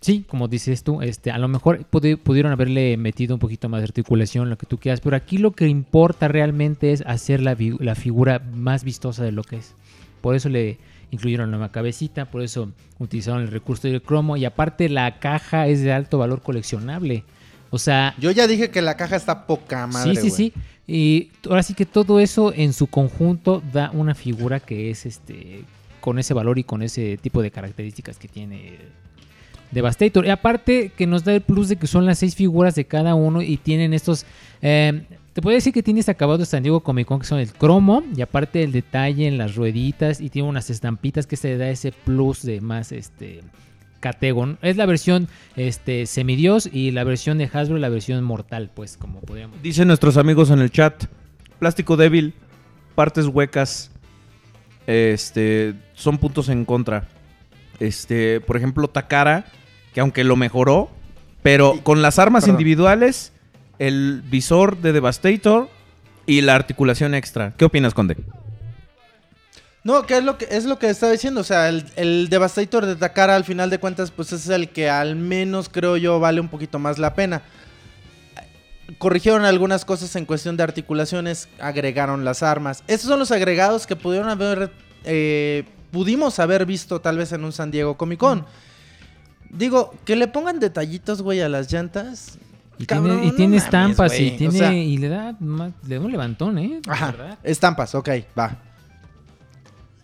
sí, como dices tú, este, a lo mejor pudi- pudieron haberle metido un poquito más de articulación, lo que tú quieras, pero aquí lo que importa realmente es hacer la, figura más vistosa de lo que es. Por eso le incluyeron la nueva cabecita, por eso utilizaron el recurso del cromo y aparte la caja es de alto valor coleccionable. O sea, Yo ya dije que la caja está poca madre, sí, sí, sí. Y ahora sí que todo eso en su conjunto da una figura que es este con ese valor y con ese tipo de características que tiene Devastator. Y aparte que nos da el plus de que son las seis figuras de cada uno y tienen estos... eh, te puedo decir que tiene este acabado San Diego Comic Con que son el cromo y aparte el detalle en las rueditas y tiene unas estampitas que se da ese plus de más este Categon. Es la versión este semidios y la versión de Hasbro la versión mortal, pues como podríamos Dicen nuestros amigos en el chat, plástico débil, partes huecas, este, son puntos en contra. Este, por ejemplo, Takara, que aunque lo mejoró, pero Y- con las armas perdón. individuales el visor de Devastator y la articulación extra. ¿Qué opinas, Conde? No, que es lo que es lo que estaba diciendo, o sea, el, el Devastator de Takara al final de cuentas pues es el que al menos creo yo vale un poquito más la pena. Corrigieron algunas cosas en cuestión de articulaciones, agregaron las armas. Esos son los agregados que pudieron haber eh, pudimos haber visto tal vez en un San Diego Comic Con. Digo, que le pongan detallitos, güey, a las llantas. Y Cabrón, tiene, y no tiene mames, estampas güey, y o tiene sea- y le da le da un levantón, ¿eh? Ajá, verdad. estampas, ok, va.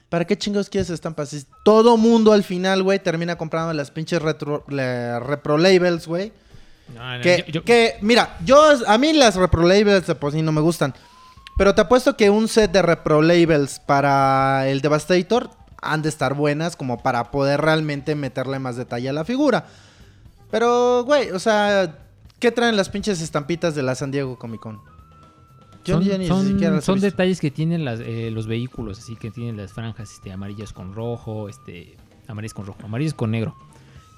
¿Para qué chingos quieres estampas? Si todo mundo al final, güey, termina comprando las pinches retro, la- repro labels, güey. No, no, Que, yo- yo- que, mira, yo, a mí las repro labels de por sí no me gustan. Pero te apuesto que un set de repro labels para el Devastator han de estar buenas como para poder realmente meterle más detalle a la figura. Pero, güey, o sea, ¿qué traen las pinches estampitas de la San Diego Comic Con? Yo son, ya ni son- siquiera son detalles que tienen las, eh, los vehículos, así que tienen las franjas este, amarillas con rojo, este, amarillas con rojo, amarillas con negro.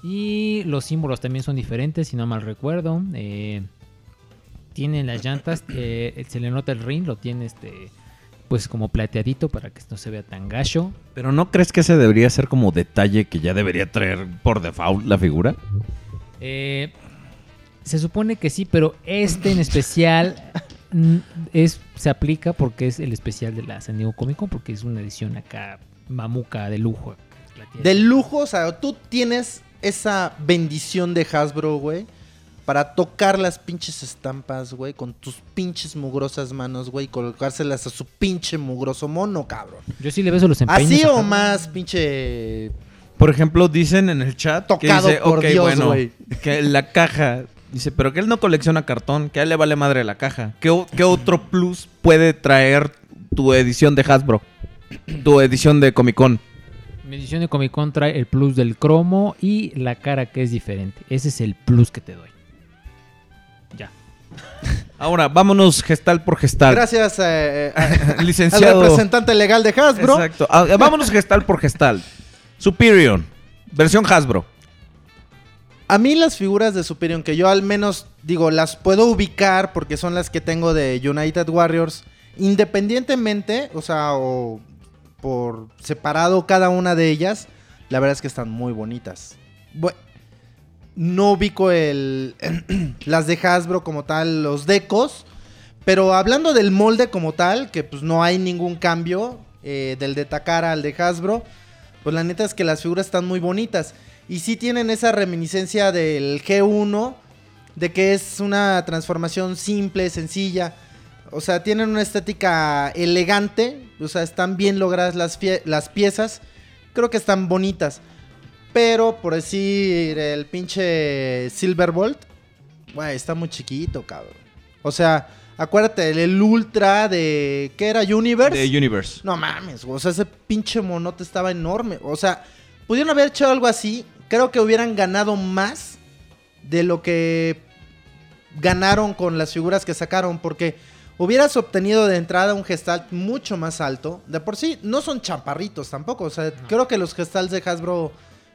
Y los símbolos también son diferentes, si no mal recuerdo. Eh, tienen las llantas, eh, se le nota el ring, lo tiene este, pues como plateadito para que no se vea tan gacho. Pero ¿no crees que ese debería ser como detalle que ya debería traer por default la figura? Eh, se supone que sí, pero este en especial es se aplica porque es el especial de la San Diego Comic Con, porque es una edición acá mamuca de lujo. De lujo, o sea, tú tienes esa bendición de Hasbro, güey, para tocar las pinches estampas, güey, con tus pinches mugrosas manos, güey, y colocárselas a su pinche mugroso mono, cabrón. Yo sí le beso los empeños. Así o más pinche Por ejemplo, dicen en el chat Tocado que dice, por ok, Dios, bueno, güey. que la caja, dice, pero que él no colecciona cartón, que a él le vale madre la caja. ¿Qué, qué otro plus puede traer tu edición de Hasbro? Tu edición de Comic Con. Mi edición de Comic Con trae el plus del cromo y la cara que es diferente. Ese es el plus que te doy. [laughs] Ahora, vámonos gestal por gestal. Gracias eh, eh, a- [laughs] al Licenciado. representante legal de Hasbro. Exacto. Ah, vámonos gestal por gestal. Superior, versión Hasbro. A mí las figuras de Superior, que yo al menos digo, las puedo ubicar porque son las que tengo de United Warriors, independientemente, o sea, o por separado cada una de ellas, la verdad es que están muy bonitas. No ubico el [clears throat] las de Hasbro como tal, los decos, pero hablando del molde como tal, que pues no hay ningún cambio eh, del de Takara al de Hasbro, pues la neta es que las figuras están muy bonitas. Y sí tienen esa reminiscencia del G1, de que es una transformación simple, sencilla. O sea, tienen una estética elegante. O sea, están bien logradas las piezas. Creo que están bonitas. Pero, por decir, el pinche Silverbolt, güey, está muy chiquito, cabrón. O sea, acuérdate, el, el Ultra de. ¿Qué era? Universe. De Universe. No mames, güey, o sea, ese pinche monote estaba enorme. O sea, pudieron haber hecho algo así. Creo que hubieran ganado más de lo que ganaron con las figuras que sacaron. Porque hubieras obtenido de entrada un gestalt mucho más alto. De por sí, no son chaparritos tampoco. O sea, creo que los gestalts de Hasbro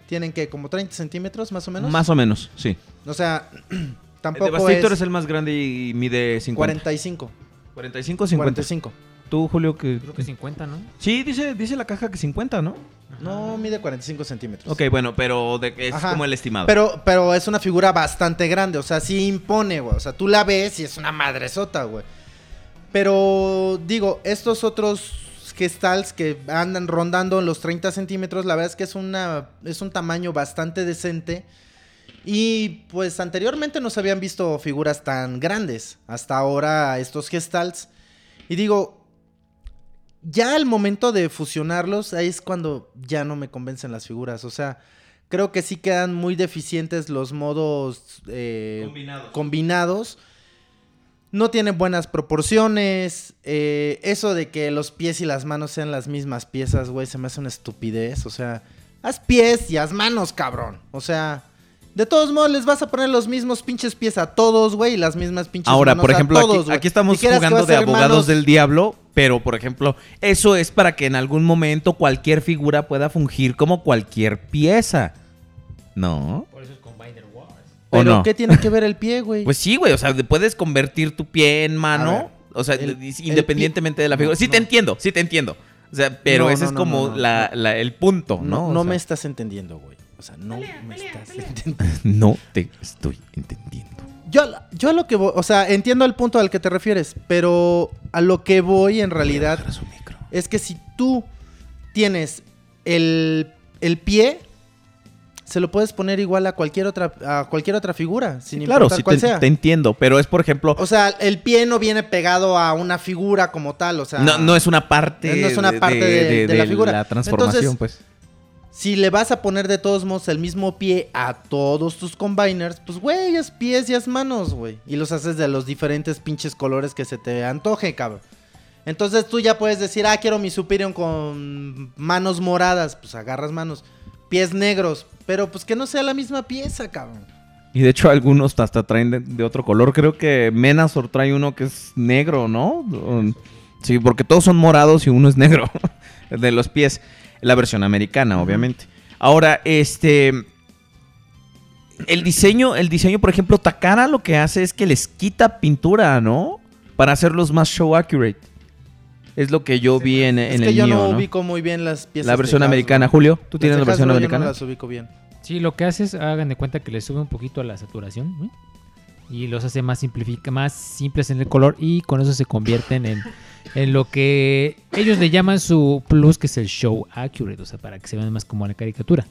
tienen que como 30 centímetros más o menos. Más o menos, sí. O sea, [clears throat] El tampoco Devastator es, es el más grande y mide 50. 45. 45 o 50. 45. Tú, Julio, que... Creo que 50, ¿no? Sí, dice, dice la caja que 50, ¿no? No, mide 45 centímetros. Ok, bueno, pero de- es Ajá. como el estimado. Pero, pero es una figura bastante grande, o sea, sí impone, güey. O sea, tú la ves y es una madresota, güey. Pero, digo, estos otros gestals que andan rondando los 30 centímetros, la verdad es que es, una, es un tamaño bastante decente. Y pues anteriormente no se habían visto figuras tan grandes. Hasta ahora estos gestals. Y digo, ya al momento de fusionarlos, ahí es cuando ya no me convencen las figuras. O sea, creo que sí quedan muy deficientes los modos eh, Combinados. combinados. No tienen buenas proporciones. eh, eso de que los pies y las manos sean las mismas piezas, güey, se me hace una estupidez. O sea, haz pies y haz manos, cabrón. O sea, de todos modos les vas a poner los mismos pinches pies a todos, güey, y las mismas pinches Ahora, manos por a ejemplo, todos, aquí, güey. aquí estamos jugando a de abogados manos- del diablo, pero por ejemplo, eso es para que en algún momento cualquier figura pueda fungir como cualquier pieza. ¿No? Por eso es Combiner Wars. ¿O Pero no? ¿qué tiene que ver el pie, güey? Pues sí, güey, o sea, de- puedes convertir tu pie en mano, ver, o sea, el- de- el independientemente pie- de la figura. no, sí te no. entiendo, sí te entiendo. O sea, pero No, ese no, es como no, no, la- la- el punto, ¿no? no, O no sea, me estás entendiendo, güey. O sea, no me estás entendiendo. [laughs] No te estoy entendiendo. Yo, yo a lo que voy, o sea, entiendo el punto al que te refieres, pero a lo que voy en realidad Agarra su micro. es que si tú tienes el, el pie, se lo puedes poner igual a cualquier otra, a cualquier otra figura, sin Claro, importar sí cuál te, sea. te entiendo, pero es por ejemplo, O sea, el pie no viene pegado a una figura como tal, o sea... no, no es una parte, no es una parte de- de la figura. la transformación, Entonces, pues. Si le vas a poner de todos modos el mismo pie a todos tus combiners, pues güey, es pies y es manos, güey. Y los haces de los diferentes pinches colores que se te antoje, cabrón. Entonces tú ya puedes decir, ah, quiero mi Superior con manos moradas. Pues agarras manos. Pies negros. Pero pues que no sea la misma pieza, cabrón. Y de hecho algunos hasta traen de, de otro color. Creo que Menazor trae uno que es negro, ¿no? Sí, porque todos son morados y uno es negro. [laughs] de los pies. La versión americana, obviamente. Ahora, este... El diseño, el diseño, por ejemplo, Takara lo que hace es que les quita pintura, ¿no? Para hacerlos más show accurate. Es lo que yo vi en, es en que el yo mío, no, ¿no? ubico muy bien las piezas. La versión americana. Julio, ¿tú Las tienes la versión Hasbro yo americana? no las ubico bien. Sí, lo que haces, hagan de cuenta que le sube un poquito a la saturación y los hace más, simplifica, más simples en el color y con eso se convierten en, [laughs] en lo que ellos le llaman su plus, que es el show accurate, o sea, para que se vean más como la caricatura.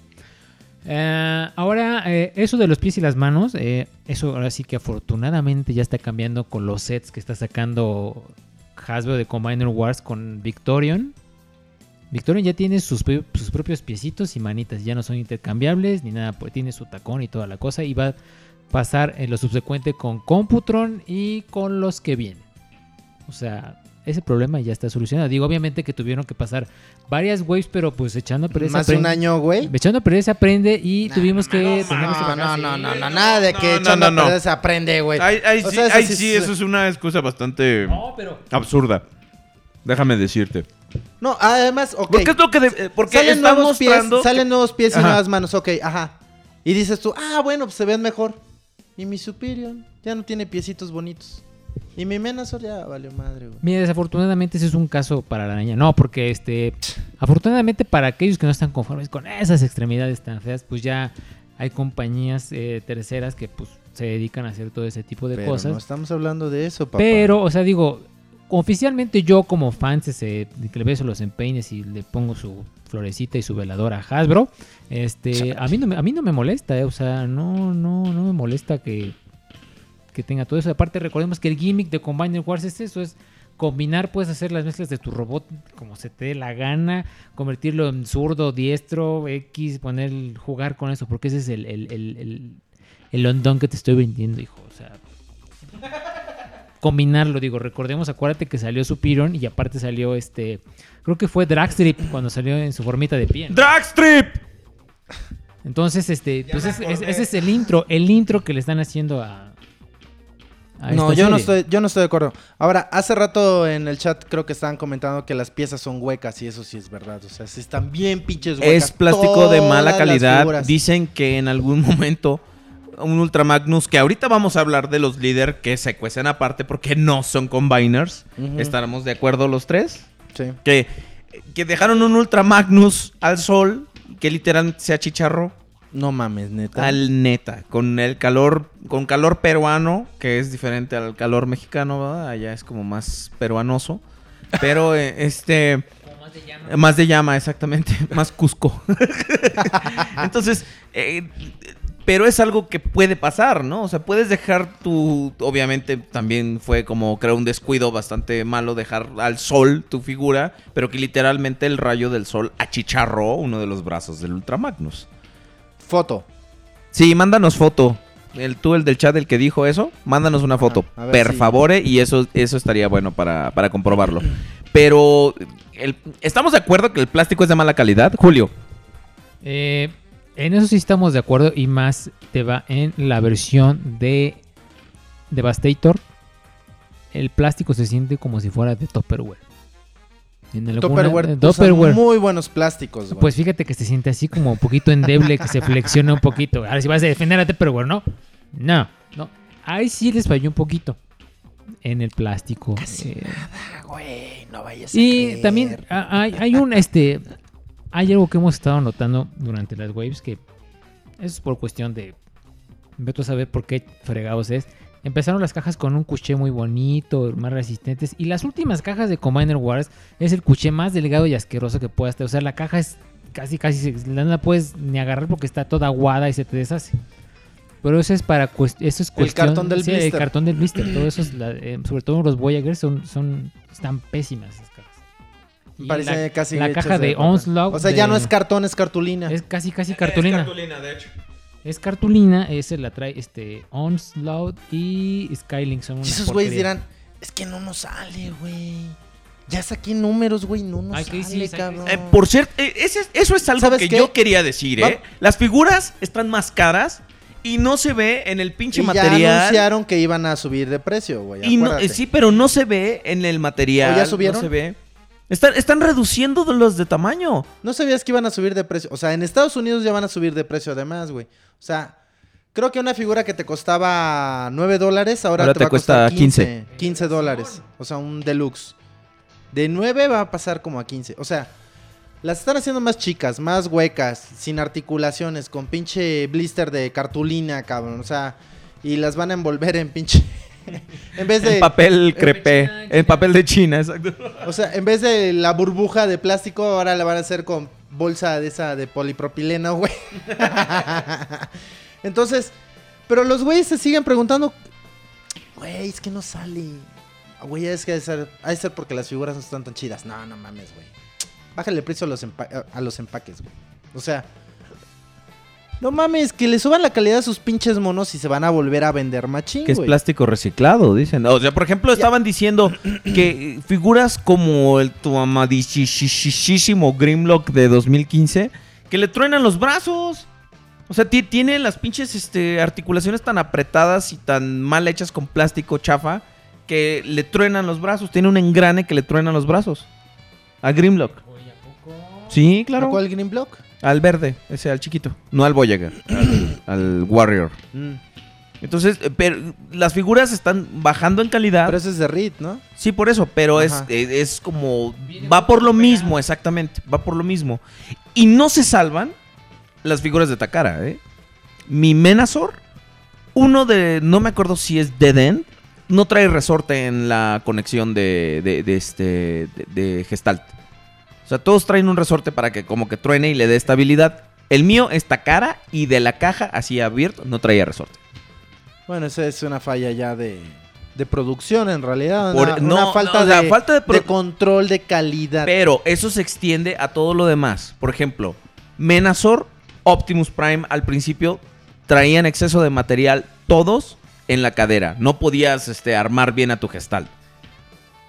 Eh, ahora, eh, eso de los pies y las manos, eh, eso ahora sí que afortunadamente ya está cambiando con los sets que está sacando Hasbro de Combiner Wars con Victorion. Victorion ya tiene sus, sus propios piecitos y manitas, ya no son intercambiables ni nada, pues tiene su tacón y toda la cosa y va a pasar en lo subsecuente con Computron y con los que vienen. O sea, ese problema ya está solucionado. Digo, obviamente que tuvieron que pasar varias waves, pero pues echando a perder se Más de un año, güey. Echando a perder se aprende y tuvimos que No, no, no, no, no, nada de que No, echando no, a no. perder se aprende, güey. Ay, ay, O sí, sea, eso ay, sí sí, es- eso es una excusa bastante No, pero absurda. Déjame decirte. No, además, ok. Porque es lo que de- eh, porque salen nuevos pies, mostrando salen nuevos pies y Ajá. nuevas manos, ok, ajá. Y dices tú, ah, bueno, pues se ven mejor. Y mi Superior ya no tiene piecitos bonitos. Y mi Menazor ya valió madre, güey. Mira, desafortunadamente ese es un caso para la araña. No, porque este, afortunadamente para aquellos que no están conformes con esas extremidades tan feas, pues ya hay compañías eh, terceras que pues se dedican a hacer todo ese tipo de Pero cosas. no estamos hablando de eso, papá. Pero, o sea, digo, oficialmente yo como fan, que le beso los empeines y le pongo su florecita y su veladora a Hasbro, este, a mí no me, a mí no me molesta, eh, o sea, no, no, no me molesta que, que tenga todo eso. Aparte, recordemos que el gimmick de Combiner Wars es eso, es combinar, puedes hacer las mezclas de tu robot como se te dé la gana, convertirlo en zurdo, diestro, X, poner, jugar con eso, porque ese es el, el, el, el, el ondón que te estoy vendiendo, hijo, o sea combinarlo, digo, recordemos, acuérdate que salió Superior y aparte salió este, creo que fue Dragstrip cuando salió en su formita de pie. ¿no? ¡Dragstrip! Entonces, este, pues es- es- ese es el intro, el intro que le están haciendo a... a No, yo no estoy, yo no estoy de acuerdo. Ahora, hace rato en el chat creo que estaban comentando que las piezas son huecas y eso sí es verdad. O sea, sí están bien pinches huecas. Es plástico de mala calidad. Dicen que en algún [laughs] momento un Ultra Magnus, que ahorita vamos a hablar de los líder que se cuecen aparte porque no son combiners. ¿Estaremos de acuerdo los tres? Sí. Que, que dejaron un Ultra Magnus al sol que literalmente se achicharró No mames, neta. al neta, con el calor, con calor peruano, que es diferente al calor mexicano, ¿verdad? Allá es como más peruanoso. Pero eh, [laughs] este más de llama, exactamente, [laughs] más Cusco. [laughs] Entonces, eh, pero es algo que puede pasar, ¿no? O sea, puedes dejar tu, obviamente también fue como creo un descuido bastante malo dejar al sol tu figura, pero que literalmente el rayo del sol achicharró uno de los brazos del Ultra Magnus. Foto. Sí, mándanos foto. El, tú, el del chat, el que dijo eso, mándanos una foto. a ver per si- favore, y eso, eso estaría bueno para, para comprobarlo. Pero, el- ¿estamos de acuerdo que el plástico es de mala calidad? Julio. Eh, en eso sí estamos de acuerdo y más te va en la versión de Devastator. El plástico se siente como si fuera de Tupperware. En alguna- Tupperware. Tupperware. muy buenos plásticos, güey. Pues fíjate que se siente así como un poquito endeble, que se flexiona un poquito. Ahora si vas a defender a Tupperware, ¿no? No, no. Ahí sí les falló un poquito. En el plástico. Eh, Güey, no vayas y también ah, hay, hay un este. Hay algo que hemos estado notando durante las waves que. Es por cuestión de. Vete a saber por qué fregados es. Empezaron las cajas con un cuché muy bonito, más resistentes. Y las últimas cajas de Commander Wars es el cuché más delgado y asqueroso que puedas tener. O sea, la caja es casi, casi. No la puedes ni agarrar porque está toda aguada y se te deshace. Pero eso es para cuest- eso es cuestión. cartón del sí, el blister. cartón del blister. Todo eso es la- [clears throat] eh, sobre todo los Voyager son, son están pésimas esas cajas. Y Parece la, casi la caja de, papel. Onslaught. O sea, ya de- no es cartón, es cartulina. es casi casi cartulina. Es cartulina, de hecho. Es cartulina, ese la trae este Onslaught y Skylink son una esos güeyes dirán, es que no nos sale, güey. Ya saqué números, güey, no nos que sale, sí, cabrón. Eh, por cierto, eh, ese- eso es algo ¿Sabes que qué? yo quería decir, ¿eh? Va- Las figuras están más caras y no se ve en el pinche y ya material. anunciaron que iban a subir de precio, güey. Y no, eh, sí, pero no se ve en el material. ¿O ya subieron? No se ve. Están, están reduciendo de los de tamaño. No sabías que iban a subir de precio. O sea, en Estados Unidos ya van a subir de precio además, güey. O sea, creo que una figura que te costaba 9 dólares, ahora, Ahora te, te va a costar cuesta 15. 15 dólares. O sea, un deluxe. De 9 va a pasar como a 15. O sea, las están haciendo más chicas, más huecas, sin articulaciones, con pinche blister de cartulina, cabrón. O sea, y las van a envolver en pinche... [laughs] en vez de... En papel crepé. China, En papel de China, exacto. O sea, en vez de la burbuja de plástico, ahora la van a hacer con bolsa de esa de polipropileno, güey. [laughs] Entonces, pero los güeyes se siguen preguntando, güey, es que no sale. Güey, es que ha de ser, ha de ser porque las figuras no están tan chidas. No, no mames, güey. Bájale el precio a los, empa- a los empaques, güey. O sea, no mames, que le suban la calidad a sus pinches monos y se van a volver a vender machín, Que es güey. plástico reciclado, dicen. O sea, por ejemplo, estaban diciendo que figuras como el tu amadísimo Grimlock de 2015, que le truenan los brazos. O sea, ti- tiene las pinches este, articulaciones tan apretadas y tan mal hechas con plástico chafa que le truenan los brazos. Tiene un engrane que le truenan los brazos. A Grimlock. Sí, ¿A claro. cuál Green Block? Al verde, ese, al chiquito. No al Voyager, al, [clears throat] al Warrior. Mm. Entonces, eh, pero las figuras están bajando en calidad. Pero ese es de Reed, ¿no? sí, por eso, pero es, eh, es como... Va por lo mismo, exactamente. Va por lo mismo. Y no se salvan las figuras de Takara, ¿eh? Mi Menazor, uno de... No me acuerdo si es Dead End. No trae resorte en la conexión de, de, de este, de, de Gestalt. Sea, todos traen un resorte para que como que truene y le dé estabilidad. El mío es Takara y de la caja así abierto no traía resorte. Bueno, esa es una falla ya de, de producción en realidad. Por- una, no, una falta, no, o sea, de, falta de control de calidad. Pero eso se extiende a todo lo demás. Por ejemplo, Menazor, Optimus Prime al principio traían exceso de material todos en la cadera. No podías este, armar bien a tu gestal.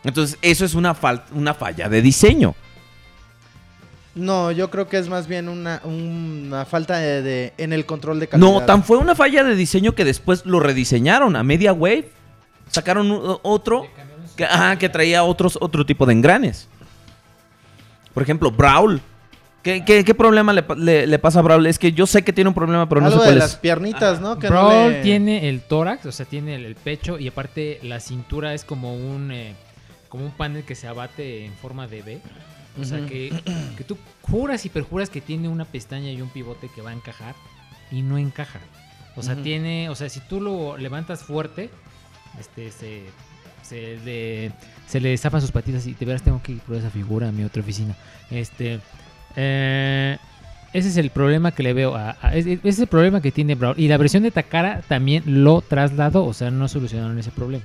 Entonces, eso es una, una falla de diseño. No, yo creo que es más bien una, una falta de, de- en el control de calidad. No, tan fue una falla de diseño que después lo rediseñaron a media wave. Sacaron otro que, ajá, que traía otros, otro tipo de engranes. Por ejemplo, Brawl. ¿Qué, qué- qué problema le, le- le pasa a Brawl? Es que yo sé que tiene un problema, pero no sé de cuál las piernitas, ¿no? Que no Brawl le- tiene el tórax, o sea, tiene el, el pecho y aparte la cintura es como un eh, como un panel que se abate en forma de O sea, que, que tú juras y perjuras que tiene una pestaña y un pivote que va a encajar y no encaja. O sea, tiene, o sea, si tú lo levantas fuerte, este se se le, se le zafan sus patitas y de veras tengo que ir por esa figura a mi otra oficina. Este eh, ese es el problema que le veo a, a- ese ese es el problema que tiene Brawl y la versión de Takara también lo trasladó, o sea, no solucionaron ese problema.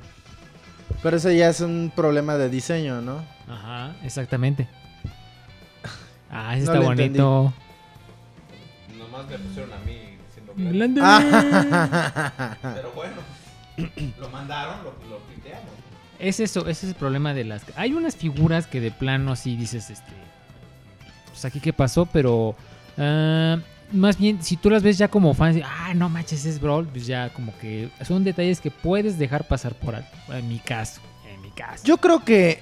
Pero ese ya es un problema de diseño, ¿no? Ajá, exactamente. Ah, ese No está bonito. Nomás me pusieron a mí diciendo que... Grande. Ah. Pero bueno, lo mandaron, lo, lo. Es eso, ese es el problema de las. Hay unas figuras que de plano así dices, este. Pues aquí qué pasó, pero. ah, más bien, si tú las ves ya como fans, de, ah, no manches, es Brawl, pues ya como que son detalles que puedes dejar pasar por alto. En mi caso, en mi caso. Yo creo que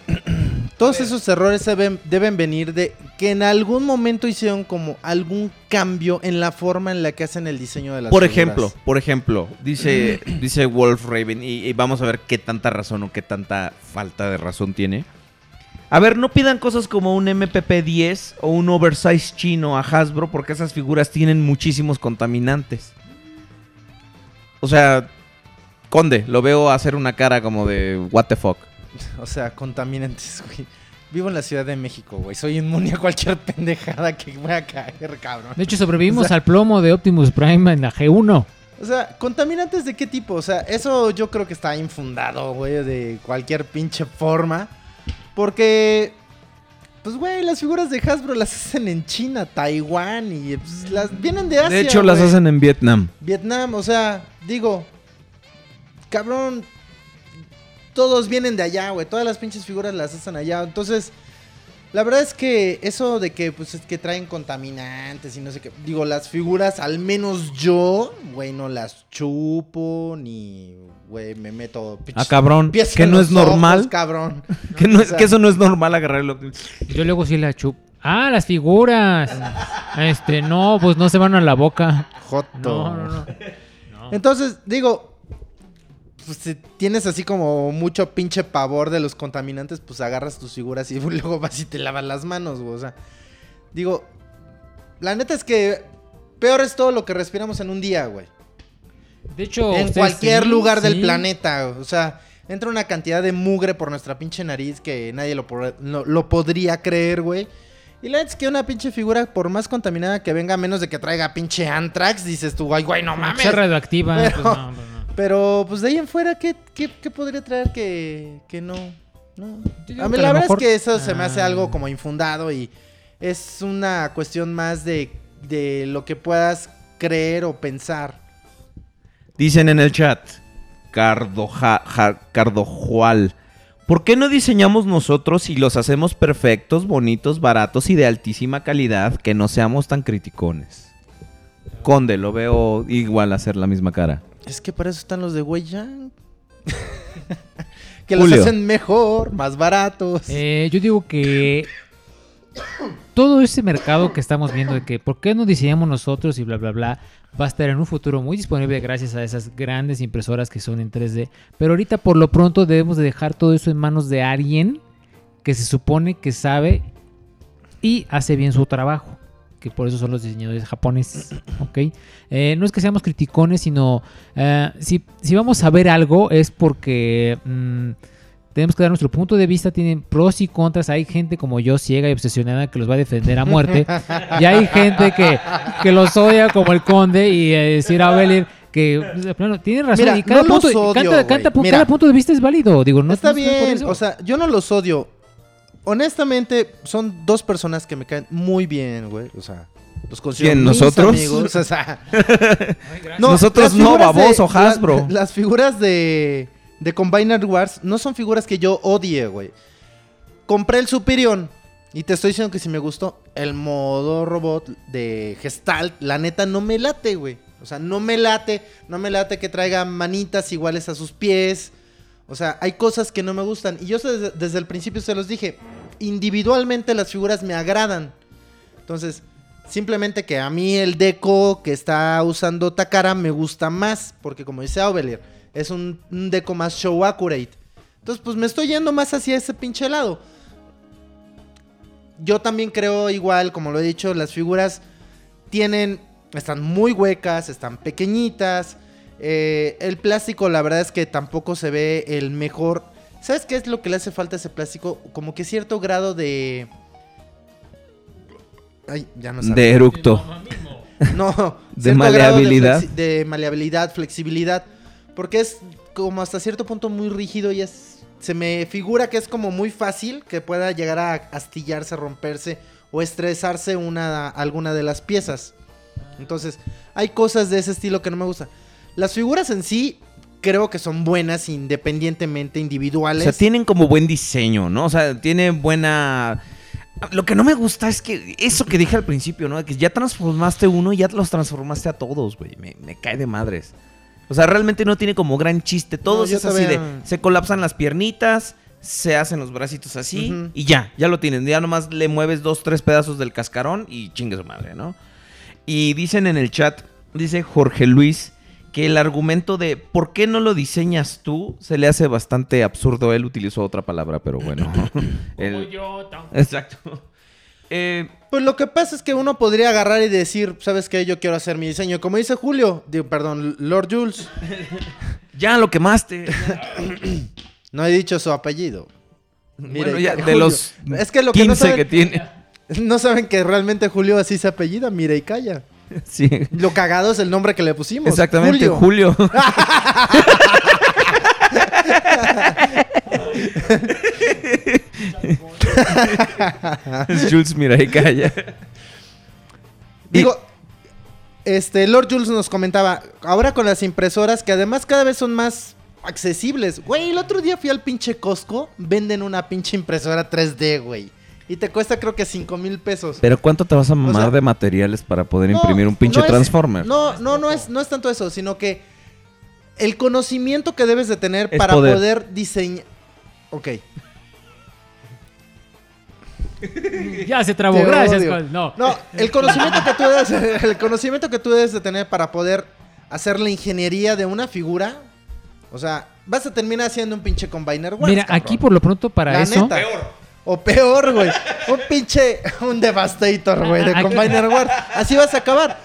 todos esos errores deben, deben venir de que en algún momento hicieron como algún cambio en la forma en la que hacen el diseño de las Por figuras. ejemplo, por ejemplo, dice, [clears throat] dice Wolf Raven, y, y vamos a ver qué tanta razón o qué tanta falta de razón tiene. A ver, no pidan cosas como un MPP 10 o un oversize chino a Hasbro porque esas figuras tienen muchísimos contaminantes. O sea, Conde, lo veo hacer una cara como de what the fuck. [laughs] O sea, contaminantes, [laughs] güey. Vivo en la Ciudad de México, güey. Soy inmune a cualquier [laughs] pendejada que voy a caer, cabrón. De hecho, sobrevivimos O sea- al plomo de Optimus Prime en la G1. O sea, ¿contaminantes de qué tipo? O sea, eso yo creo que está infundado, güey, de cualquier pinche forma. Porque, pues, güey, las figuras de Hasbro las hacen en China, Taiwán y pues, las vienen de Asia. de hecho, las hacen en Vietnam. Vietnam, o sea, digo, cabrón, todos vienen de allá, güey. Todas las pinches figuras las hacen allá. Entonces, la verdad es que eso de que, pues, es que traen contaminantes y no sé qué. Digo, las figuras, al menos yo, güey, no las chupo ni, güey, me meto. Ah, cabrón, que no es normal. cabrón. [laughs] Que, no es- O sea- que eso no es normal agarrar el Optimus. Yo luego sí la chup. Ah, las figuras. Este, no, pues no se van a la boca. Joto. No, no, no. Entonces, digo, pues si tienes así como mucho pinche pavor de los contaminantes, pues agarras tus figuras y [laughs] luego vas y te lavas las manos, güey. O sea, digo, la neta es que peor es todo lo que respiramos en un día, güey. De hecho, en cualquier sí, lugar del planeta, o sea, entra una cantidad de mugre por nuestra pinche nariz que nadie lo, no- lo podría creer, güey. Y la neta es que una pinche figura, por más contaminada que venga, menos de que traiga pinche Antrax, dices tú, ay, güey, no mames. sea radioactiva. Pero- pues no, pues no. Pero pues de ahí en fuera, ¿qué, qué, qué podría traer que, que no? A mí la verdad mejor- es que eso se me hace Ah. algo como infundado y es una cuestión más de, de lo que puedas creer o pensar. Dicen en el chat, Cardoja, ja- Cardojual, ¿por qué no diseñamos nosotros y los hacemos perfectos, bonitos, baratos y de altísima calidad que no seamos tan criticones? Conde, lo veo igual hacer la misma cara. Es que para eso están los de Wei-Yang. [laughs] que los Julio. hacen mejor, más baratos. Eh, yo digo que todo ese mercado que estamos viendo de que por qué no diseñamos nosotros y bla bla bla va a estar en un futuro muy disponible gracias a esas grandes impresoras que son en 3D. Pero ahorita por lo pronto debemos de dejar todo eso en manos de alguien que se supone que sabe y hace bien su trabajo. Que por eso son los diseñadores japoneses, [clears throat] ¿ok? Eh, no es que seamos criticones, sino eh, si, si vamos a ver algo es porque mm, tenemos que dar nuestro punto de vista, tienen pros y contras. Hay gente como yo, ciega y obsesionada, que los va a defender a muerte. y hay gente que, que los odia como el conde y eh, decir a Belir que, plano, tiene razón. Mira, y cada, no punto, odio, Mira. cada punto de vista es válido. Digo, no Está no bien, o sea, yo no los odio. Honestamente, son dos personas que me caen muy bien, güey. O sea, los considero ¿Quién, mis nosotros? amigos, o sea, [laughs] Nosotros las no, figuras de- baboso, Hasbro. la- las figuras de, de Combiner Wars no son figuras que yo odie, güey. Compré el Superion y te estoy diciendo que si me gustó el modo robot de Gestalt, la neta no me late, güey. O sea, no me late, no me late que traiga manitas iguales a sus pies. O sea, hay cosas que no me gustan. Y yo desde, el principio se los dije, individualmente las figuras me agradan. Entonces, simplemente que a mí el deco que está usando Takara me gusta más, porque como dice Aubelier, es un deco más show accurate. Entonces, pues me estoy yendo más hacia ese pinche lado. Yo también creo igual, como lo he dicho, las figuras tienen, están muy huecas, están pequeñitas. Eh, el plástico, la verdad es que tampoco se ve el mejor. ¿Sabes qué es lo que le hace falta a ese plástico? Como que cierto grado de... Ay, ya no De eructo. no, [laughs] De maleabilidad. De, maleabilidad, flexibilidad. Porque es como hasta cierto punto muy rígido y es. Se me figura que es como muy fácil que pueda llegar a astillarse, romperse o estresarse una, alguna de las piezas. Entonces, hay cosas de ese estilo que no me gustan. Las figuras en sí creo que son buenas independientemente, O individuales. sea, tienen como buen diseño, ¿no? O sea, tiene buena... Lo que no me gusta es que eso que dije al principio, ¿no? Que ya transformaste uno y ya los transformaste a todos, güey. Me, me cae de madres. O sea, realmente no tiene como gran chiste. Todos yo es así de... Se colapsan las piernitas, se hacen los bracitos así y ya, ya lo tienen. Ya nomás le mueves dos, tres pedazos del cascarón y chingue su madre, ¿no? Y dicen en el chat, dice Jorge Luis, que el argumento de ¿por qué no lo diseñas tú? se le hace bastante absurdo. Él utilizó otra palabra, pero bueno. [laughs] El- Exacto. Eh, Pues lo que pasa es que uno podría agarrar y decir, ¿sabes qué? Yo quiero hacer mi diseño. Como dice Julio, digo, perdón, Lord Jules. [laughs] ya lo quemaste. [clears throat] No he dicho su apellido. Mire, bueno, ya, de Julio. los Es que lo que 15 no saben, que tiene. [laughs] no saben que realmente Julio así se apellida, mire y calla. [laughs] Sí. Lo cagado es el nombre que le pusimos. Exactamente, Julio. [laughs] es Jules Mirai Calla. Digo, este, Lord Jules nos comentaba, ahora con las impresoras que además cada vez son más accesibles. Güey, el otro día fui al pinche Costco, venden una pinche impresora 3D, güey. Y te cuesta creo que 5 mil pesos. Pero ¿cuánto te vas a mamar sea, de materiales para poder No, imprimir un pinche no es- Transformer? No, no, no es, no es tanto eso, sino que el conocimiento que debes de tener Es para poder. poder diseñar... Ok. [laughs] Ya se trabó, Te gracias. Col. No. No, el conocimiento que tú debes, el conocimiento que tú debes de tener para poder hacer la ingeniería de una figura, o sea, vas a terminar haciendo un pinche combiner Mira, cabrón. aquí por lo pronto para La eso. neta. O peor, güey. Un pinche, un devastator, güey, de Aquí- combiner Wars. Así vas a acabar.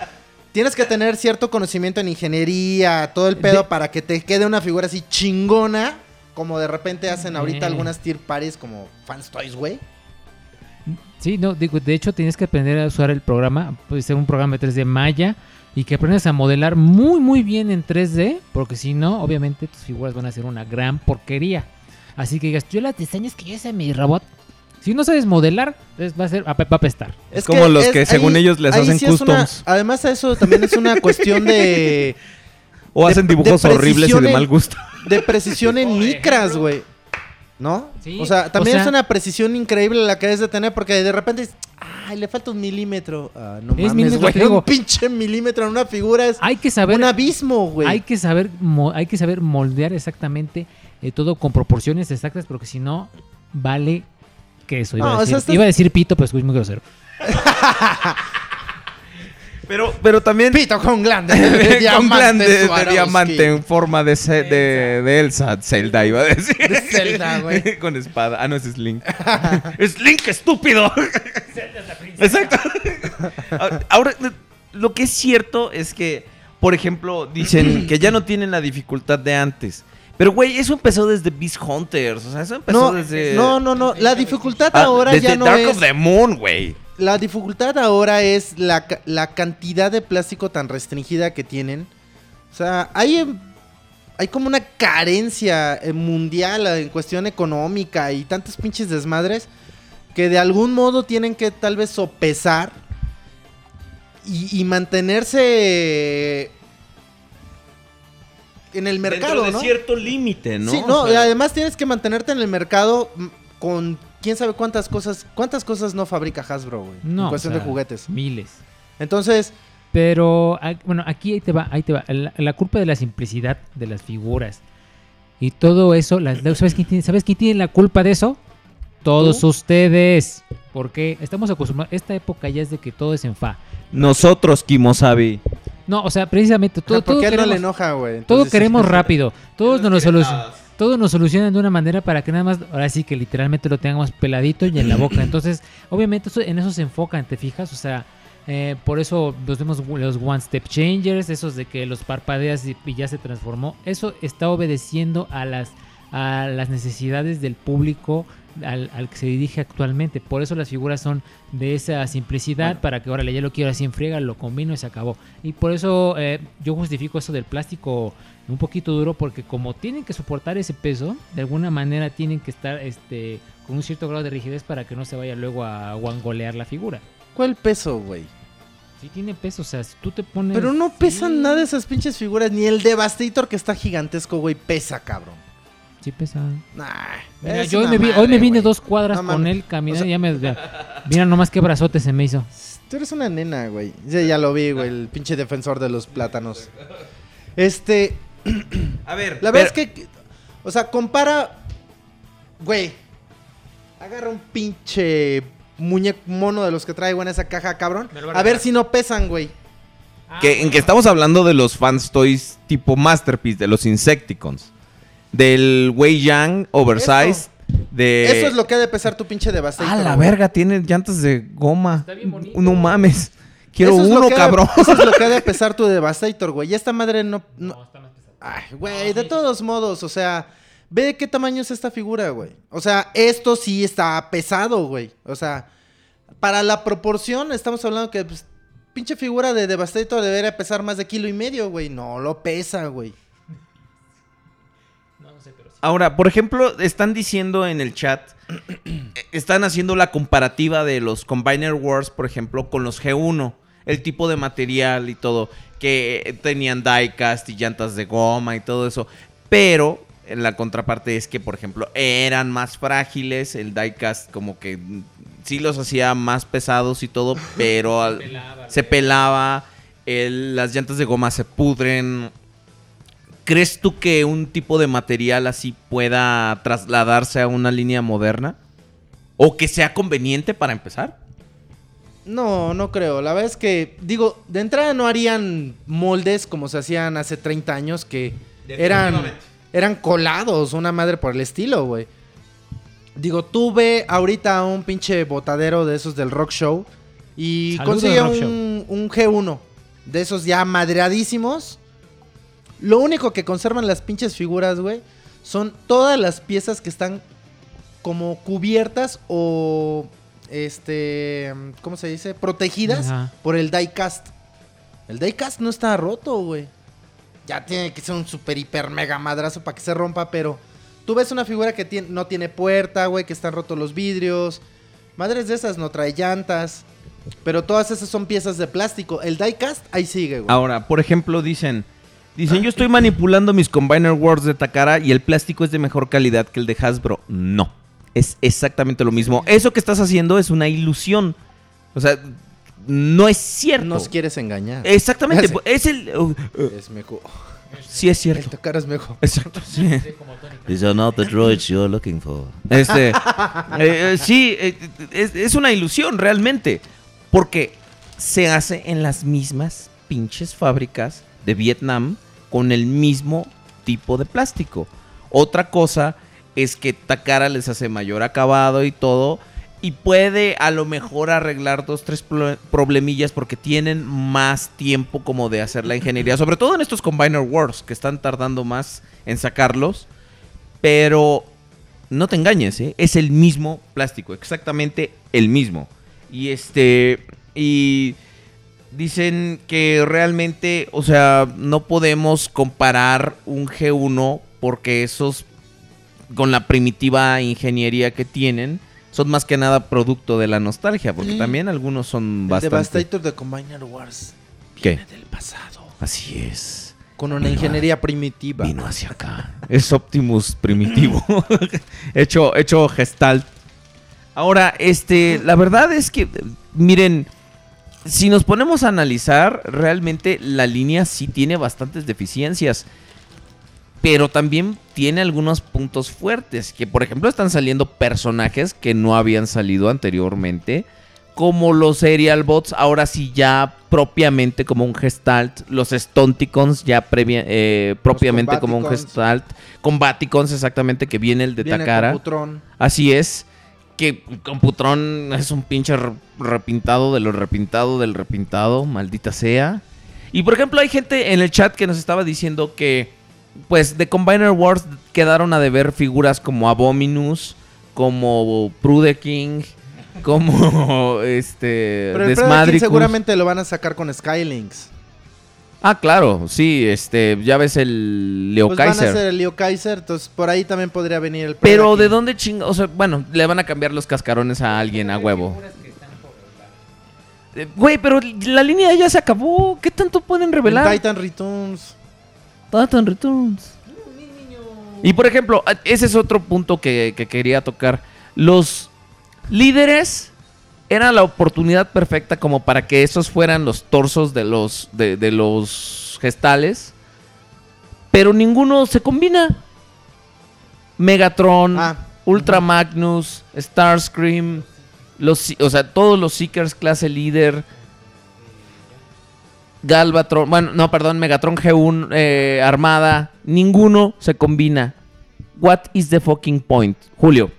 Tienes que tener cierto conocimiento en ingeniería, todo el pedo De- para que te quede una figura así chingona, como de repente hacen ahorita Eh. algunas tier parties como Fans Toys, güey. Sí, no, digo, de hecho tienes que aprender a usar el programa, puede ser un programa de 3D Maya y que aprendas a modelar muy muy bien en 3D, porque si no, obviamente tus figuras van a ser una gran porquería. Así que digas, yo las diseños que yo hice mi robot. Si no sabes modelar, es- va a ser va a apestar. Es como los que según ellos les hacen una- customs. además, eso también es una [laughs] cuestión de, O de- hacen dibujos de horribles y de en- mal gusto. de precisión en [laughs] micras, güey. ¿No? Sí, o sea, también o sea- es una precisión increíble la que debes de tener porque de repente ay, le falta un milímetro. Ah, no Es mames, güey. Un pinche milímetro en una figura es Hay que saber un abismo, güey. hay que saber hay que saber moldear exactamente eh, todo con proporciones exactas, porque si no vale queso. Iba, No, a, o decir, sea, estás- iba a decir pito, pero es muy grosero. [laughs] Pero, pero también Pito con glande [laughs] de con diamante. glande de diamante en forma de, ce- de, de Elsa, Zelda iba a decir. De Zelda, güey. [laughs] con espada. Ah, no, es Slink. ¡Slink, estúpido! Exacto. Ahora, lo que es cierto es que, por ejemplo, dicen [clears throat] que ya no tienen la dificultad de antes. Pero, güey, eso empezó desde Beast Hunters. O sea, eso empezó No, desde. no, no, no. La dificultad Ah, ahora desde ya no Dark es. of the Moon, güey. La dificultad ahora es la, la cantidad de plástico tan restringida que tienen. O sea, hay, em, hay como una carencia eh, mundial eh, en cuestión económica y tantos pinches desmadres que de algún modo tienen que tal vez sopesar y, y mantenerse en el mercado, Dentro de ¿no? cierto límite, ¿no? Sí, O no, sea, además tienes que mantenerte en el mercado con quién sabe cuántas cosas, cuántas cosas no fabrica Hasbro, güey. No, en cuestión o sea, de juguetes. Miles. Entonces, Pero, bueno, aquí ahí te va, ahí te va. La, la culpa de la simplicidad de las figuras y todo eso, las- ¿sabes, quién tiene, ¿sabes quién tiene la culpa de eso? Todos ¿Tú? ustedes. Porque estamos acostumbrados, esta época ya es de que todo es en fa. Nosotros, Kimosabi. No, o sea, precisamente todo, ¿por todo qué no queremos, le enoja, güey? todo queremos [laughs] rápido. Todos nos solucionan. Todo nos solucionan de una manera para que nada más, ahora sí que literalmente lo tengamos peladito y en la boca. Entonces, obviamente eso- en eso se enfocan, ¿te fijas? O sea, eh, por eso los vemos los One Step Changers, esos de que los parpadeas y, y ya se transformó. Eso está obedeciendo a las, a las necesidades del público al, al que se dirige actualmente. Por eso las figuras son de esa simplicidad para que, órale, ya lo quiero así en friega, lo combino y se acabó. Y por eso eh, yo justifico eso del plástico un poquito duro porque como tienen que soportar ese peso, de alguna manera tienen que estar este con un cierto grado de rigidez para que no se vaya luego a guangolear la figura. ¿Cuál peso, güey? Sí tiene peso, o sea, si tú te pones... Pero no pesan Sí, nada esas pinches figuras, ni el Devastator que está gigantesco, güey, pesa, cabrón. Sí pesa. Nah, Mira, es yo hoy me, vi, hoy madre, me vine dos cuadras No con él caminando O sea- y ya me... ya- mira nomás qué brazote se me hizo. Tú eres una nena, güey. Sí, ya lo vi, güey, el pinche defensor de los plátanos. Este, [clears throat] A ver, la verdad es que, o sea, compara Güey, agarra un pinche muñeco mono de los que traigo en esa caja, cabrón. A A ver si no pesan, güey. Que, en que estamos hablando de los fans toys tipo Masterpiece, de los Insecticons. Del Wei Yang Oversized. De... Eso es lo que ha de pesar tu pinche Devastator. Ah, la güey. verga, tiene llantas de goma. Está bien bonito. No mames. Quiero Eso uno, cabrón. [laughs] Eso es lo que ha de [laughs] pesar tu Devastator, güey. Y esta madre no... no- No, está más pesado. Ay, güey, de todos modos, o sea... Ve de qué tamaño es esta figura, güey. O sea, esto sí está pesado, güey. O sea, para la proporción, estamos hablando que... pues, pinche figura de Devastator debería pesar más de kilo y medio, güey. No lo pesa, güey. Ahora, por ejemplo, están diciendo en el chat, [clears throat] están haciendo la comparativa de los Combiner Wars, por ejemplo, con los G1, el tipo de material y todo, que tenían diecast y llantas de goma y todo eso, pero en la contraparte es que, por ejemplo, eran más frágiles, el diecast como que sí los hacía más pesados y todo, [clears throat] pero al- pelaba, se pelaba, el- las llantas de goma se pudren. ¿Crees tú que un tipo de material así pueda trasladarse a una línea moderna? ¿O que sea conveniente para empezar? No, no creo. La verdad es que, digo, de entrada no harían moldes como se hacían hace 30 años que eran, eran colados, una madre por el estilo, güey. Digo, tuve ahorita un pinche botadero de esos del rock show y Saludos, consigue Rock un, un G1 de esos ya madreadísimos. Lo único que conservan las pinches figuras, güey, son todas las piezas que están como cubiertas o este, ¿cómo se dice? Protegidas Ajá. por el diecast. El diecast no está roto, güey. Ya tiene que ser un super hiper mega madrazo para que se rompa, pero tú ves una figura que tiene- no tiene puerta, güey, que están rotos los vidrios. Madres de esas no trae llantas. Pero todas esas son piezas de plástico. El diecast ahí sigue, güey. Ahora, por ejemplo, dicen... Dicen, yo estoy manipulando mis Combiner Wars de Takara y el plástico es de mejor calidad que el de Hasbro. No, es exactamente lo mismo. Eso que estás haciendo es una ilusión. O sea, no es cierto. Nos quieres engañar. Exactamente, [laughs] es el... uh, uh, Es mejor. sí es El cierto. Takara es mejor. Exacto, sí. These are not the droids you're looking for. Este, eh, eh, sí, eh, es, es una ilusión realmente. Porque se hace en las mismas pinches fábricas de Vietnam con el mismo tipo de plástico. Otra cosa es que Takara les hace mayor acabado y todo. Y puede a lo mejor arreglar dos, tres pro- problemillas porque tienen más tiempo como de hacer la ingeniería. Sobre todo en estos Combiner Wars que están tardando más en sacarlos. Pero no te engañes, ¿eh? es el mismo plástico, exactamente el mismo. Y este, y dicen que realmente, o sea, no podemos comparar un G1 porque esos, con la primitiva ingeniería que tienen, son más que nada producto de la nostalgia, porque también algunos son El bastante... Devastator de Combiner Wars. ¿Qué? Viene del pasado. Así es. Con una ingeniería primitiva. Vino hacia acá. Es Optimus primitivo. [laughs] hecho, hecho gestalt. Ahora, este, la verdad es que, miren, si nos ponemos a analizar, realmente la línea sí tiene bastantes deficiencias. Pero también tiene algunos puntos fuertes. Que por ejemplo están saliendo personajes que no habían salido anteriormente. Como los Serial Bots, ahora sí ya propiamente como un Gestalt. Los Stonticons ya previa- eh, propiamente como un. Gestalt. Combaticons exactamente que viene el de Viene Takara. Así es. Que Computron es un pinche re- repintado de lo repintado del repintado, maldita sea. Y por ejemplo, hay gente en el chat que nos estaba diciendo que, pues, de Combiner Wars quedaron a deber figuras como Abominus, como Prudeking, como [laughs] este. Pero el Desmadricus. seguramente lo van a sacar con Skylinks. Ah, claro, sí, este, ya ves el Leo Pues van a Kaiser. hacer el Leo Kaiser, entonces por ahí también podría venir el Pero de dónde chinga, o sea, bueno, le van a cambiar los cascarones a alguien a huevo. Eh, Güey, pero la línea ya se acabó. ¿Qué tanto pueden El revelar? Titan Returns. Titan Returns. Y por ejemplo, a- ese es otro punto que, que quería tocar. Los líderes eran la oportunidad perfecta como para que esos fueran los torsos de los, de, de los gestales. Pero ninguno se combina. Megatron, Ah, Ultra Magnus, Starscream, los, o sea, todos los Seekers clase líder, Galvatron, bueno, no, perdón, Megatron G1 eh, Armada, ninguno se combina. What is the fucking point? Julio.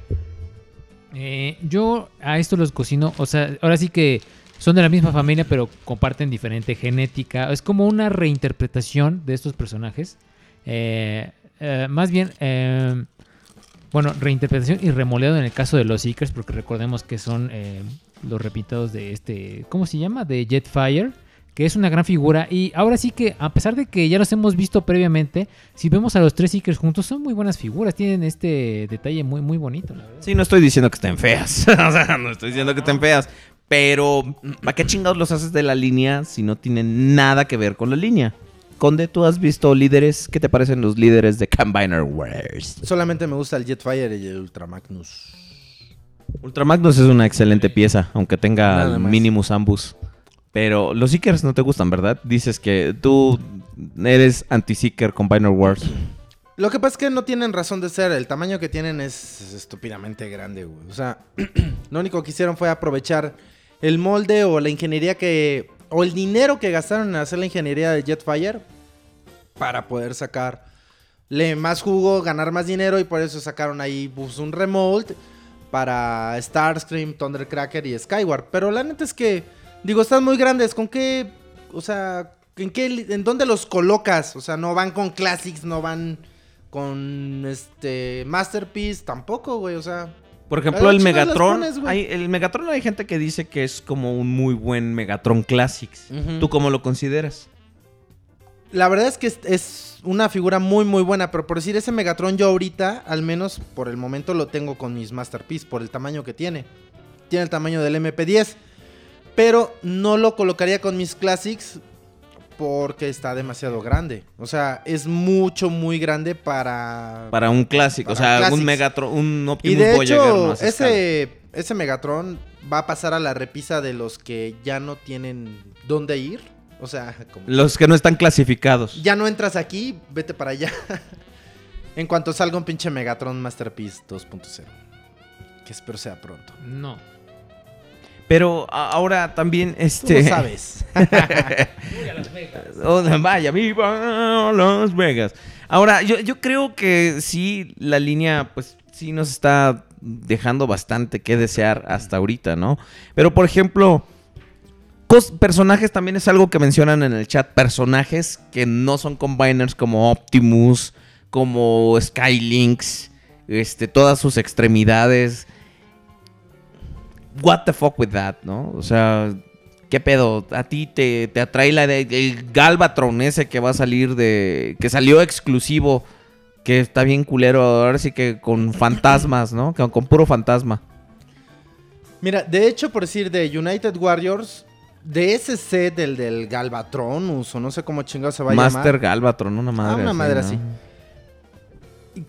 Eh, yo a esto los cocino, o sea, ahora sí que son de la misma familia, pero comparten diferente genética. Es como una reinterpretación de estos personajes. Eh, eh, más bien, eh, bueno, reinterpretación y remoleado en el caso de los Seekers, porque recordemos que son eh, los repintados de este, ¿cómo se llama? De Jetfire, que es una gran figura. Y ahora sí que, a pesar de que ya los hemos visto previamente, si vemos a los tres Seekers juntos, son muy buenas figuras. Tienen este detalle muy, muy bonito, la verdad. Sí, no estoy diciendo que estén feas. [laughs] o sea, no estoy diciendo que estén feas. Pero, ¿a qué chingados los haces de la línea si no tienen nada que ver con la línea? Conde, ¿tú has visto líderes? ¿Qué te parecen los líderes de Combiner Wars? Solamente me gusta el Jetfire y el Ultra Magnus. Ultramagnus es una excelente pieza, aunque tenga Nada más. Pero los Seekers no te gustan, ¿verdad? Dices que tú eres anti-Seeker Combiner Wars. Lo que pasa es que no tienen razón de ser. El tamaño que tienen es estúpidamente grande, güey. O sea, [clears throat] lo único que hicieron fue aprovechar el molde o la ingeniería que... O el dinero que gastaron en hacer la ingeniería de Jetfire para poder sacarle más jugo, ganar más dinero y por eso sacaron ahí pues, un remold para Starscream, Thundercracker y Skyward. Pero la neta es que, digo, están muy grandes. ¿Con qué? O sea, ¿en qué, en dónde los colocas? O sea, no van con Classics, no van con este Masterpiece tampoco, güey. O sea, Por ejemplo, ¿A el Megatron. pones, hay, el Megatron hay gente que dice que es como un muy buen Megatron Classics. ¿Tú cómo lo consideras? La verdad es que es, es una figura muy muy buena, pero por decir ese Megatron yo ahorita, al menos por el momento lo tengo con mis Masterpiece por el tamaño que tiene. Tiene el tamaño del MP10, pero no lo colocaría con mis Classics porque está demasiado grande. O sea, es mucho muy grande para Para un clásico, o sea, Classics. un Megatron, un Y Optimus de Voyager hecho, más escala. ese ese Megatron va a pasar a la repisa de los que ya no tienen dónde ir. O sea, como Los que no están clasificados. ya no entras aquí, vete para allá. [laughs] en cuanto salga un pinche Megatron Masterpiece 2.0. Que espero sea pronto. No. Pero a- ahora también, Tú este... lo sabes. [laughs] Oh, vaya, viva Las Vegas. Ahora, yo, yo creo que sí, la línea, pues sí nos está dejando bastante que desear hasta ahorita, ¿no? Pero, por ejemplo, personajes también es algo que mencionan en el chat. Personajes que no son combiners como Optimus, como Skylinks, este, todas sus extremidades. What the fuck with that, ¿no? O sea, ¿Qué pedo? ¿A ti te, te atrae la de, el Galvatron ese que va a salir de... que salió exclusivo, que está bien culero, ahora sí que con fantasmas, ¿no? Con, con puro fantasma. Mira, de hecho, por decir de United Warriors, de ese set del del Galvatronus, o no sé cómo chingado se va a Master llamar. Galvatron, una madre una así, madre ¿no? así.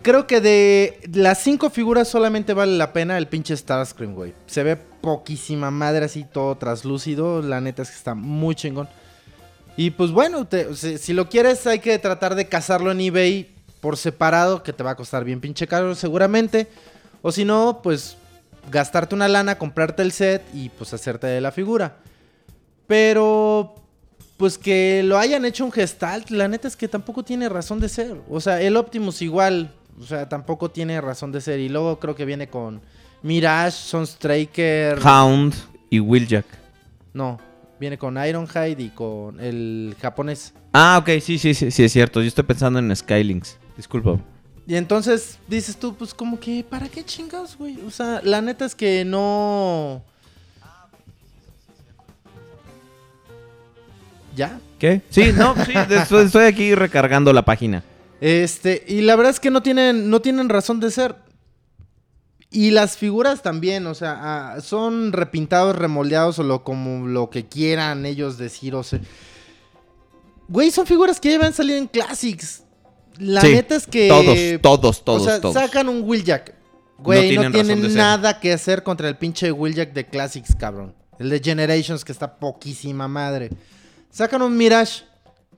Creo que de las cinco figuras solamente vale la pena el pinche Starscream, güey. Se ve poquísima madre así, todo traslúcido. La neta es que está muy chingón. Y pues bueno, si, si lo quieres hay que tratar de cazarlo en eBay por separado, que te va a costar bien pinche caro seguramente. O si no, pues gastarte una lana, comprarte el set y pues hacerte de la figura. Pero pues que lo hayan hecho un gestalt, la neta es que tampoco tiene razón de ser. O sea, el Optimus igual, o sea, tampoco tiene razón de ser. Y luego creo que viene con Mirage, Sunstriker. Hound y Wheeljack. No, viene con Ironhide y con el japonés. Ah, ok, sí, sí, sí, sí, es cierto. Yo estoy pensando en Skylinks. Disculpa. Y entonces dices tú, pues como que, ¿para qué chingados, güey? O sea, la neta es que no... ¿Ya? ¿Qué? Sí, no, sí, estoy, estoy aquí recargando la página. Este, y la verdad es que no tienen, no tienen razón de ser. Y las figuras también, o sea, ah, son repintados, remoldeados o lo, como lo que quieran ellos decir, o sea. Güey, son figuras que llevan salir en Classics. La Sí, neta es que. Todos, todos, todos, o sea, todos. sacan un Wheeljack. Güey, No no tienen razón tienen, nada que hacer contra el pinche Wheeljack de Classics, cabrón. El de Generations, que está poquísima madre. Sacan un Mirage,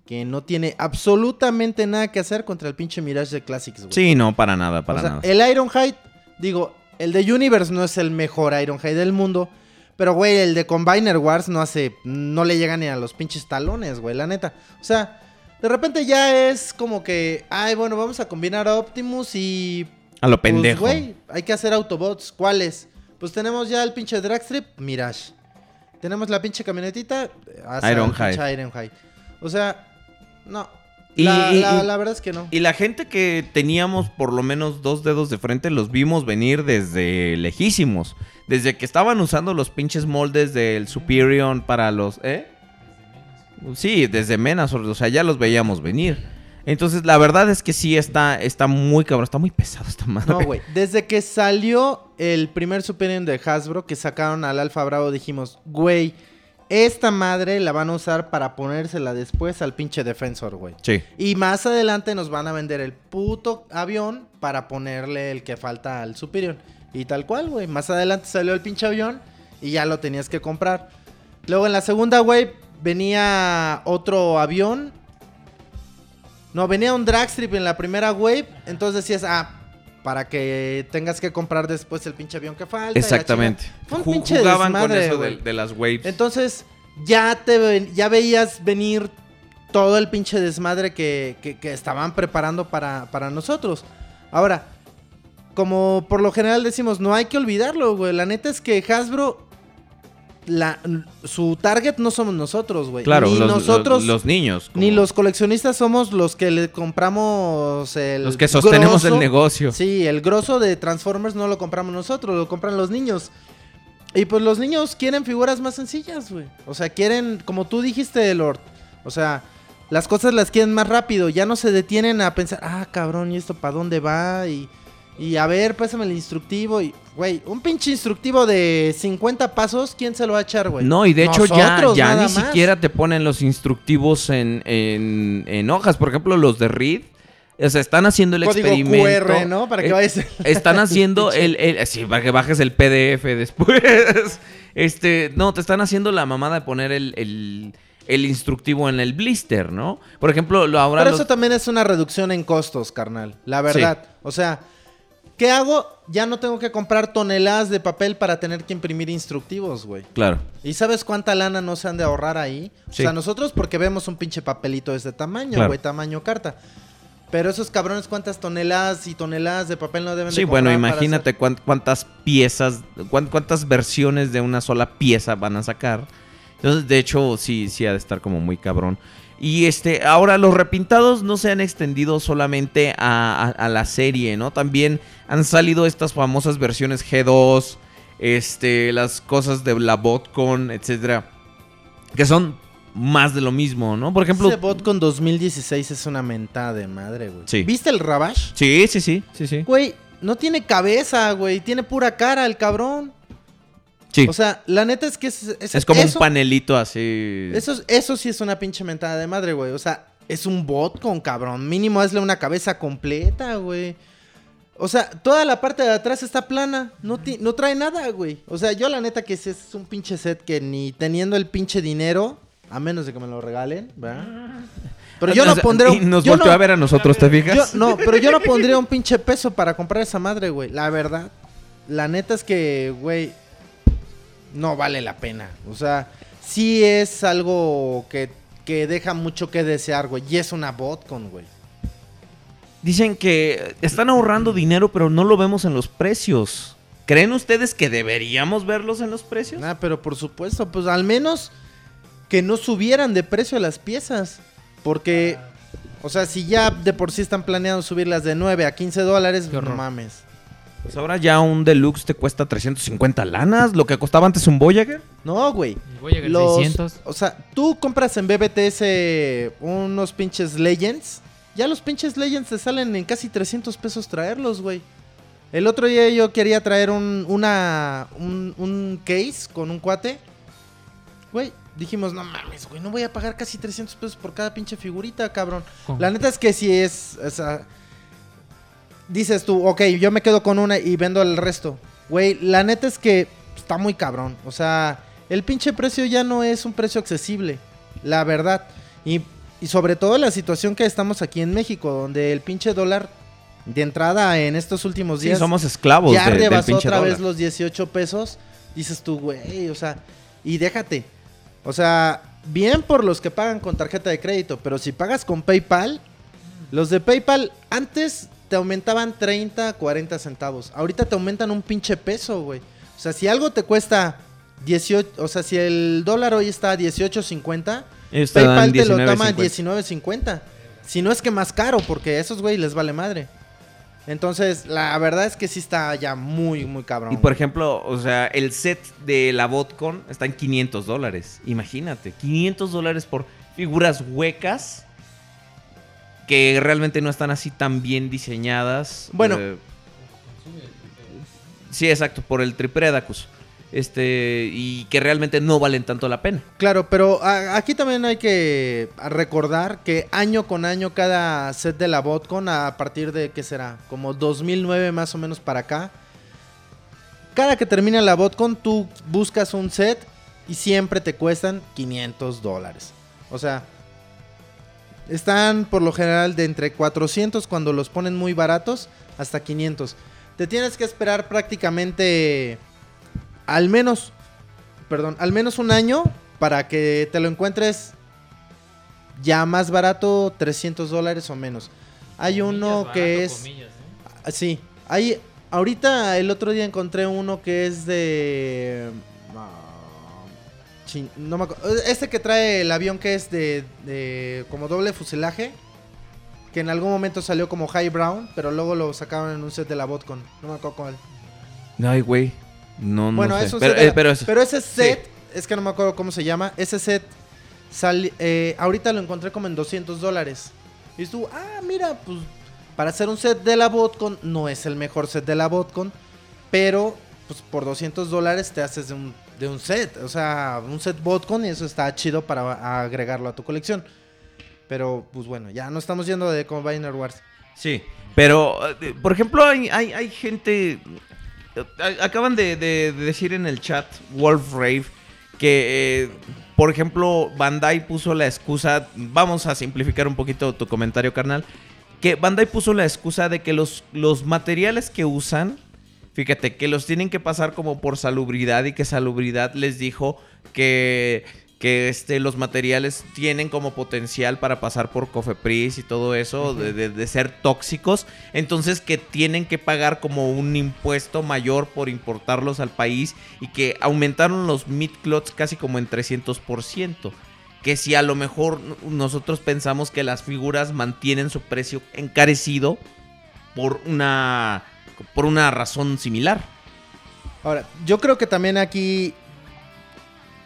que no tiene absolutamente nada que hacer contra el pinche Mirage de Classics, güey. Sí, no, para nada, para o sea, nada. el Ironhide Digo, el de Universe no es el mejor Ironhide del mundo. Pero, güey, el de Combiner Wars no hace. No le llega ni a los pinches talones, güey, la neta. O sea, de repente ya es como que. Ay, bueno, vamos a combinar a Optimus y. A lo pues, pendejo. güey, hay que hacer Autobots. ¿Cuáles? Pues tenemos ya el pinche Dragstrip, Mirage. Tenemos la pinche camionetita, al Ironhide. Ironhide. O sea, no. Y- la, y- la- y- la verdad es que no. Y la gente que teníamos por lo menos dos dedos de frente los vimos venir desde lejísimos. Desde que estaban usando los pinches moldes del Superior para los... ¿Eh? Sí, desde menos, o sea, ya los veíamos venir. Entonces, la verdad es que sí está, está muy cabrón, está muy pesado esta madre. No, güey. Desde que salió el primer Superior de Hasbro, que sacaron al Alfa Bravo, dijimos, güey, esta madre la van a usar para ponérsela después al pinche Defensor, güey. Sí. Y más adelante nos van a vender el puto avión para ponerle el que falta al Superior. Y tal cual, güey. Más adelante salió el pinche avión y ya lo tenías que comprar. Luego en la segunda wave venía otro avión. No, venía un dragstrip en la primera wave. Entonces decías, ah, para que tengas que comprar después el pinche avión que falta. Exactamente. Fue un Ju- pinche Jugaban con desmadre, eso güey. de, de las waves. Entonces, ya te ya veías venir todo el pinche desmadre que, que- que estaban preparando para, para nosotros. Ahora, como por lo general decimos, no hay que olvidarlo, güey. La neta es que Hasbro, la, su target no somos nosotros, güey. claro, Ni los, nosotros, los, los niños. ni los coleccionistas somos los que le compramos el. los que sostenemos el negocio. Sí, el grosso de Transformers no lo compramos nosotros, lo compran los niños. Y pues los niños quieren figuras más sencillas, güey. O sea, quieren, como tú dijiste, Lord. O sea, las cosas las quieren más rápido. Ya no se detienen a pensar, ah, cabrón, ¿y esto para dónde va? Y, y a ver, pásame el instructivo. Y, güey, un pinche instructivo de 50 pasos, ¿quién se lo va a echar, güey? No, y de hecho ya, Nosotros, ya nada ni más. siquiera te ponen los instructivos en, en, en hojas. Por ejemplo, los de Reed. O sea, están haciendo el Código experimento. QR, ¿no? Para que Eh, vayas. Están [laughs] haciendo el, el- Sí, para que bajes el PDF después. [laughs] Este. No, te están haciendo la mamada de poner el, el, el instructivo en el blister, ¿no? Por ejemplo, lo ahora. Pero los- eso también es una reducción en costos, carnal. La verdad. O sea, ¿qué hago? Ya no tengo que comprar toneladas de papel para tener que imprimir instructivos, güey. Claro. ¿Y sabes cuánta lana no se han de ahorrar ahí? O Sí. sea, nosotros porque vemos un pinche papelito de este tamaño, Claro. güey, tamaño carta. Pero esos cabrones, ¿cuántas toneladas y toneladas de papel no deben Sí, de bueno, comprar para imagínate cuán- cuántas piezas, cuán- cuántas versiones de una sola pieza van a sacar. Entonces, de hecho, sí, sí ha de estar como muy cabrón. Y este, ahora los repintados no se han extendido solamente a, a- a la serie, ¿no? También han salido estas famosas versiones G2, este, las cosas de la BotCon, etcétera, que son más de lo mismo, ¿no? Por ejemplo, Ese bot con 2016 es una mentada de madre, güey. Sí. ¿Viste el Rabash? sí, sí, sí, sí, sí. Güey, no tiene cabeza, güey. Tiene pura cara el cabrón. Sí. O sea, la neta es que es, es- es como eso- un panelito así. Eso, es- eso sí es una pinche mentada de madre, güey. O sea, es un bot con cabrón. Mínimo hazle una cabeza completa, güey. O sea, toda la parte de atrás está plana. No, ti- no trae nada, güey. O sea, yo la neta que ese es un pinche set que ni teniendo el pinche dinero, a menos de que me lo regalen, ¿verdad? [laughs] Pero yo O no pondré y un... nos volteó no- a ver a nosotros, ¿te fijas? yo- no, pero yo no pondría un pinche peso para comprar esa madre, güey. La verdad. La neta es que, güey, no vale la pena. O sea, sí es algo que, que deja mucho que desear, güey. Y es una botcon, güey. Dicen que están ahorrando dinero, pero no lo vemos en los precios. ¿Creen ustedes que deberíamos verlos en los precios? Ah, pero por supuesto, pues al menos que no subieran de precio las piezas. Porque, o sea, si ya de por sí están planeando subirlas de 9 a 15 dólares, no mames. Pues ahora ya un deluxe te cuesta 350 lanas, lo que costaba antes un Voyager. No, güey. Voy a llegar Los, 600. o sea, tú compras en BBTS unos pinches Legends. Ya los pinches Legends te salen en casi 300 pesos traerlos, güey. El otro día yo quería traer un, una, un, un case con un cuate. Güey, dijimos, no mames, güey, no voy a pagar casi 300 pesos por cada pinche figurita, cabrón. La neta es que si es, o sea, dices tú, ok, yo me quedo con una y vendo el resto. Güey, la neta es que está muy cabrón. O sea, el pinche precio ya no es un precio accesible, la verdad. Y, y sobre todo la situación que estamos aquí en México, donde el pinche dólar de entrada en estos últimos Sí, días somos esclavos ya de- del rebasó pinche otra dólar. vez los 18 pesos. Dices tú, güey, o sea, y déjate. O sea, bien por los que pagan con tarjeta de crédito, pero si pagas con PayPal, los de PayPal antes te aumentaban 30, 40 centavos. Ahorita te aumentan un pinche peso, güey. O sea, si algo te cuesta 18, o sea, si el dólar hoy está a 18.50, Ellos te dan PayPal te lo 19.50. toma a 19.50. Si no es que más caro, porque a esos güey les vale madre. Entonces, la verdad es que sí está ya muy, muy cabrón. Y por ejemplo, o sea, el set de la Botcon está en 500 dólares. Imagínate, 500 dólares por figuras huecas que realmente no están así tan bien diseñadas. Bueno. Eh, sí, exacto, por el Tripredacus. Este, y que realmente no valen tanto la pena. Claro, pero a- aquí también hay que recordar que año con año cada set de la Botcon, a partir de, ¿qué será? Como 2009 más o menos para acá. Cada que termina la Botcon, tú buscas un set y siempre te cuestan 500 dólares. O sea, están por lo general de entre 400 cuando los ponen muy baratos hasta 500. Te tienes que esperar prácticamente al menos, perdón, al menos un año para que te lo encuentres ya más barato, 300 dólares o menos. Hay uno que es... Ah, Sí, hay... Ahorita el otro día encontré uno que es de... chin- no me acu- Este que trae el avión que es de, de como doble fuselaje. Que en algún momento salió como High Brown, pero luego lo sacaron en un set de la Botcon. No me acuerdo cuál. Ay, güey. No, no Bueno, sé. eso pero, set eh, la- pero eso- pero ese set, es que no me acuerdo cómo se llama. Ese set, sali- eh, ahorita lo encontré como en 200 dólares. Y tú, ah, mira, pues para hacer un set de la Botcon, no es el mejor set de la Botcon, pero pues por 200 dólares te haces de un, de un set. O sea, un set Botcon y eso está chido para agregarlo a tu colección. Pero, pues bueno, ya no estamos yendo de Combiner Wars. Sí, pero, eh, por ejemplo, hay, hay, hay gente... eh, Acaban de decir en el chat, Wolf Rave, que, eh, por ejemplo, Bandai puso la excusa... Vamos a simplificar un poquito tu comentario, carnal. Que Bandai puso la excusa de que los, los materiales que usan, fíjate, que los tienen que pasar como por salubridad y que salubridad les dijo que que este, los materiales tienen como potencial para pasar por Cofepris y todo eso, de, de- de ser tóxicos, entonces que tienen que pagar como un impuesto mayor por importarlos al país y que aumentaron los midclots casi como en 300%. Que si a lo mejor nosotros pensamos que las figuras mantienen su precio encarecido por una, por una razón similar. Ahora, yo creo que también aquí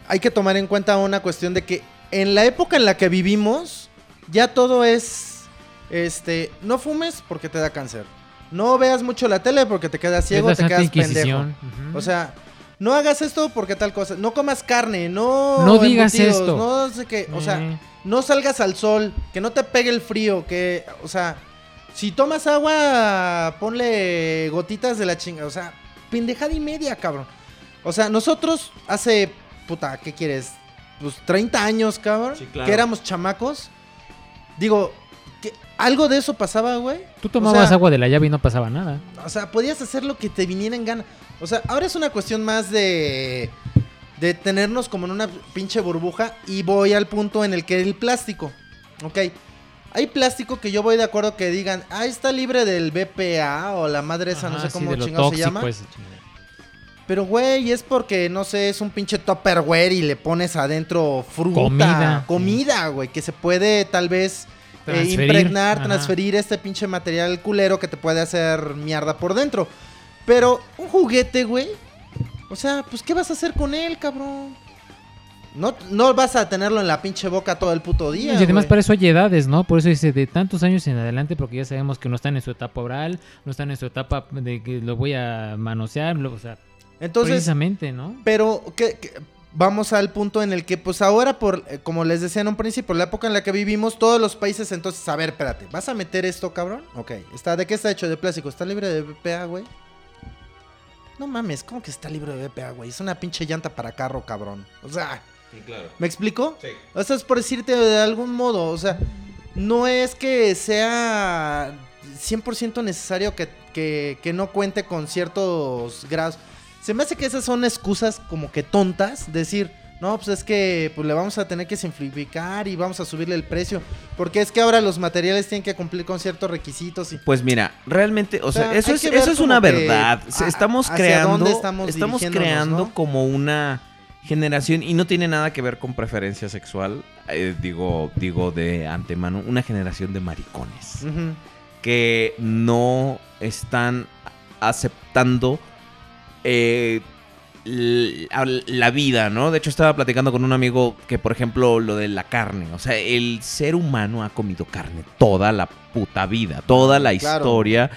hay que tomar en cuenta una cuestión de que en la época en la que vivimos, ya todo es, este, no fumes porque te da cáncer. No veas mucho la tele porque te quedas ciego, Es te quedas pendejo. O sea, no hagas esto porque tal cosa. No comas carne, no. No digas esto. No sé qué. O sea, Eh. no salgas al sol, que no te pegue el frío, que, o sea, si tomas agua, ponle gotitas de la chinga, o sea, pendejada y media, cabrón. O sea, nosotros hace, puta, ¿qué quieres? Pues 30 años, cabrón, Sí, claro. que éramos chamacos. Digo, que algo de eso pasaba, güey. Tú tomabas o sea, agua de la llave y no pasaba nada. O sea, podías hacer lo que te viniera en gana. O sea, ahora es una cuestión más de. de tenernos como en una pinche burbuja. Y voy al punto en el que el plástico. Ok. Hay plástico que yo voy de acuerdo que digan, ah, está libre del BPA o la madre esa, no sé sí, cómo chingado se llama. ese chingado. Pero, güey, es porque, no sé, es un pinche topperware y le pones adentro fruta. Comida. Comida, güey, que se puede tal vez eh, impregnar, ajá. transferir este pinche material culero que te puede hacer mierda por dentro. Pero un juguete, güey. O sea, pues, ¿qué vas a hacer con él, cabrón? No, no vas a tenerlo en la pinche boca todo el puto día. y además güey. para eso hay edades, ¿no? Por eso dice de tantos años en adelante, porque ya sabemos que no están en su etapa oral, no están en su etapa de que lo voy a manosear, lo- o sea, Entonces, precisamente, ¿no? Pero que, que- vamos al punto en el que, pues ahora, por eh, como les decía en un principio, la época en la que vivimos, todos los países, entonces, a ver, espérate, ¿vas a meter esto, cabrón? Ok, está, ¿de qué está hecho? De plástico, ¿está libre de BPA, güey? No mames, ¿cómo que está libre de BPA, güey? Es una pinche llanta para carro, cabrón. O sea, claro. ¿me explico? Sí. O sea, es por decirte de algún modo, o sea, no es que sea 100% necesario que, que, que no cuente con ciertos grados. Se me hace que esas son excusas como que tontas, decir, no, pues es que pues le vamos a tener que simplificar y vamos a subirle el precio, porque es que ahora los materiales tienen que cumplir con ciertos requisitos y Pues mira, realmente, o, O sea, sea, eso es, eso una verdad. A- estamos hacia creando, dónde estamos, estamos creando ¿no? como una generación y no tiene nada que ver con preferencia sexual. eh, digo, digo de antemano, una generación de maricones que no están aceptando eh, la vida, ¿no? De hecho, estaba platicando con un amigo que, por ejemplo, lo de la carne. O sea, el ser humano ha comido carne toda la puta vida, toda la Claro. historia.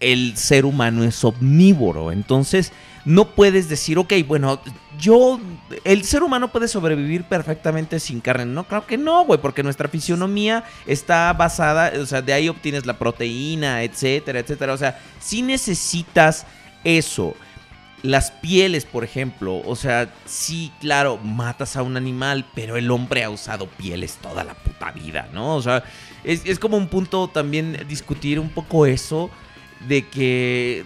El ser humano es omnívoro. Entonces, no puedes decir, ok, bueno, yo. El ser humano puede sobrevivir perfectamente sin carne. No, claro que no, güey, porque nuestra fisionomía está basada, o sea, de ahí obtienes la proteína, etcétera, etcétera. O sea, si necesitas eso. Las pieles, por ejemplo, o sea, sí, claro, matas a un animal, pero el hombre ha usado pieles toda la puta vida, ¿no? O sea, es, es como un punto también discutir un poco eso de que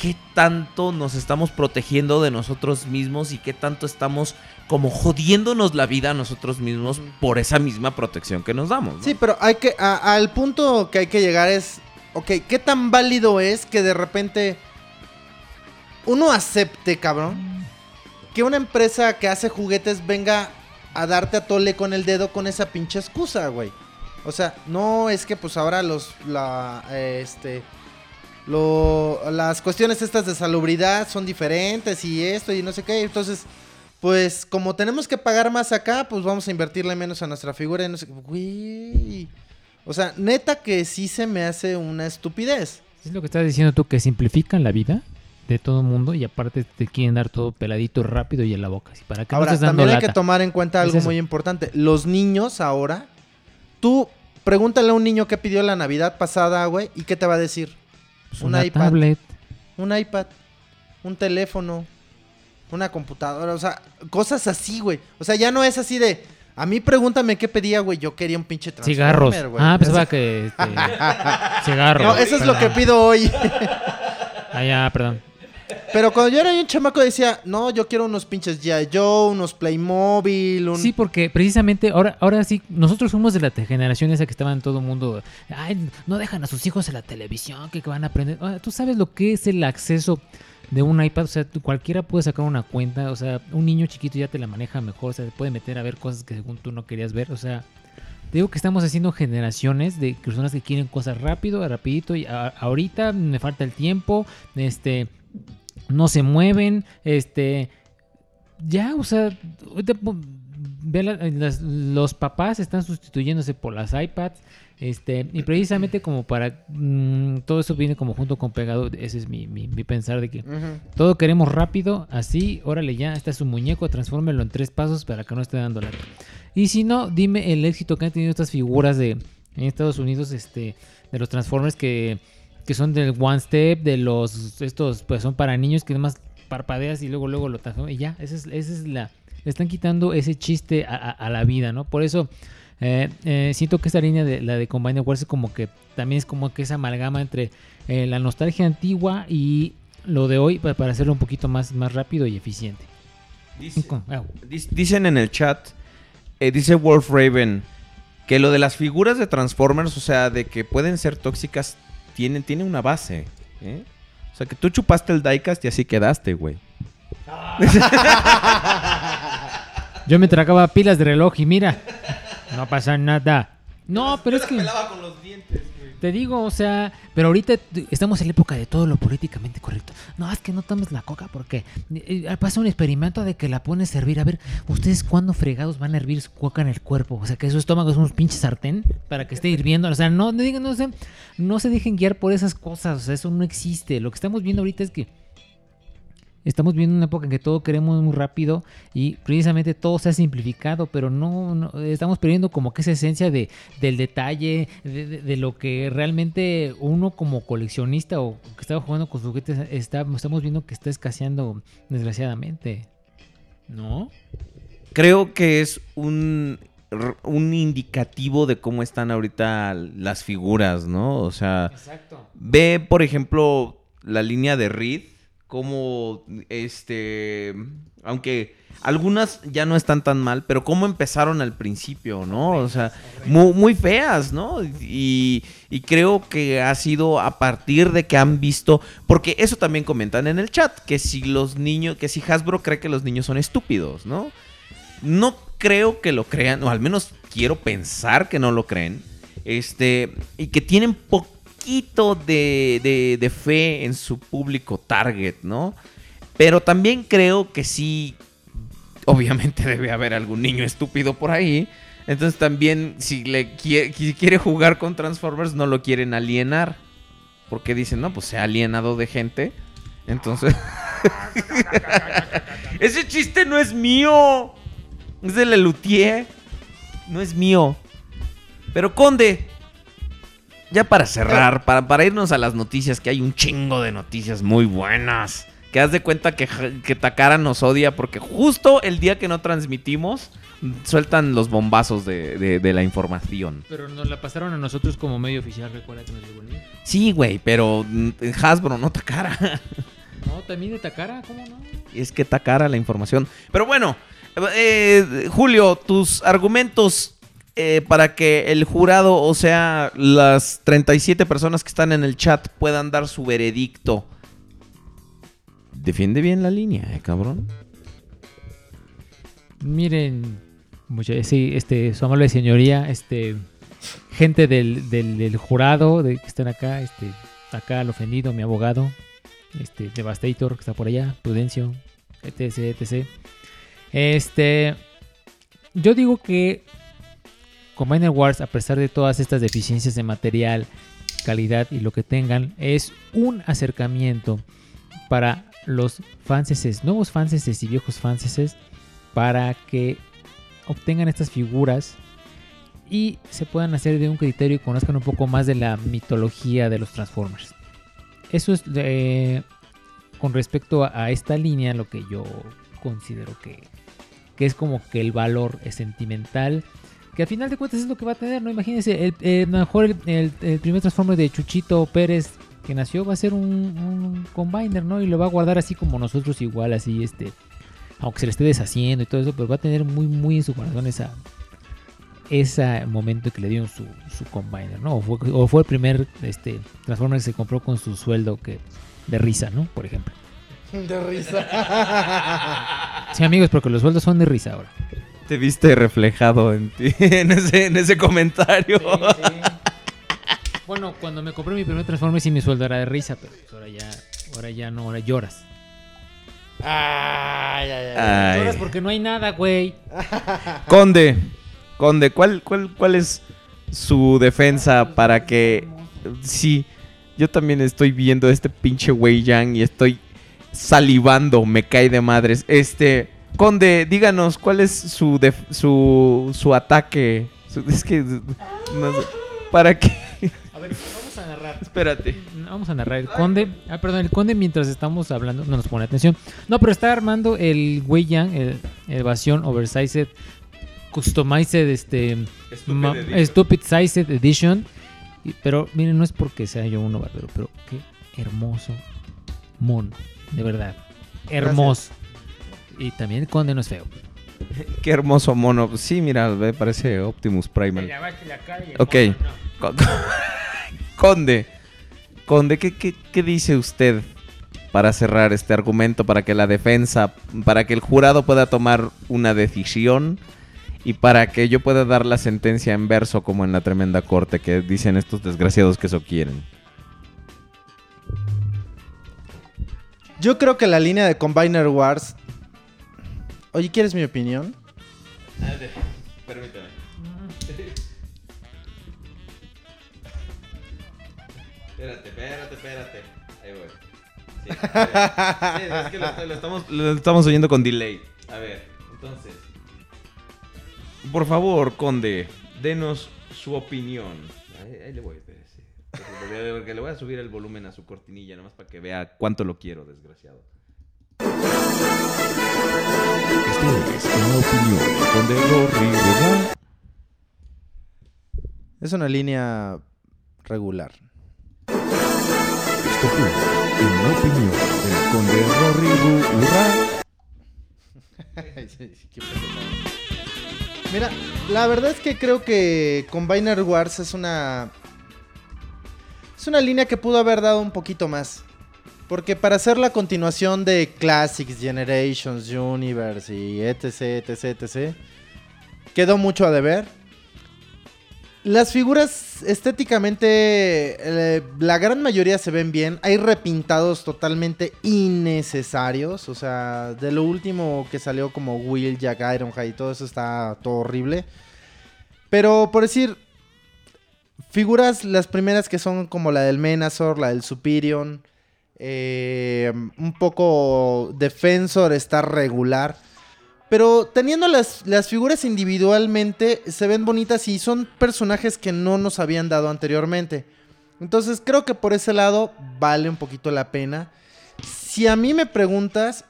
qué tanto nos estamos protegiendo de nosotros mismos y qué tanto estamos como jodiéndonos la vida a nosotros mismos por esa misma protección que nos damos. ¿no? Sí, pero hay que a- al punto que hay que llegar es, ok, ¿qué tan válido es que de repente uno acepte, cabrón, que una empresa que hace juguetes venga a darte a tole con el dedo con esa pinche excusa, güey? O sea, no es que pues ahora los la eh, este lo, las cuestiones estas de salubridad son diferentes y esto y no sé qué, entonces pues como tenemos que pagar más acá, pues vamos a invertirle menos a nuestra figura y no sé qué. Güey. O sea, neta que sí se me hace una estupidez. Es lo que estás diciendo tú, que simplifican la vida de todo el mundo y aparte te quieren dar todo peladito rápido y en la boca. así, para que Ahora, no estés dando también hay que tomar en cuenta algo muy importante. Los niños ahora, tú pregúntale a un niño que pidió la Navidad pasada, güey, y qué te va a decir. Pues un una iPad. tablet. Un iPad, un teléfono, una computadora, o sea, cosas así, güey. O sea, ya no es así de, a mí pregúntame qué pedía, güey, yo quería un pinche Cigarros. güey. Ah, pues va que... este, [laughs] cigarros. No, eso es lo que pido hoy. Ah, ya, perdón. Pero cuando yo era un chamaco decía, no, yo quiero unos pinches G.I. Joe, unos Playmobil, un... Sí, porque precisamente ahora, ahora sí, nosotros somos de la generación esa que estaba en todo el mundo. Ay, no dejan a sus hijos en la televisión, que van a aprender. Ah, Tú sabes lo que es el acceso de un iPad, o sea, cualquiera puede sacar una cuenta, o sea, un niño chiquito ya te la maneja mejor, o sea, te puede meter a ver cosas que según tú no querías ver, o sea, digo que estamos haciendo generaciones de personas que quieren cosas rápido, rapidito, y a- ahorita me falta el tiempo, este, no se mueven, este, ya, o sea, ve la- las- los papás están sustituyéndose por las iPads, este, y precisamente como para mm, todo eso viene como junto con pegado, ese es mi, mi- mi pensar de que todo queremos rápido, así, órale ya, está su muñeco, transfórmelo en tres pasos para que no esté dando lata. Y si no, dime el éxito que han tenido estas figuras de en Estados Unidos, este, de los Transformers que, que son del One Step, de los, estos, pues son para niños que además parpadeas y luego, luego lo transforman y ya, esa es, esa es la, le están quitando ese chiste a, a- a la vida, ¿no? Por eso eh, eh, siento que esta línea de la de Combine Wars es como que también es como que esa amalgama entre eh, la nostalgia antigua y lo de hoy pa- para hacerlo un poquito más, más rápido y eficiente. Dice- Dicen en el chat, dice Wolf Raven, que lo de las figuras de Transformers, o sea, de que pueden ser tóxicas, tiene, tiene una base. ¿eh? O sea, que tú chupaste el diecast y así quedaste, güey. [laughs] Yo me tragaba pilas de reloj y mira, no pasa nada. No, pero es que con los dientes. Te digo, o sea, pero ahorita estamos en la época de todo lo políticamente correcto. No, es que no tomes la coca porque eh, eh, pasa un experimento de que la pones a hervir. A ver, ¿ustedes cuándo fregados van a hervir su coca en el cuerpo? O sea, que su estómago es un pinche sartén para que esté hirviendo. O sea, no, no digan, no sé, no se dejen guiar por esas cosas. O sea, eso no existe. Lo que estamos viendo ahorita es que Estamos viendo una época en que todo queremos muy rápido y precisamente todo se ha simplificado, pero no, no- estamos perdiendo como que esa esencia de, del detalle, de, de- de lo que realmente uno como coleccionista o que estaba jugando con juguetes está, estamos viendo que está escaseando desgraciadamente. ¿No? Creo que es un un indicativo de cómo están ahorita las figuras, ¿no? O sea, Exacto. ve, por ejemplo, la línea de Reed, como este, aunque algunas ya no están tan mal, pero cómo empezaron al principio, ¿no? O sea, muy, feas, ¿no? Y, creo que ha sido a partir de que han visto, porque eso también comentan en el chat, que si los niños, que si Hasbro cree que los niños son estúpidos, ¿no? No creo que lo crean, o al menos quiero pensar que no lo creen. Este, y que tienen de, fe en su público target, ¿no? Pero también creo que sí, obviamente [laughs] debe haber algún niño estúpido por ahí. Entonces también, si, le quie- si quiere jugar con Transformers, no lo quieren alienar. Porque dicen, no, pues se ha alienado de gente. Entonces... [laughs] Ese chiste no es mío. Es de Lelutier. No es mío. Pero Conde, ya para cerrar, para, para irnos a las noticias, que hay un chingo de noticias muy buenas. Que haz de cuenta que, que Takara nos odia porque justo el día que no transmitimos, sueltan los bombazos de, de- de la información. Pero nos la pasaron a nosotros como medio oficial, recuerda que nos llegó el. Sí, güey, pero mm, Hasbro, no Takara. [laughs] No, también de Takara, ¿cómo no? es que está cara la información. Pero bueno, eh, Julio, tus argumentos eh, para que el jurado, o sea, las 37 personas que están en el chat puedan dar su veredicto. Defiende bien la línea, eh, cabrón. Miren, mucha- sí, este, su amable señoría, este, gente del, del- del jurado de que están acá, este, acá el ofendido, mi abogado, este, Devastator, que está por allá, Prudencio, etc, etc. Este, yo digo que Combiner Wars, a pesar de todas estas deficiencias de material, calidad y lo que tengan, es un acercamiento para los fanses, nuevos fanses y viejos fanses para que obtengan estas figuras y se puedan hacer de un criterio y conozcan un poco más de la mitología de los Transformers. Eso es eh, con respecto a, a esta línea lo que yo considero que, que es como que el valor es sentimental. Que al final de cuentas es lo que va a tener, ¿no? Imagínense, el, lo mejor el, el- el primer Transformer de Chuchito Pérez que nació va a ser un, un combiner, ¿no? Y lo va a guardar así como nosotros igual, así, este, aunque se le esté deshaciendo y todo eso, pero va a tener muy, muy en su corazón esa, ese momento que le dieron su, su combiner, ¿no? O fue, o fue el primer este, Transformer que se compró con su sueldo que, de risa, ¿no? Por ejemplo. De risa. Sí, amigos, porque los sueldos son de risa ahora. Te viste reflejado en, ti, [laughs] en, ese, en ese comentario. Bueno, cuando me compré mi primer Transformer sí mi sueldo era de risa, pero pues ahora ya, ahora ya no, ahora lloras. Ay, ay, ay. Ay. Lloras porque no hay nada, güey. Conde, Conde, ¿cuál, cuál, ¿cuál es su defensa para que... Sí, yo también estoy viendo este pinche Wei Yang y estoy salivando, me cae de madres. Este, Conde, díganos, ¿cuál es su, def- su, su ataque? Su- [laughs] es que... no sé, ¿Para qué? A ver, vamos a narrar. Espérate. Vamos a narrar el conde. Ah, perdón, el conde mientras estamos hablando no nos pone atención. No, pero está armando el Wei Yang, el, el Evasión Oversized Customized este Stupid Sized Edition. Pero miren, no es porque sea yo uno barbero, pero qué hermoso mono, de verdad. Hermoso. Y también conde no es feo. [laughs] Qué hermoso mono. Sí, mira, ve, parece Optimus Primal. Ok. Co- [laughs] Conde, Conde, ¿qué, qué, qué dice usted para cerrar este argumento, para que la defensa, para que el jurado pueda tomar una decisión y para que yo pueda dar la sentencia en verso como en la tremenda corte que dicen estos desgraciados que eso quieren? Yo creo que la línea de Combiner Wars. Oye, ¿quieres mi opinión? Permítame. Espérate, espérate, espérate. Ahí voy. Es que lo, estamos, oyendo con delay. A ver, entonces. Por favor, Conde, denos su opinión. Ahí, le voy, espérese. Porque le voy a subir el volumen a su cortinilla, nomás para que vea cuánto lo quiero, desgraciado. Esto es una opinión Gorri, ¿verdad? Es una línea regular. Esto fue en la opinión del conde Rory. Mira, la verdad es que creo que Combiner Wars es una. Es una línea que pudo haber dado un poquito más. Porque para hacer la continuación de Classics, Generations, Universe y etc, etc, etc. Quedó mucho a deber. Las figuras estéticamente, eh, la gran mayoría se ven bien. Hay repintados totalmente innecesarios. O sea, de lo último que salió como Will, Jack, Ironhide y todo eso está todo horrible. Pero por decir, figuras, las primeras que son como la del Menazor, la del Superion. Eh, un poco Defensor está regular. Pero teniendo las, las figuras individualmente, se ven bonitas y son personajes que no nos habían dado anteriormente. Entonces creo que por ese lado vale un poquito la pena. Si a mí me preguntas,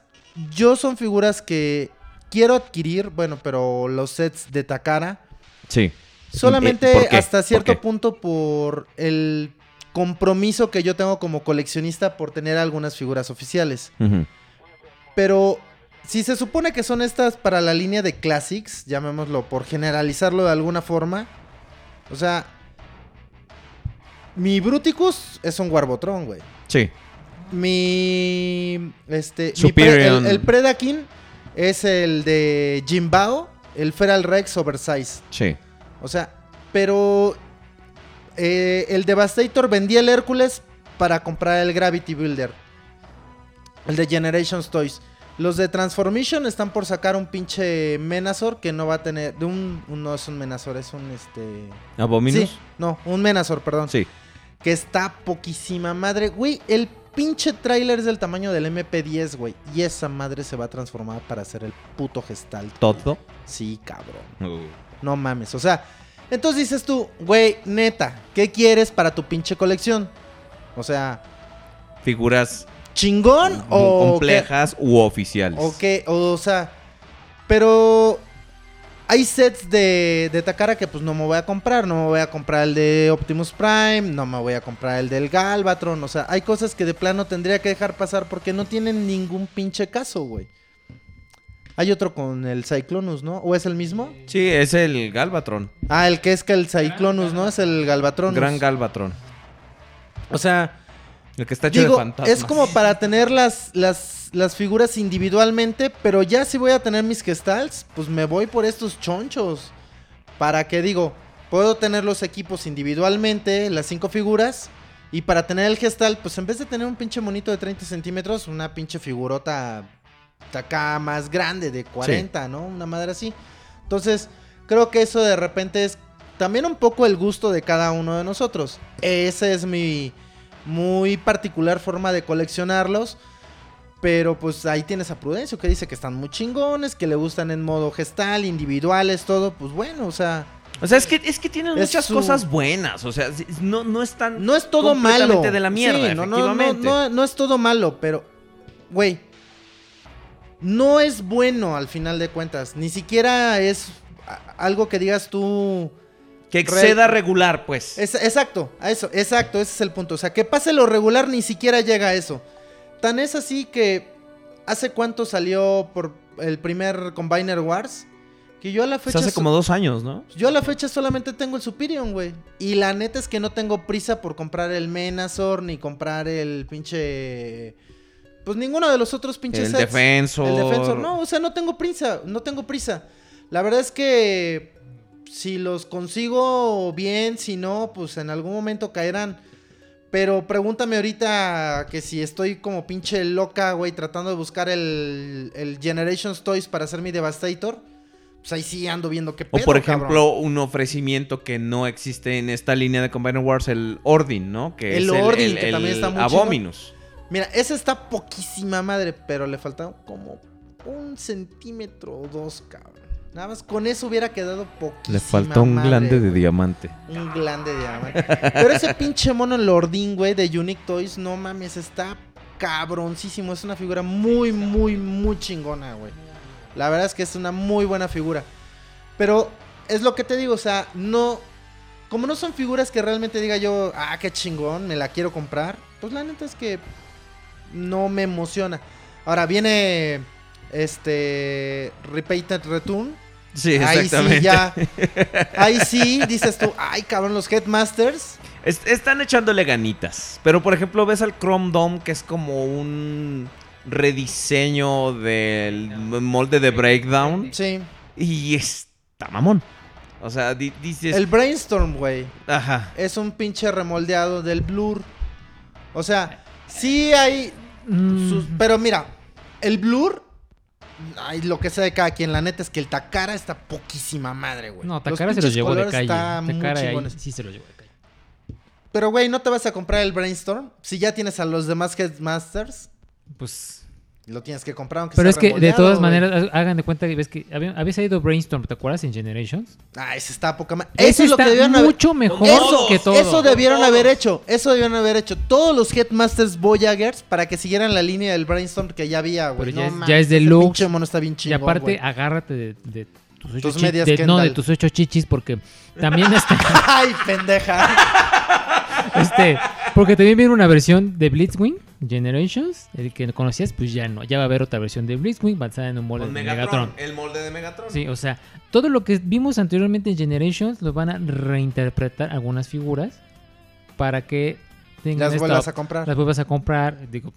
yo son figuras que quiero adquirir, bueno, pero los sets de Takara, Sí. solamente Eh, hasta ¿Por cierto punto por el compromiso que yo tengo como coleccionista por tener algunas figuras oficiales. Pero si se supone que son estas para la línea de Classics, llamémoslo por generalizarlo de alguna forma. O sea, mi Bruticus es un Warbotron, güey. Sí. Mi. Este. mi pre- Superior. el, el Predakin es el de Jimbao, el Feral Rex Oversize. Sí. O sea, pero. Eh, el Devastator vendía el Hércules para comprar el Gravity Builder. El de Generations Toys. Los de Transformation están por sacar un pinche Menazor que no va a tener. De un, un- no es un Menazor, es un este. ¿Abominus? Sí, no, un Menazor, perdón. Sí. Que está poquísima madre. Güey, el pinche tráiler es del tamaño del MP10, güey. Y esa madre se va a transformar para hacer el puto Gestalt. ¿Todo? Sí, cabrón. Uh. No mames. O sea, entonces dices tú, güey, neta, ¿qué quieres para tu pinche colección? O sea, Figuras chingón o complejas u oficiales. qué? o qué, o sea, pero hay sets de, de Takara que pues no me voy a comprar, no me voy a comprar el de Optimus Prime, no me voy a comprar el del Galvatron, o sea, hay cosas que de plano tendría que dejar pasar porque no tienen ningún pinche caso, güey. Hay otro con el Cyclonus, ¿no? ¿O es el mismo? Sí, es el Galvatron. Ah, el que es que el Cyclonus, ¿no? Es el Galvatron. Gran Galvatron. O sea, El que está hecho de fantasmas. es como para tener las, las, las figuras individualmente, pero ya si voy a tener mis gestals, pues me voy por estos chonchos. Para que digo, puedo tener los equipos individualmente, las cinco figuras, y para tener el gestal, pues en vez de tener un pinche monito de 30 centímetros, una pinche figurota acá más grande, de 40, ¿no? Una madre así. Entonces, creo que eso de repente es también un poco el gusto de cada uno de nosotros. Esa es mi muy particular forma de coleccionarlos. Pero pues ahí tienes a Prudencio que dice que están muy chingones, que le gustan en modo gestal, individuales, todo. Pues bueno, o sea, O sea, es que, es que tienen Es muchas su- cosas buenas. O sea, no, no están. no es todo malo. de la mierda, Sí, no. No, no, no es todo malo, pero, güey, no es bueno al final de cuentas. Ni siquiera es algo que digas tú. Que exceda Re- regular, pues. Es- exacto, a eso, exacto, ese es el punto. O sea, que pase lo regular ni siquiera llega a eso. Tan es así que hace cuánto salió por el primer Combiner Wars que yo a la Pues fecha hace so- como dos años, ¿no? yo a la fecha solamente tengo el Superion, güey. Y la neta es que no tengo prisa por comprar el Menazor ni comprar el pinche pues ninguno de los otros pinches El sets. defensor. El defensor, no, o sea, no tengo prisa, no tengo prisa. La verdad es que si los consigo bien, si no, pues en algún momento caerán. Pero pregúntame ahorita que si estoy como pinche loca, güey, tratando de buscar el, el Generations Toys para hacer mi Devastator. Pues ahí sí ando viendo qué O pedo, por cabrón. ejemplo, un ofrecimiento que no existe en esta línea de Combiner Wars, el Ordin, ¿no? Que El es Ordin, que también está muy Abominus. Mira, ese está poquísima madre, pero le falta como un centímetro o dos, cabrón. Nada más con eso hubiera quedado poquísima Le faltó un madre, glande de diamante. Un glande de diamante. Pero ese pinche mono Lordín, güey, de Unique Toys, no mames, está cabroncísimo. Es una figura muy, muy, muy chingona, güey. La verdad es que es una muy buena figura. Pero es lo que te digo, o sea, no. como no son figuras que realmente diga yo, ah, qué chingón, me la quiero comprar, pues la neta es que no me emociona. Ahora viene este Repeated Return. Sí, Ahí exactamente. sí ya. [laughs] Ahí sí dices tú, ay, cabrón, los Headmasters. Es- están echándole ganitas. Pero por ejemplo, ves al Chrome Dome, que es como un rediseño del molde de Breakdown. Sí. Y está mamón. O sea, di- dices. El Brainstorm, güey. Ajá. es un pinche remoldeado del Blur. O sea, sí hay. Mm, sus- pero mira, el Blur. Ay, lo que sea de cada quien. La neta es que el Takara está poquísima madre, güey. No, Takara se los pinches llevó de calle. están muy Takara ahí sí se los llevó de calle. Pero, güey, no te vas a comprar el Brainstorm. Si ya tienes a los demás Headmasters, Pues. Lo tienes que comprar. Aunque Pero sea es que de todas maneras, ha- hagan de cuenta que ves que había- había salido Brainstorm, ¿te acuerdas? En Generations. Ah, ese está poca. Ese Eso es lo que está debieron haber. mucho mejor Eso, que todo. eso debieron haber hecho. Eso debieron haber hecho. Todos los Headmasters Voyagers para que siguieran la línea del Brainstorm que ya había, güey. Pero ya No ya es deluxe. pinche mono está bien y chingón, aparte, güey. agárrate de, de tus ocho Tus medias de- No, de tus ocho chichis, porque también [laughs] está. Ay, pendeja. [laughs] este, porque también viene una versión de Blitzwing Generations. El que conocías, pues ya no. Ya va a haber otra versión de Blitzwing basada en un molde Con de Megatron, Megatron. El molde de Megatron. Sí, o sea, todo lo que vimos anteriormente en Generations lo van a reinterpretar algunas figuras para que tengan Las vuelvas a comprar. las vuelvas a comprar. Digo,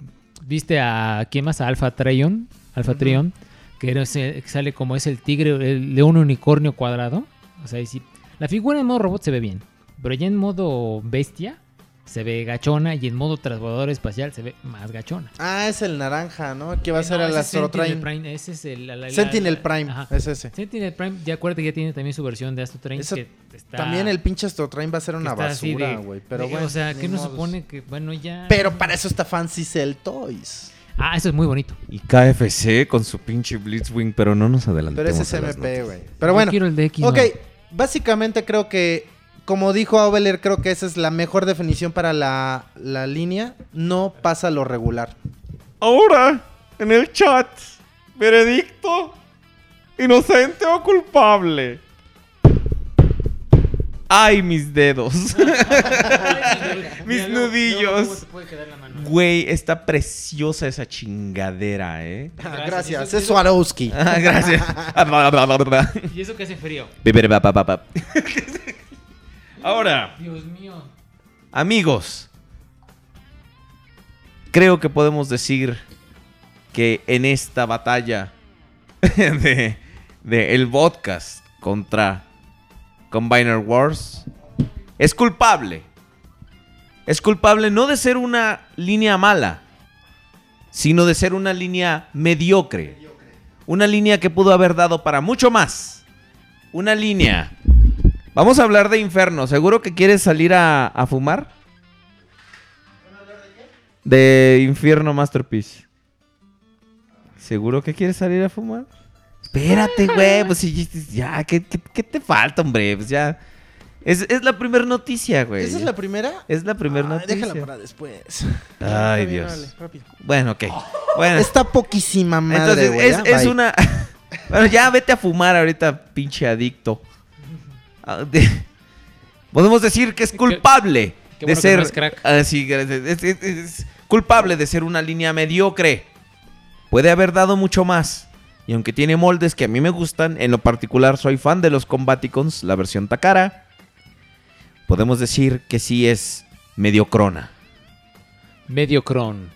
viste a quién más a Alpha Trion, Alpha. Trion, que era ese- que sale como es el tigre, el león unicornio cuadrado. O sea, ahí sí, la figura en modo robot se ve bien, pero ya en modo bestia se ve gachona y en modo transbordador espacial se ve más gachona. Ah, es el naranja, ¿no? Que va a Eh, ser no, el Astro Sentinel Train. Prime, ese es el la- la- Sentinel la- Prime, ajá. es ese. Sentinel Prime, ya acuérdate que ya tiene también su versión de Astro Train. Eso que está- También el pinche Astro Train va a ser una basura, güey. Pero de- bueno. O sea, ni que no modos. supone que, bueno, ya. Pero para eso está Fancy Cell Toys. Ah, eso es muy bonito. Y KFC con su pinche Blitzwing, pero no nos adelantemos. Pero ese es MP, güey. Pero Yo bueno. quiero el de X. Ok, básicamente creo que, como dijo Aubeler, creo que esa es la mejor definición para la, la línea. No pasa lo regular. Ahora, en el chat, veredicto, inocente o culpable. Ay, mis dedos. [laughs] Mis nudillos. Güey, está preciosa esa chingadera, ¿eh? Ah, Gracias, es Swarovski. Ah, gracias. [laughs] Y eso que hace frío. [laughs] Ahora, Dios mío. amigos, creo que podemos decir que en esta batalla [laughs] de, de el podcast contra Combiner Wars es culpable. Es culpable no de ser una línea mala, sino de ser una línea mediocre. Una línea que pudo haber dado para mucho más. Una línea. Vamos a hablar de Inferno. ¿Seguro que quieres salir a, a fumar? De Infierno Masterpiece. ¿Seguro que quieres salir a fumar? Espérate, güey. Pues sí, ya, ¿qué, qué- qué te falta, hombre? Pues ya. Es, es la primera noticia, güey. ¿Esa es la primera? Es la primera noticia. déjala para después. Ay, Dios. rápido. Bueno, ok. Bueno, Está poquísima madre, entonces güey. es, bye. una. [laughs] bueno, ya vete a fumar ahorita, pinche adicto. Ah, de- [laughs] Podemos decir que es culpable qué de bueno ser. no es crack. Ah, sí, gracias. es, es- es culpable de ser una línea mediocre. Puede haber dado mucho más. Y aunque tiene moldes que a mí me gustan, en lo particular soy fan de los Combaticons, la versión Takara. Podemos decir que sí es mediocrona. Medio cron.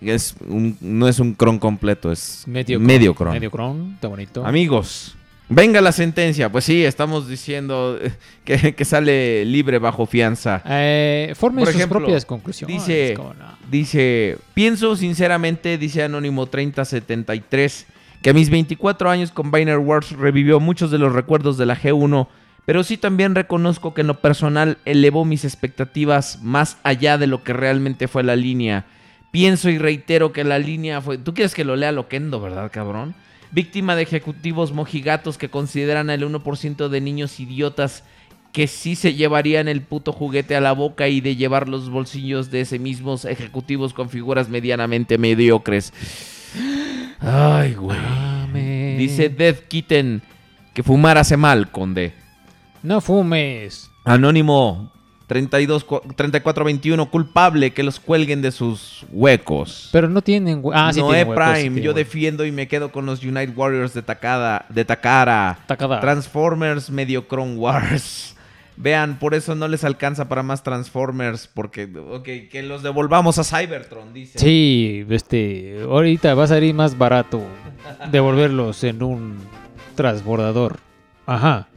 Es un- no es un cron completo, es Medio medio cron. Medio cron, está bonito. Amigos, venga la sentencia. Pues sí, estamos diciendo eh, que, que sale libre bajo fianza. Eh, formen Por sus ejemplo, propias conclusiones. dice- ¿cómo no? Dice, pienso sinceramente, dice Anónimo 3073, que a mis 24 años Combiner Wars revivió muchos de los recuerdos de la G1, pero sí también reconozco que en lo personal elevó mis expectativas más allá de lo que realmente fue la línea. Pienso y reitero que la línea fue... ¿Tú quieres que lo lea Loquendo, verdad, cabrón? Víctima de ejecutivos mojigatos que consideran al 1% de niños idiotas que sí se llevarían el puto juguete a la boca y de llevar los bolsillos de ese mismos ejecutivos con figuras medianamente mediocres. Ay, güey. Amén. Dice Death Kitten que fumar hace mal, conde. No fumes. Anónimo 32, cu- 3421, culpable que los cuelguen de sus huecos. Pero no tienen. Ah, sí Noé tienen huecos, sí Prime, yo defiendo y me quedo con los United Warriors de, Takada, de Takara. Takada. Transformers medio Chrome Wars. Vean, por eso no les alcanza para más Transformers, porque, ok, que los devolvamos a Cybertron, dice. Sí, este. Ahorita va a salir más barato devolverlos en un transbordador. Ajá.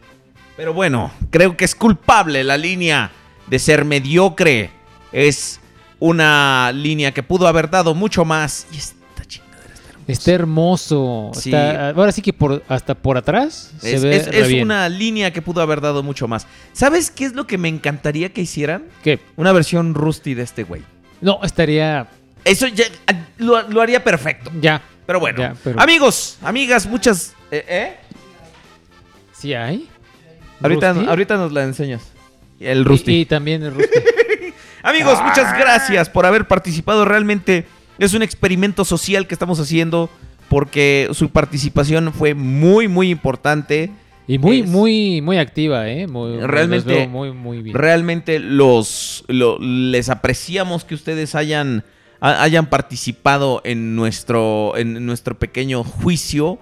Pero bueno, creo que es culpable la línea de ser mediocre. Es una línea que pudo haber dado mucho más. Y esta chingadera está hermosa. Está hermoso. Sí. Está- ahora sí que por, hasta por atrás se Es, ve es- re es bien. una línea que pudo haber dado mucho más. ¿Sabes qué es lo que me encantaría que hicieran? ¿Qué? Una versión rusty de este güey. No, estaría. Eso ya lo, lo haría perfecto. Ya. Pero bueno, Ya, pero- amigos, amigas, muchas... ¿eh, eh? ¿Sí hay? Ahorita, ahorita nos la enseñas. El Y- rusty. Y, también el Rusty. [laughs] Amigos, muchas gracias por haber participado. Realmente es un experimento social que estamos haciendo porque su participación fue muy, muy importante. Y muy, Es- muy, muy activa, ¿eh? Muy, Realmente- muy, muy bien. Realmente los, lo- les apreciamos que ustedes hayan, ha- hayan participado en nuestro, en nuestro pequeño juicio.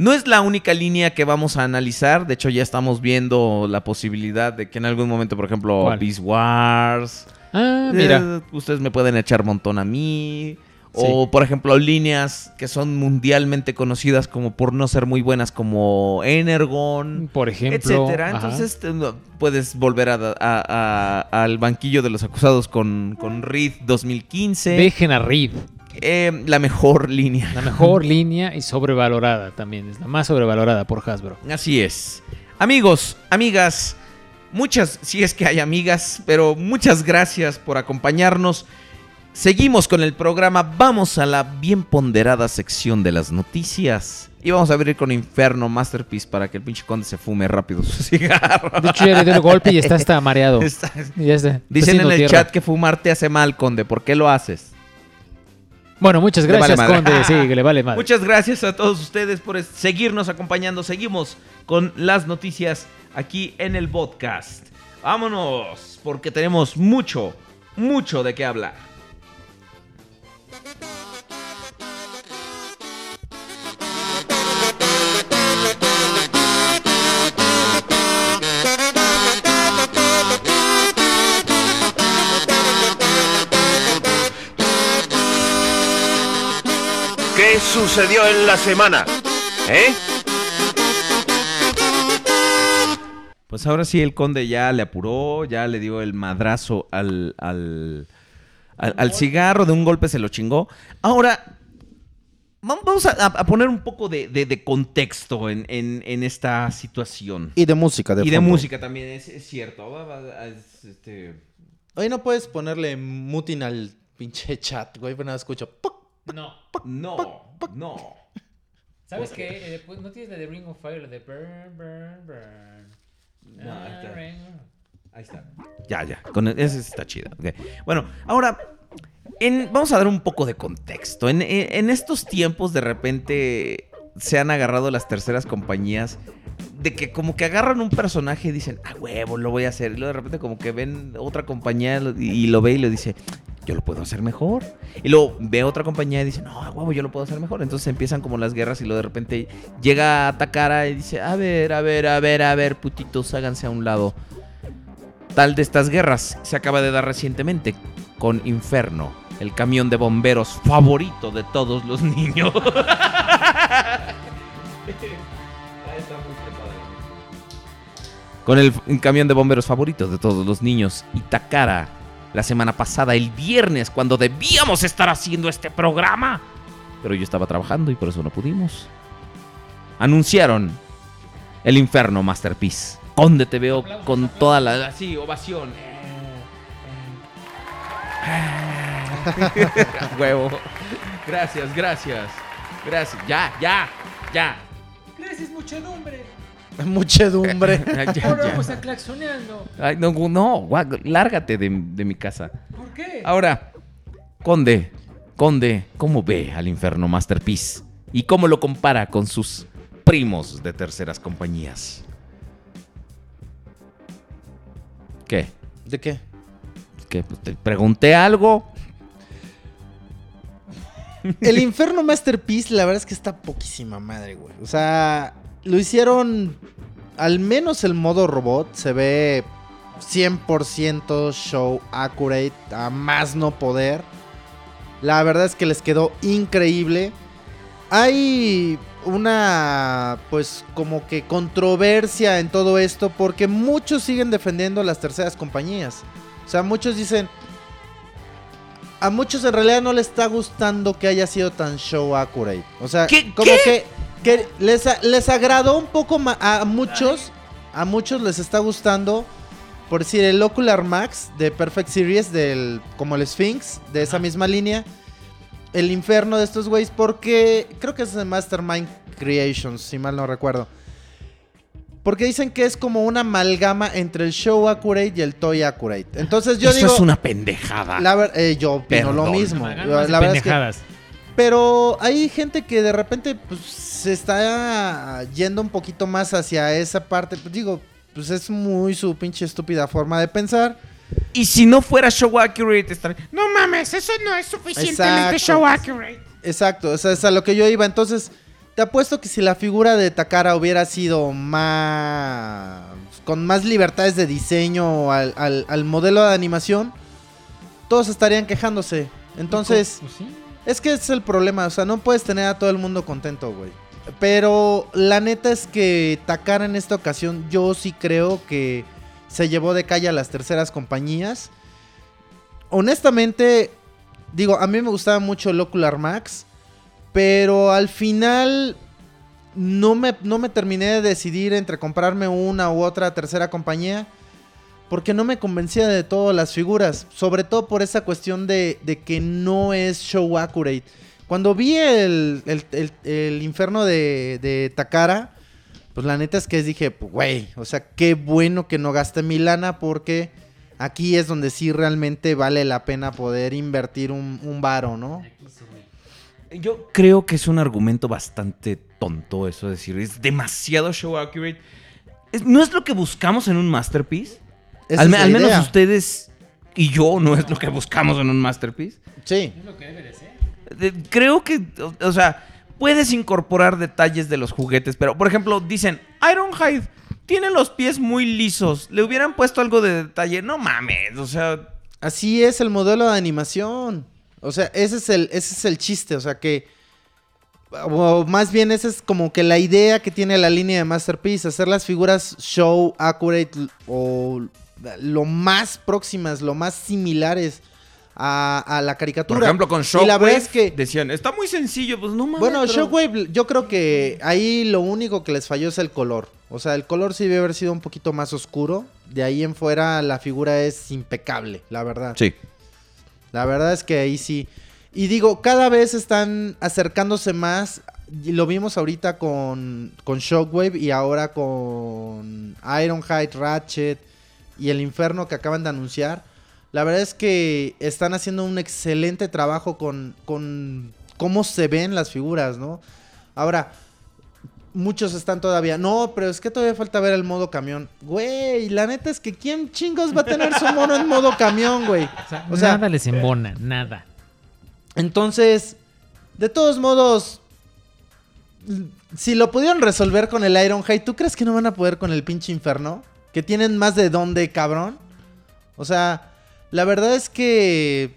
No es la única línea que vamos a analizar. De hecho, ya estamos viendo la posibilidad de que en algún momento, por ejemplo, ¿Cuál? Beast Wars. Ah, mira. Eh, ustedes me pueden echar montón a mí. O, por ejemplo, líneas que son mundialmente conocidas como por no ser muy buenas, como Energon, Por ejemplo. etcétera. ajá. Entonces te- puedes volver a- a- a- al banquillo de los acusados con, con Reed 2015. Dejen a Reed. Eh, la mejor línea. La mejor [laughs] línea y sobrevalorada también. Es la más sobrevalorada por Hasbro. Así es. Amigos, amigas, muchas, si es que hay amigas, pero muchas gracias por acompañarnos. Seguimos con el programa, vamos a la bien ponderada sección de las noticias. Y vamos a abrir con Inferno Masterpiece para que el pinche conde se fume rápido su [laughs] cigarro. De hecho, ya le dio el golpe y está hasta mareado. [laughs] Está- Y ya está. Dicen en el tierra. chat que fumar te hace mal, conde. ¿Por qué lo haces? Bueno, muchas vale gracias. Conde. Sí, que le vale madre. Muchas gracias a todos ustedes por seguirnos acompañando. Seguimos con las noticias aquí en el podcast. Vámonos, porque tenemos mucho, mucho de qué hablar. Sucedió en la semana? ¿Eh? Pues ahora sí, el conde ya le apuró, ya le dio el madrazo al, al, al- al cigarro, de un golpe se lo chingó. Ahora, vam- vamos a, a poner un poco de, de- de contexto en, en- en esta situación. Y de música, de y de fondo. música también, es, es cierto. Este, Oye, no puedes ponerle mutin al pinche chat, güey, pero nada escucho. ¡puc! No. No, no. ¿Sabes qué? Eh, pues, no tienes la de Ring of Fire, la de Burn, Burn, Burn. No, ahí Ah, está. Ring- Ahí está. Ya, ya. Con el- esa está chida. ok. Bueno, ahora en- vamos a dar un poco de contexto. En, en- en estos tiempos, de repente, se han agarrado las terceras compañías de que como que agarran un personaje y dicen, ah, huevo, lo voy a hacer. Y luego de repente como que ven otra compañía y, y lo ve y le dice, yo lo puedo hacer mejor. Y luego ve otra compañía y dice, no, huevo, yo lo puedo hacer mejor. Entonces empiezan como las guerras y luego de repente llega a Takara y dice, a ver, a ver, a ver, a ver, putitos, háganse a un lado. Tal de estas guerras se acaba de dar recientemente con Inferno, el camión de bomberos favorito de todos los [laughs] niños. con el camión de bomberos favorito de todos los niños y Takara la semana pasada, el viernes, cuando debíamos estar haciendo este programa. Pero yo estaba trabajando y por eso no pudimos. Anunciaron el Inferno Masterpiece. Conde te veo con toda la... Así, ovación. [laughs] Huevo. Gracias, gracias. Gracias. Ya, ya, ya. Gracias, muchedumbre. [laughs] Muchedumbre. [laughs] Ya, ya, Ahora ya. vamos a claxoneando. Ay, no, no, guau, lárgate de, de mi casa. ¿Por qué? Ahora, Conde, Conde, ¿cómo ve al Inferno Masterpiece? ¿Y cómo lo compara con sus primos de terceras compañías? ¿Qué? ¿De qué? ¿Qué? Pues te pregunté algo. El Inferno Masterpiece, la verdad es que está poquísima madre, güey. O sea, lo hicieron. Al menos el modo robot se ve 100% show accurate, a más no poder. La verdad es que les quedó increíble. Hay una, pues, como que controversia en todo esto porque muchos siguen defendiendo las terceras compañías. O sea, muchos dicen, a muchos en realidad no les está gustando que haya sido tan show accurate. O sea, ¿Qué- como que, que les, les agradó un poco ma- a muchos. A muchos les está gustando. Por decir, el Ocular Max de Perfect Series, del, como el Sphinx, de esa misma línea. El infierno de estos güeyes, porque creo que es de Mastermind Creations, si mal no recuerdo. Porque dicen que es como una amalgama entre el show accurate y el toy accurate. Entonces yo Eso digo. es una pendejada. La ver- eh, yo opino lo mismo. La verdad es que- pendejadas. Pero hay gente que de repente pues, se está yendo un poquito más hacia esa parte. Pues, digo, pues es muy su pinche estúpida forma de pensar. Y si no fuera show accurate, estaría... No mames, eso no es suficientemente Exacto. show accurate. Exacto, o sea, es a lo que yo iba. Entonces, te apuesto que si la figura de Takara hubiera sido más. con más libertades de diseño al, al- al modelo de animación, todos estarían quejándose. Entonces. Pues sí. Es que ese es el problema, o sea, no puedes tener a todo el mundo contento, güey. Pero la neta es que Takara en esta ocasión yo sí creo que se llevó de calle a las terceras compañías. Honestamente, digo, a mí me gustaba mucho el Ocular Max, pero al final no me, no me terminé de decidir entre comprarme una u otra tercera compañía. Porque no me convencía de todas las figuras. Sobre todo por esa cuestión de, que no es show accurate. Cuando vi el, el- infierno de, Takara, pues la neta es que dije, pues, güey, o sea, qué bueno que no gasté mi lana porque aquí es donde sí realmente vale la pena poder invertir un, varo, ¿no? Yo creo que es un argumento bastante tonto eso de decir, es demasiado show accurate. Es- ¿No es lo que buscamos en un masterpiece? Esa Al, es menos ustedes y yo no es lo que buscamos en un masterpiece. Sí. De- Creo que, o, o sea, puedes incorporar detalles de los juguetes, pero por ejemplo, dicen, Ironhide tiene los pies muy lisos, le hubieran puesto algo de detalle, no mames, o sea, Así es el modelo de animación. O sea, ese es el, ese es el chiste. O sea que. O más bien, esa es como que la idea que tiene la línea de Masterpiece. Hacer las figuras show, accurate o lo más próximas, lo más similares a, a la caricatura. por ejemplo, con Y Shockwave la verdad es que. decían, está muy sencillo, pues no mames. Bueno, pero- Shockwave, yo creo que ahí lo único que les falló es el color. O sea, el color sí debe haber sido un poquito más oscuro. De ahí en fuera la figura es impecable, la verdad. Sí. La verdad es que ahí sí. Y digo, cada vez están acercándose más. Y lo vimos ahorita con, con Shockwave y ahora con Ironhide, Ratchet y el Inferno que acaban de anunciar. La verdad es que están haciendo un excelente trabajo con, con cómo se ven las figuras, ¿no? Ahora, muchos están todavía. No, pero es que todavía falta ver el modo camión. Güey, la neta es que ¿quién chingos va a tener su mono en modo camión, güey? O sea, O sea- nada les embona, nada. Entonces, de todos modos, si lo pudieron resolver con el Ironhide, ¿tú crees que no van a poder con el pinche Inferno? Que tienen más de dónde, cabrón. O sea, la verdad es que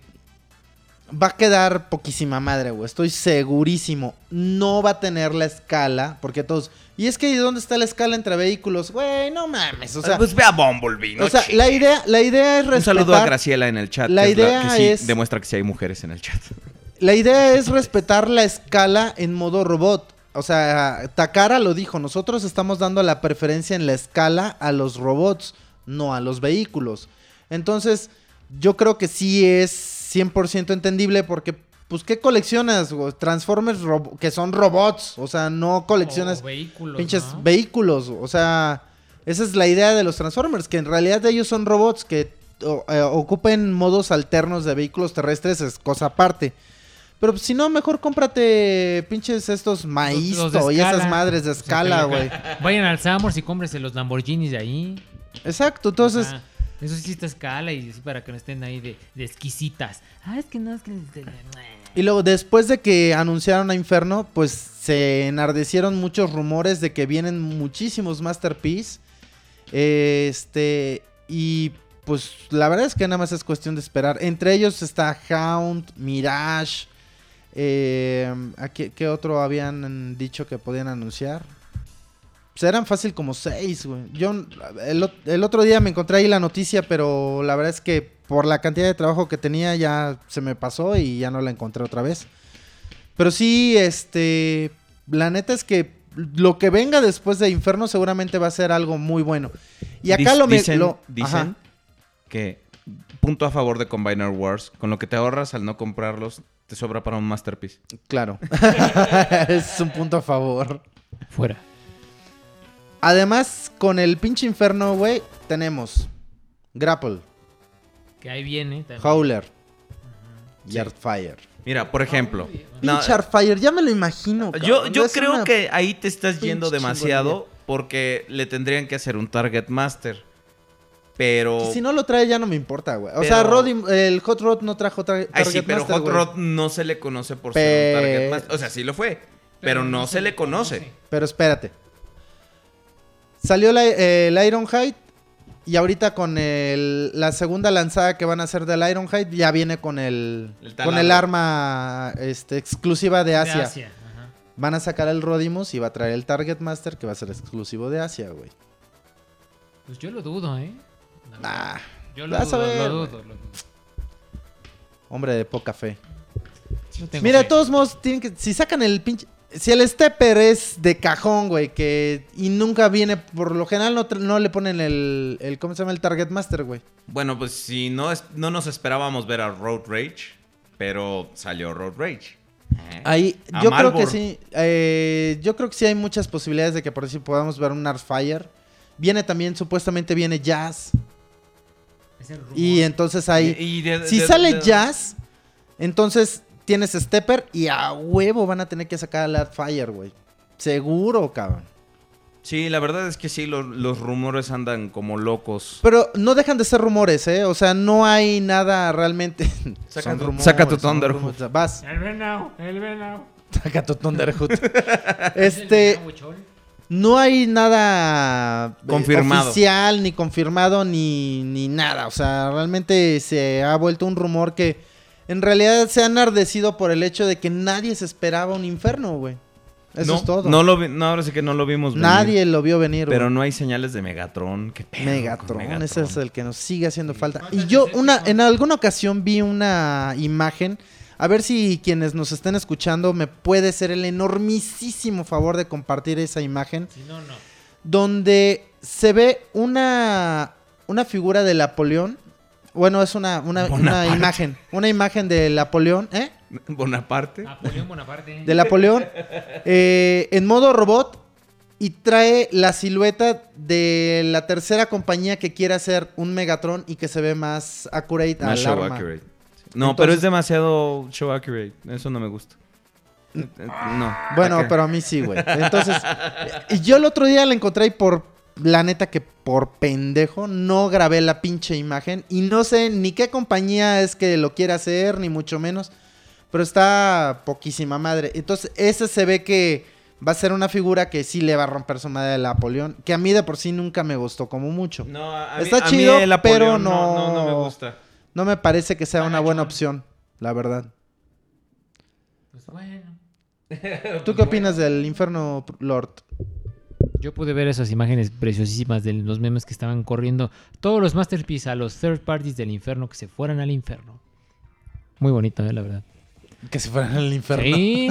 va a quedar poquísima madre, güey. Estoy segurísimo. No va a tener la escala, porque todos... Y es que ¿y ¿dónde está la escala entre vehículos? Güey, no mames. O sea, pues ve a Bumblebee, ¿no? o sea chingues. la idea, la idea es Un respetar... saludo a Graciela en el chat. la que es idea que sí es- demuestra que sí hay mujeres en el chat. La idea es respetar la escala en modo robot. O sea, Takara lo dijo, nosotros estamos dando la preferencia en la escala a los robots, no a los vehículos. Entonces, yo creo que sí es 100% entendible porque, pues, ¿qué coleccionas? Transformers que son robots, o sea, no coleccionas O vehículos, pinches ¿no? vehículos, o sea, esa es la idea de los Transformers, que en realidad ellos son robots que o- eh, ocupen modos alternos de vehículos terrestres, es cosa aparte. Pero si no, mejor cómprate pinches estos maíz y esas madres de escala, güey. Vayan al Samors y cómprense los Lamborghinis de ahí. Exacto, entonces, Ajá. Eso sí está escala y así para que no estén ahí de, de exquisitas. Ah, es que no, es que... Y luego, después de que anunciaron a Inferno, pues se enardecieron muchos rumores de que vienen muchísimos Masterpiece. Este. Y pues la verdad es que nada más es cuestión de esperar. Entre ellos está Hound, Mirage. Eh, ¿a qué, qué otro habían dicho que podían anunciar? Pues eran fácil como seis, güey. Yo el, ot- el otro día me encontré ahí la noticia, pero la verdad es que por la cantidad de trabajo que tenía ya se me pasó y ya no la encontré otra vez. Pero sí, este, la neta es que lo que venga después de Inferno seguramente va a ser algo muy bueno. Y acá lo me dicen, lo- dicen ajá. que punto a favor de Combiner Wars, con lo que te ahorras al no comprarlos, te sobra para un masterpiece. Claro. [laughs] es un punto a favor. Fuera. Además, con el pinche Inferno, güey, tenemos Grapple, Que ahí viene también. Howler y Sí. Artfire. Mira, por ejemplo, no, Pinche Artfire, ya me lo imagino. yo, cabrón. yo creo una- que ahí te estás yendo demasiado porque le tendrían que hacer un Target Master. Pero... Si no lo trae ya no me importa, güey. O sea, Pero- Roddy- el Hot Rod no trajo tra- Target Ay, sí, pero Master, Hot. Rod no se le conoce por Pe- ser un Target Master. O sea, sí lo fue, pero, no se le conoce. Pero espérate. Salió la- el Ironhide y ahorita con el- la segunda lanzada que van a hacer del Ironhide ya viene con el, El con el arma este, exclusiva de De Asia. Asia, ajá. Van a sacar el Rodimus y va a traer el Target Master que va a ser exclusivo de Asia, güey. Pues yo lo dudo, ¿eh? Yo lo vas a dudo, ver, lo güey. dudo, lo dudo. hombre de poca fe. No Mira, fe. de todos modos, tienen que. Si sacan el pinche. Si el stepper es de cajón, güey, que. Y nunca viene. Por lo general no, no le ponen el, el. ¿Cómo se llama? El Target Master, güey. Bueno, pues si no, es, no nos esperábamos ver a Road Rage, pero salió Road Rage. Eh. Ahí, yo creo que sí. eh, yo creo que sí hay muchas posibilidades de que por si podamos ver un Artfire. Viene también, supuestamente viene Jazz. Y entonces ahí. Y- y de- si de- sale de- Jazz, entonces tienes Stepper y a huevo van a tener que sacar al Artfire, güey. Seguro, cabrón. Sí, la verdad es que sí, lo- los rumores andan como locos. Pero no dejan de ser rumores, ¿eh? O sea, no hay nada realmente. [laughs] Saca Son tu- rumores, saca tu Thunderhood. Vas, El Venau, el Venau. saca tu Thunderhood. [laughs] ¿Es el este? No hay nada eh, Confirmado. oficial, ni confirmado, ni, ni nada. O sea, realmente se ha vuelto un rumor que en realidad se ha enardecido por el hecho de que nadie se esperaba un infierno, güey. Eso no, es todo. No, lo vi- no, ahora sí que no lo vimos venir. nadie lo vio venir, Pero güey. no hay señales de Megatron. ¿Qué pedo con Megatron, ese es Megatron? el que nos sigue haciendo falta. Y yo una, en alguna ocasión vi una imagen, a ver si quienes nos estén escuchando me puede hacer el enormisísimo favor de compartir esa imagen, Si no, no. donde se ve una, una figura de Napoleón. Bueno, es una, una, imagen, una imagen de Napoleón, ¿eh? Bonaparte. Napoleón Bonaparte. De Napoleón eh, en modo robot y trae la silueta de la tercera compañía que quiere hacer un Megatron y que se ve más accurate Más al show arma. accurate. No, Entonces- pero es demasiado show accurate. Eso no me gusta. Eh, eh, No. Bueno, pero a mí sí, güey. [laughs] Entonces, y yo el otro día la encontré y por la neta que por pendejo no grabé la pinche imagen y no sé ni qué compañía es que lo quiere hacer, ni mucho menos, pero está poquísima madre. Entonces, ese se ve que va a ser una figura que sí le va a romper su madre al Napoleón, que a mí de por sí nunca me gustó como mucho. No, a, a mí- Está a mí chido, el Apoleón pero no, no, no me no- gusta. No me parece que sea una buena opción, la verdad. Pues bueno. ¿Tú qué opinas del Inferno Lord? Yo pude ver esas imágenes preciosísimas de los memes que estaban corriendo todos los Masterpiece a los third parties del infierno que se fueran al infierno. Muy bonito, eh, la verdad. Que se fueran al infierno. Sí,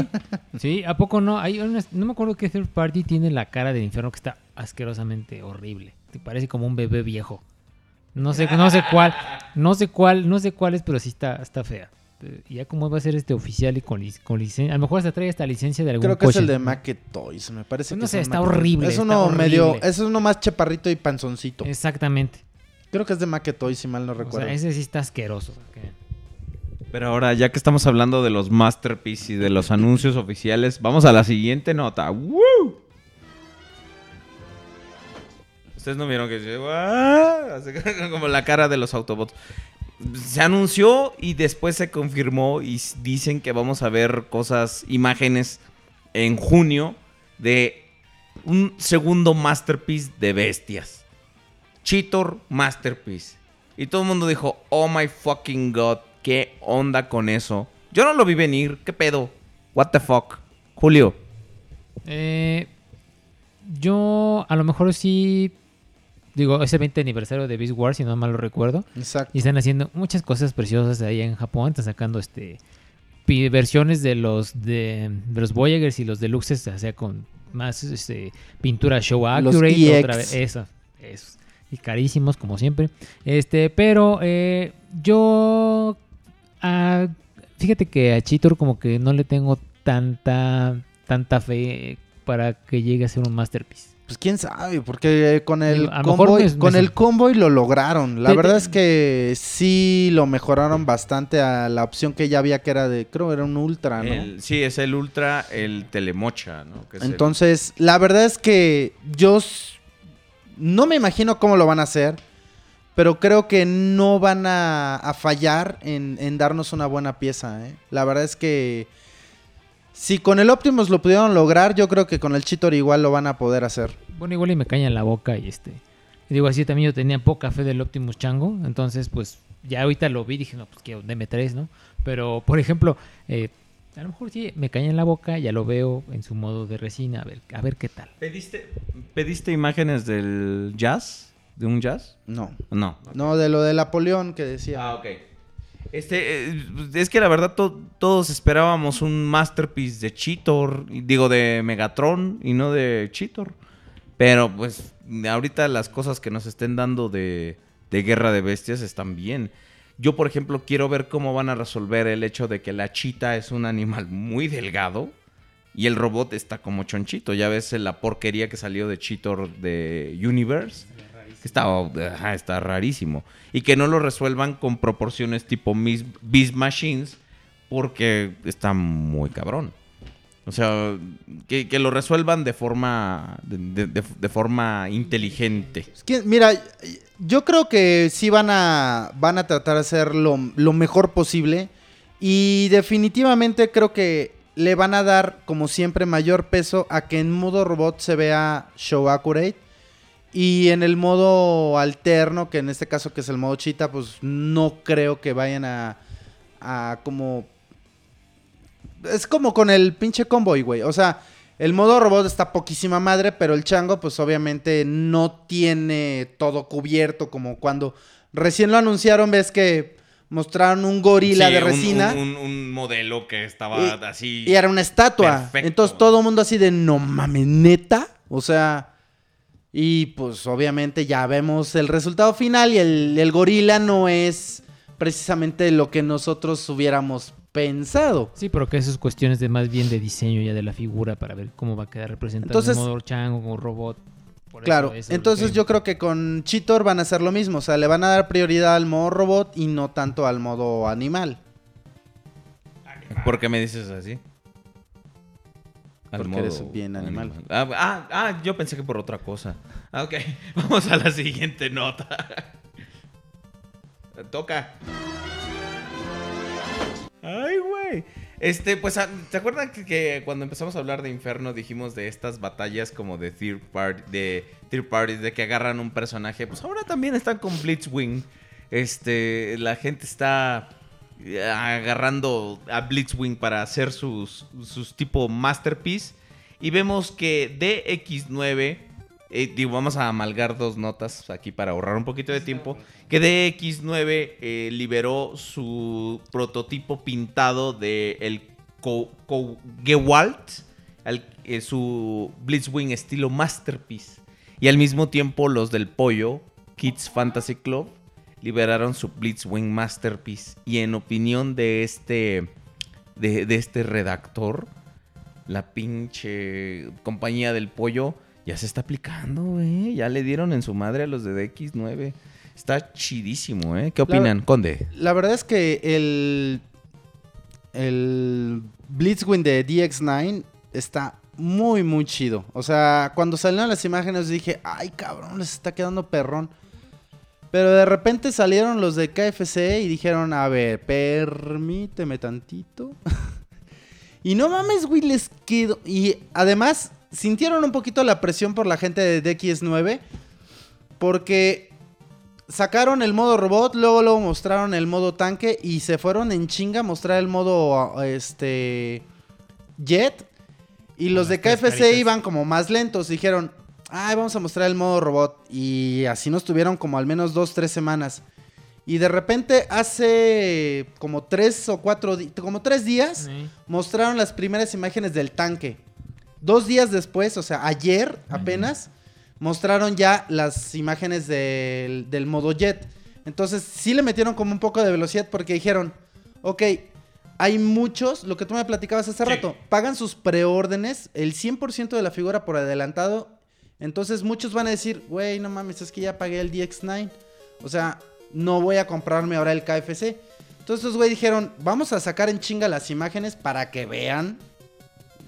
sí, ¿a poco no? Hay unas- no me acuerdo qué third party tiene la cara del infierno que está asquerosamente horrible. Te parece como un bebé viejo. No sé, no sé cuál, no sé cuál, no sé cuál es, pero sí está, está fea. Y ya como va a ser este oficial y con, lic- con licencia, a lo mejor hasta trae esta licencia de algún Creo que es el de Maque Toys, me parece Pues que no es sé, está Toys. horrible, Es uno horrible. medio, es uno más chaparrito y panzoncito. Exactamente. Creo que es de Maque Toys, si mal no O recuerdo. sea, ese sí está asqueroso. que- Pero ahora, ya que estamos hablando de los Masterpiece y de los anuncios oficiales, vamos a la siguiente nota. ¡Woo! Ustedes no vieron que ¡Ah! Así [laughs] como la cara de los Autobots. Se anunció y después se confirmó y dicen que vamos a ver cosas, imágenes en junio de un segundo masterpiece de bestias. Cheetor Masterpiece. Y todo el mundo dijo, oh my fucking god, ¿qué onda con eso? Yo no lo vi venir, ¿qué pedo? What the fuck? Julio. Eh, yo a lo mejor sí. Digo, es el 20 aniversario de Beast Wars, si no mal lo recuerdo. Exacto. Y están haciendo muchas cosas preciosas ahí en Japón. Están sacando este versiones de los de, de los Voyagers y los Deluxes, o sea, con más este, pintura show accurate. Otra EX. vez, eso, eso. Y carísimos, como siempre. Este, pero eh, yo. ah, fíjate que a Cheetor como que no le tengo tanta tanta fe para que llegue a ser un masterpiece. Pues quién sabe, porque con el a convoy, me- me con sor- el convoy lo lograron. La Te- verdad te- es que sí lo mejoraron bastante a la opción que ya había que era de, creo era un ultra, ¿no? El- sí, es el Ultra, el Telemocha, ¿no? Que es el- Entonces, la verdad es que yo no me imagino cómo lo van a hacer, pero creo que no van a, a fallar en, en darnos una buena pieza. ¿eh? La verdad es que si con el Optimus lo pudieron lograr, yo creo que con el Cheetor igual lo van a poder hacer. Bueno, igual y me caña en la boca y este. digo así, también yo tenía poca fe del Optimus Chango. Entonces, pues, ya ahorita lo vi y dije, no, pues quiero DM3, ¿no? Pero, por ejemplo, eh, a lo mejor sí me caña en la boca, ya lo veo en su modo de resina, a ver, a ver qué tal. ¿Pediste, ¿Pediste imágenes del jazz? ¿De un jazz? No. No. No, de lo de Napoleón que decía. Ah, ok. Este, eh, es que la verdad to- todos esperábamos un masterpiece de Cheetor, digo de Megatron y no de Cheetor. Pero pues ahorita las cosas que nos estén dando de, de Guerra de Bestias están bien. Yo, por ejemplo, quiero ver cómo van a resolver el hecho de que la chita es un animal muy delgado y el robot está como chonchito. Ya ves la porquería que salió de Cheetor de Universe. Que está, ajá, está rarísimo. Y que no lo resuelvan con proporciones tipo Beast Machines porque está muy cabrón. O sea, que, que lo resuelvan de forma, de, de- de- forma inteligente. Mira, yo creo que sí van a, van a tratar de hacer lo, lo mejor posible. Y definitivamente creo que le van a dar, como siempre, mayor peso a que en modo robot se vea show accurate. Y en el modo alterno, que en este caso que es el modo chita, pues no creo que vayan a, a como... Es como con el pinche convoy, güey. O sea, el modo robot está poquísima madre, pero el chango, pues obviamente no tiene todo cubierto como cuando recién lo anunciaron, ves que mostraron un gorila Sí, de resina. Un, un- un modelo que estaba Y- así. Y era una estatua. Perfecto. Entonces todo el mundo así de no mames, neta. O sea. Y pues obviamente ya vemos el resultado final. Y el, el gorila no es precisamente lo que nosotros hubiéramos pensado. Sí, pero que eso es cuestiones de más bien de diseño ya de la figura para ver cómo va a quedar representado Entonces- en modo chango, como robot. Por Claro, eso- eso entonces que- yo creo que con Cheetor van a hacer lo mismo. O sea, le van a dar prioridad al modo robot y no tanto al modo animal. ¿Por qué me dices así? Al Porque eres bien animal. Ah, ah, ah, yo pensé que por otra cosa. Ah, ok, [laughs] vamos a la siguiente nota. [laughs] Toca. Ay, güey. Este, pues, ah, ¿te acuerdan que, que cuando empezamos a hablar de Inferno dijimos de estas batallas como de third, part, de third parties, de que agarran un personaje? Pues ahora también están con Blitzwing. Este, la gente está agarrando a Blitzwing para hacer sus, tipo masterpiece. Y vemos que DX9, eh, digo, vamos a amalgar dos notas aquí para ahorrar un poquito de tiempo. Que DX9 eh, liberó su prototipo pintado de el Co- Gewalt, al- eh, su Blitzwing estilo masterpiece. Y al mismo tiempo los del pollo, Kids Fantasy Club, liberaron su Blitzwing Masterpiece. Y en opinión de este, de, de este redactor, la pinche compañía del pollo ya se está aplicando, güey. Ya le dieron en su madre a los de DX9. Está chidísimo, ¿eh? ¿Qué La- opinan, Conde? La verdad es que el, el Blitzwing de DX9 está muy, muy chido. O sea, cuando salieron las imágenes dije, ay cabrón, les está quedando perrón. Pero de repente salieron los de KFC y dijeron, a ver, permíteme tantito. [laughs] y no mames, güey, les quedó. Y además, sintieron un poquito la presión por la gente de DX9. Porque sacaron el modo robot, luego luego mostraron el modo tanque y se fueron en chinga a mostrar el modo este jet y los de KFC caritas. iban como más lentos, dijeron, "Ay, vamos a mostrar el modo robot" y así nos tuvieron como al menos dos, tres semanas. Y de repente hace como tres o cuatro, como tres días, Sí. mostraron las primeras imágenes del tanque. Dos días después, o sea, ayer apenas, mostraron ya las imágenes del, del modo jet. Entonces sí le metieron como un poco de velocidad porque dijeron, ok, hay muchos, lo que tú me platicabas hace rato, pagan sus preórdenes, el 100% de la figura por adelantado. Entonces muchos van a decir, güey, no mames, es que ya pagué el DX9. O sea, no voy a comprarme ahora el KFC. Entonces los güey dijeron, vamos a sacar en chinga las imágenes para que vean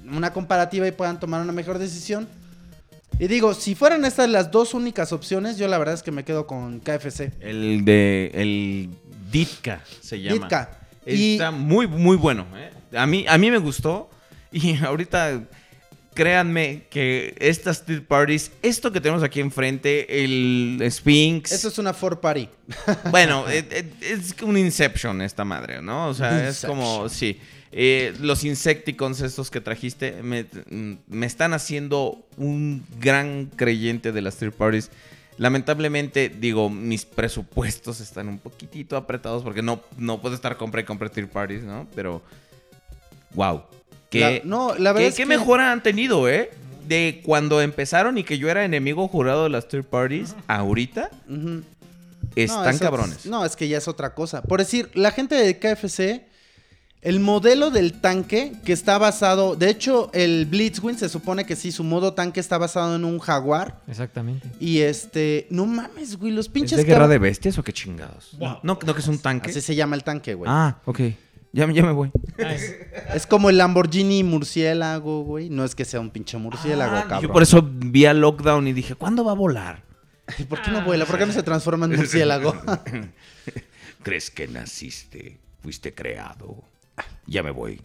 una comparativa y puedan tomar una mejor decisión. Y digo, si fueran estas las dos únicas opciones, yo la verdad es que me quedo con KFC. El de. El Ditka se llama. Ditka. Y Está muy, muy bueno. ¿eh? A, mí, a mí me gustó. Y [laughs] ahorita, créanme que estas third parties, esto que tenemos aquí enfrente, el Sphinx. eso es una for party. [laughs] Bueno, eh, eh, es un Inception esta madre, ¿no? O sea, es como, sí. Eh, los Insecticons estos que trajiste me, mm, me están haciendo un gran creyente de las third parties. Lamentablemente, digo, mis presupuestos están un poquitito apretados porque no, no puedo estar compra y compra third parties, ¿no? Pero, wow. ¿Qué, La- no, la verdad qué- es qué que- mejora han tenido, eh? De cuando empezaron y que yo era enemigo jurado de las third parties, ahorita están eso- cabrones. No, es que ya es otra cosa. Por decir, la gente de KFC, el modelo del tanque que está basado, de hecho, el Blitzwing se supone que sí, su modo tanque está basado en un jaguar. Exactamente. Y este, no mames, güey, los ¿Es pinches de guerra de bestias o qué chingados? No, no, que es un tanque. Así se llama el tanque, güey. Ah, ok. Ya, me- ya me voy. Ah, es- Es como el Lamborghini murciélago, güey. No es que sea un pinche murciélago, Ah, cabrón. yo por eso vi a Lockdown y dije, ¿cuándo va a volar? [laughs] ¿Por qué no vuela? ¿Por qué no se transforma en murciélago? [laughs] ¿Crees que naciste? Fuiste creado. Ya me voy.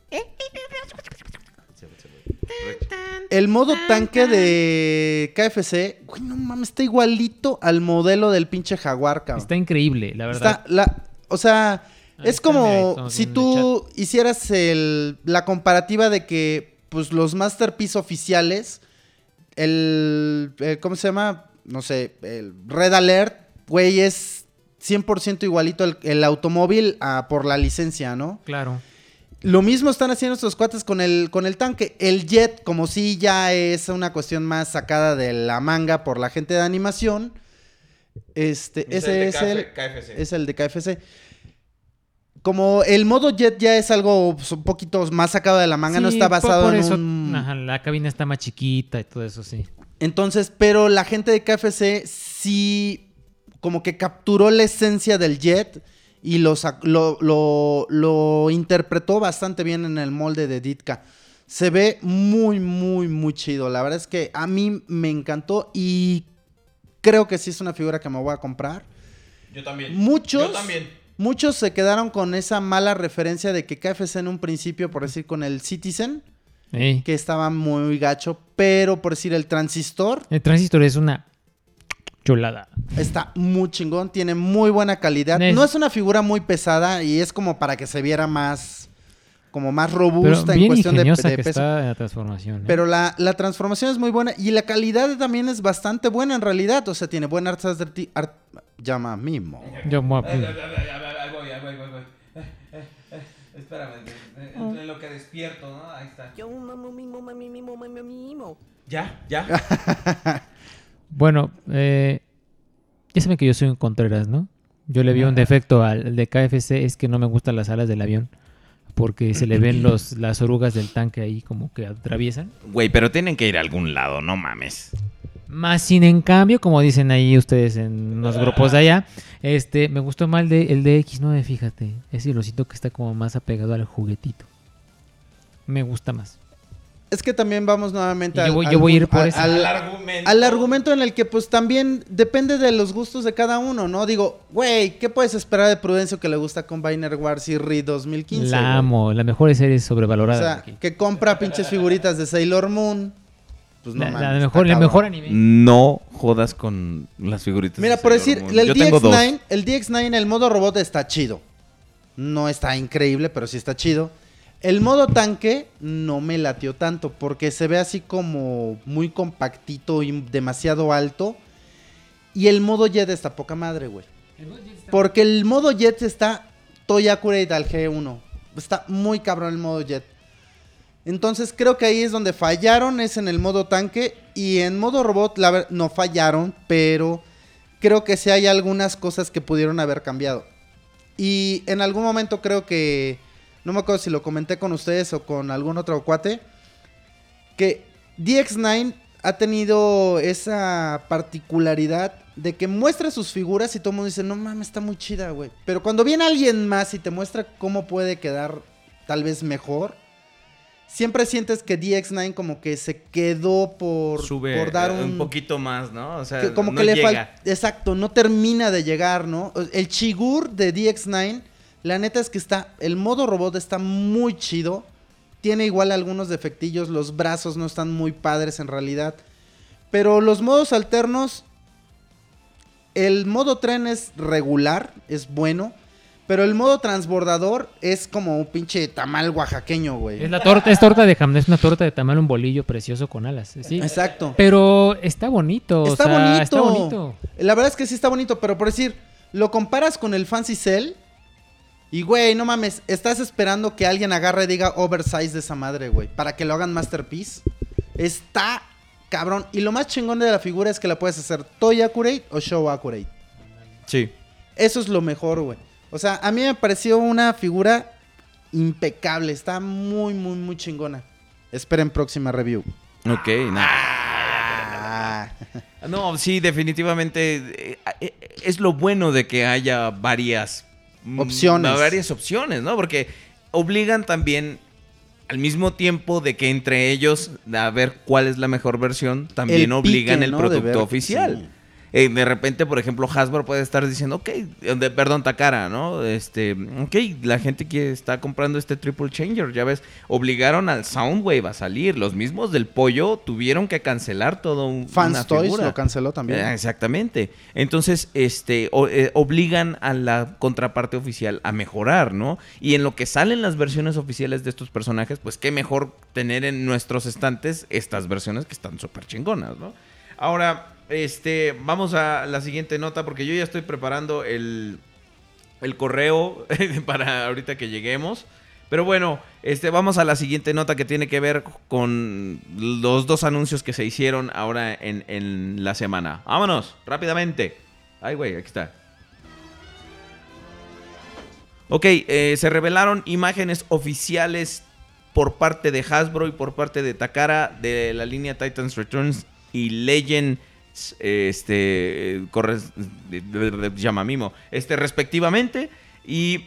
El modo tanque de KFC, güey, no mames, está igualito al modelo del pinche jaguar, cabrón. está increíble, la verdad. Está, la, o sea, Ahí es como si tú hicieras el, la comparativa de que, pues, los Masterpiece oficiales, el, el- ¿cómo se llama? No sé, el Red Alert, güey, es 100% igualito el, el automóvil a- por la licencia, ¿no? Claro. Lo mismo están haciendo estos cuates con el, con el tanque. El jet, como si ya es una cuestión más sacada de la manga por la gente de animación. Este, ese es el, es el de KFC. Como el modo jet ya es algo pues, un poquito más sacado de la manga, no está basado por en eso, un... ajá, la cabina está más chiquita y todo eso, sí. Entonces, pero la gente de KFC sí como que capturó la esencia del jet y lo, lo, lo- lo interpretó bastante bien en el molde de Ditka. Se ve muy, muy, muy chido. La verdad es que a mí me encantó y creo que sí es una figura que me voy a comprar. Yo también. Muchos, Yo también. Muchos se quedaron con esa mala referencia de que KFC en un principio, por decir, con el Citizen, que estaba muy gacho, pero por decir el transistor, El transistor es una chulada. Está muy chingón, tiene muy buena calidad. Es- No es una figura muy pesada y es como para que se viera más, como más Pero robusta en cuestión de, de que peso. está la transformación. ¿eh? Pero la, la transformación es muy buena y la calidad también es bastante buena en realidad. O sea, tiene buen art, art- llama mimo. Yo, voy, ahí voy, ahí voy. Eh, eh, eh, Espérame, eh, en lo que despierto, ¿no? Ahí está. Yo mamo mimo, mami mimo, mami mimo. Ya, ya. [laughs] Bueno, eh, ya saben que yo soy un Contreras, ¿no? Yo le vi un defecto al de KFC, es que no me gustan las alas del avión. Porque se le ven los, las orugas del tanque ahí como que atraviesan. Güey, pero tienen que ir a algún lado, no mames. Más sin en cambio, como dicen ahí ustedes en los grupos de allá, este, me gustó más el de, el de X9, fíjate. Ese lo siento que está como más apegado al juguetito. Me gusta más. Es que también vamos nuevamente Y yo al, voy- al yo voy a ir por al- ese. al- Al argumento. al argumento en el que pues también depende de los gustos de cada uno, ¿no? Digo, güey, ¿qué puedes esperar de Prudencio que le gusta Combiner Wars y Re 2015? La amo, la mejor serie O sobrevalorada. sea, aquí. que compra pinches figuritas de Sailor Moon. Pues no la, mames, la está mejor, el cabrón. mejor anime. No jodas con las figuritas. Mira, de por decir, Moon. el Yo tengo dos. DX9, el DX9, el modo robot está chido. No está increíble, pero sí está chido. El modo tanque no me latió tanto porque se ve así como muy compactito y demasiado alto. Y el modo jet está poca madre, güey. Porque el modo jet está Toy Accurate al G1. Está muy cabrón el modo jet. Entonces creo que ahí es donde fallaron, es en el modo tanque. Y en modo robot, la no fallaron, pero creo que sí hay algunas cosas que pudieron haber cambiado. Y en algún momento creo que, no me acuerdo si lo comenté con ustedes o con algún otro cuate, que DX9 ha tenido esa particularidad de que muestra sus figuras y todo el mundo dice, no mames, está muy chida, güey. Pero cuando viene alguien más y te muestra cómo puede quedar tal vez mejor, siempre sientes que DX9 como que se quedó por, Sube por dar eh, un, un poquito más, ¿no? O sea, que como no que le falta. Exacto, no termina de llegar, ¿no? El Chigur de DX9, la neta es que está. El modo robot está muy chido. Tiene igual algunos defectillos. Los brazos no están muy padres en realidad. Pero los modos alternos. El modo tren es regular, es bueno. Pero el modo transbordador es como un pinche tamal oaxaqueño, güey. Es la torta, es torta de jam, es una torta de tamal, un bolillo precioso con alas. Sí. Exacto. Pero está bonito. o Está sea, bonito. Está bonito. La verdad es que sí está bonito, pero por decir, lo comparas con el Fancy Cell. Y güey, no mames, estás esperando que alguien agarre y diga oversize de esa madre, güey, para que lo hagan masterpiece. Está cabrón. Y lo más chingón de la figura es que la puedes hacer toy accurate o show accurate. Sí. Eso es lo mejor, güey. O sea, a mí me pareció una figura impecable. Está muy, muy, muy chingona. Esperen próxima review. Ok, no. Ah. No, sí, definitivamente eh, eh, es lo bueno de que haya varias mm, Opciones. Varias opciones, ¿no? Porque obligan también al mismo tiempo de que entre ellos a ver cuál es la mejor versión, también El obligan pique, el producto ver, oficial. sí. Eh, de repente, por ejemplo, Hasbro puede estar diciendo, ok, de- perdón, Takara, ¿no? Este, ok, la gente que está comprando este Triple Changer, ya ves, obligaron al Soundwave a salir. Los mismos del pollo tuvieron que cancelar todo un Fans una Toys figura. lo canceló también. Eh, Exactamente. Entonces, este, o- eh, obligan a la contraparte oficial a mejorar, ¿no? Y en lo que salen las versiones oficiales de estos personajes, pues qué mejor tener en nuestros estantes estas versiones que están súper chingonas, ¿no? Ahora, este, vamos a la siguiente nota porque yo ya estoy preparando el, el correo [laughs] para ahorita que lleguemos. Pero bueno, este, vamos a la siguiente nota que tiene que ver con los dos anuncios que se hicieron ahora en, en la semana. Vámonos, rápidamente. Ay, güey, aquí está. Ok, eh, se revelaron imágenes oficiales por parte de Hasbro y por parte de Takara de la línea Titans Returns y Legends este corres, Yamamimo, este respectivamente y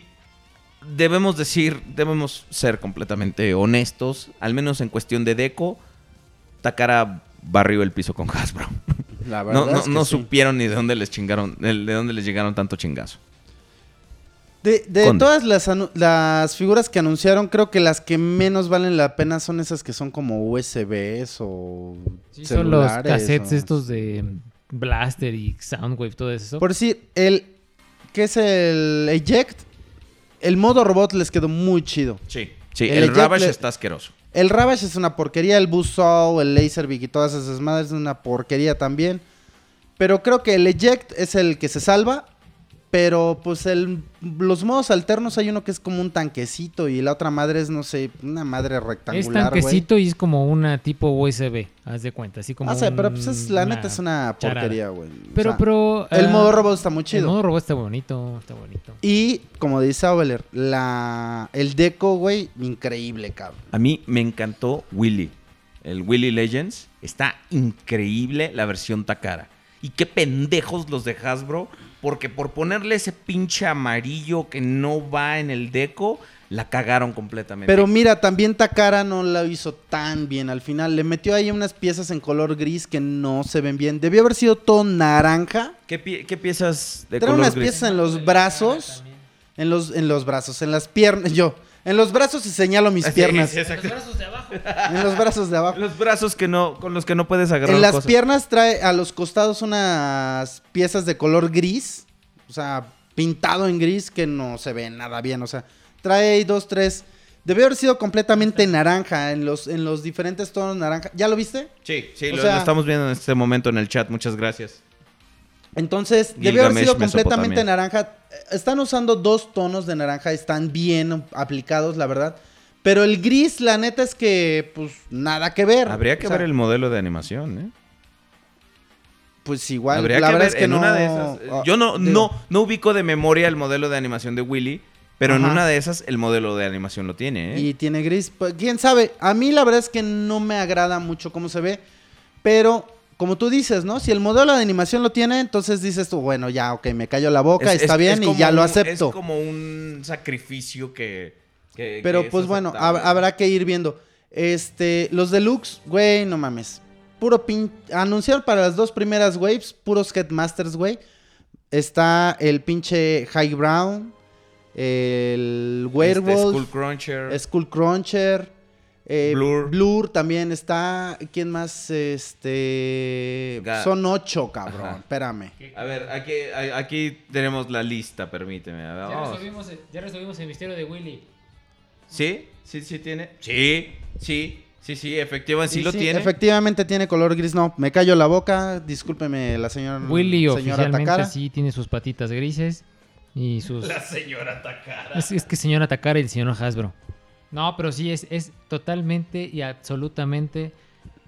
debemos decir, debemos ser completamente honestos, al menos en cuestión de deco, Takara barrió el piso con Hasbro. La No, verdad no, es que no sí. supieron ni de dónde les chingaron, de dónde les llegaron tanto chingazo. De, de todas las, las figuras que anunciaron, creo que las que menos valen la pena son esas que son como USBs o Sí, son los cassettes o- estos de Blaster y Soundwave, todo eso. Por decir, el que es el Eject, el modo robot les quedó muy chido. Sí, sí, El el, Eject Ravage le- está asqueroso. El Ravage es una porquería, el Buzzsaw, el Laserbeak y todas esas madres es una porquería también. Pero creo que el Eject es el que se salva. Pero pues el, los modos alternos hay uno que es como un tanquecito y la otra madre es, no sé, una madre es rectangular, güey. tanquecito y es como una tipo USB, haz de cuenta, así como sé, un- pero pues es, la neta es una charada. porquería, güey. O Pero, sea, pero... el ah, modo robot está muy El chido. modo robot está bonito, está bonito. Y como dice Oveler, la, el deco, güey, increíble, cabrón. A mí me encantó Willy. El Willy Legends. Está increíble la versión Takara. Y qué pendejos los de Hasbro. Porque por ponerle ese pinche amarillo que no va en el deco, la cagaron completamente. Pero mira, también Takara no la hizo tan bien al final. Le metió ahí unas piezas en color gris que no se ven bien. Debió haber sido todo naranja. ¿Qué, pie- qué piezas de Trae color unas gris? piezas en los brazos. En los, en los brazos, en las piernas. Yo, en los brazos y señalo mis sí, piernas. sí, exacto. Los brazos de abajo. En los brazos de abajo. Los brazos que no, con los que no puedes agarrar En las cosas. piernas trae a los costados unas piezas de color gris. O sea, pintado en gris que no se ve nada bien. O sea, trae ahí dos, tres. Debe haber sido completamente naranja en los, en los diferentes tonos naranja. ¿Ya lo viste? Sí, sí, O lo, sea- lo estamos viendo en este momento en el chat. Muchas gracias. Entonces, debió haber sido completamente naranja. Eh, Están usando dos tonos de naranja, están bien aplicados, la verdad. Pero el gris, la neta es que, pues, nada que ver. Habría que O sea, ver el modelo de animación, ¿eh? Pues igual, Habría la que verdad ver es que en no. una de esas. ah, Yo no, digo, no, no ubico de memoria el modelo de animación de Willy, pero en una de esas el modelo de animación lo tiene, ¿eh? Y tiene gris. Pues, quién sabe. A mí la verdad es que no me agrada mucho cómo se ve. Pero, como tú dices, ¿no? Si el modelo de animación lo tiene, entonces dices tú, bueno, ya, ok, me callo la boca, Es- está es- bien es y ya lo acepto. Es como un sacrificio que. que- Pero que pues es bueno, hab- habrá que ir viendo. Este, los deluxe, güey, no mames. Puro pin... Anunciaron para las dos primeras waves, puros Headmasters, güey. Está el pinche High Brown, el Este, Werewolf, Skullcruncher. Skull Cruncher, eh, Blur. Blur también está. ¿Quién más? Este. Ga- Son ocho, cabrón. Ajá. Espérame. A ver, aquí, aquí tenemos la lista, permíteme. A ver, Ya resolvimos, ya resolvimos el misterio de Willy. ¿Sí? ¿Sí, sí tiene? Sí, sí, sí, sí, efectivamente, sí, lo tiene. Efectivamente tiene color gris. No, me callo la boca. Discúlpeme, la señora. Willy señora oficialmente Takara. sí tiene sus patitas grises y sus... [laughs] La señora Takara. Es, es que señora Takara y el señor Hasbro. No, pero sí es, es totalmente y absolutamente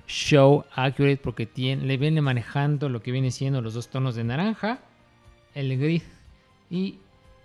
show accurate porque tiene, le viene manejando lo que viene siendo los dos tonos de naranja, el gris y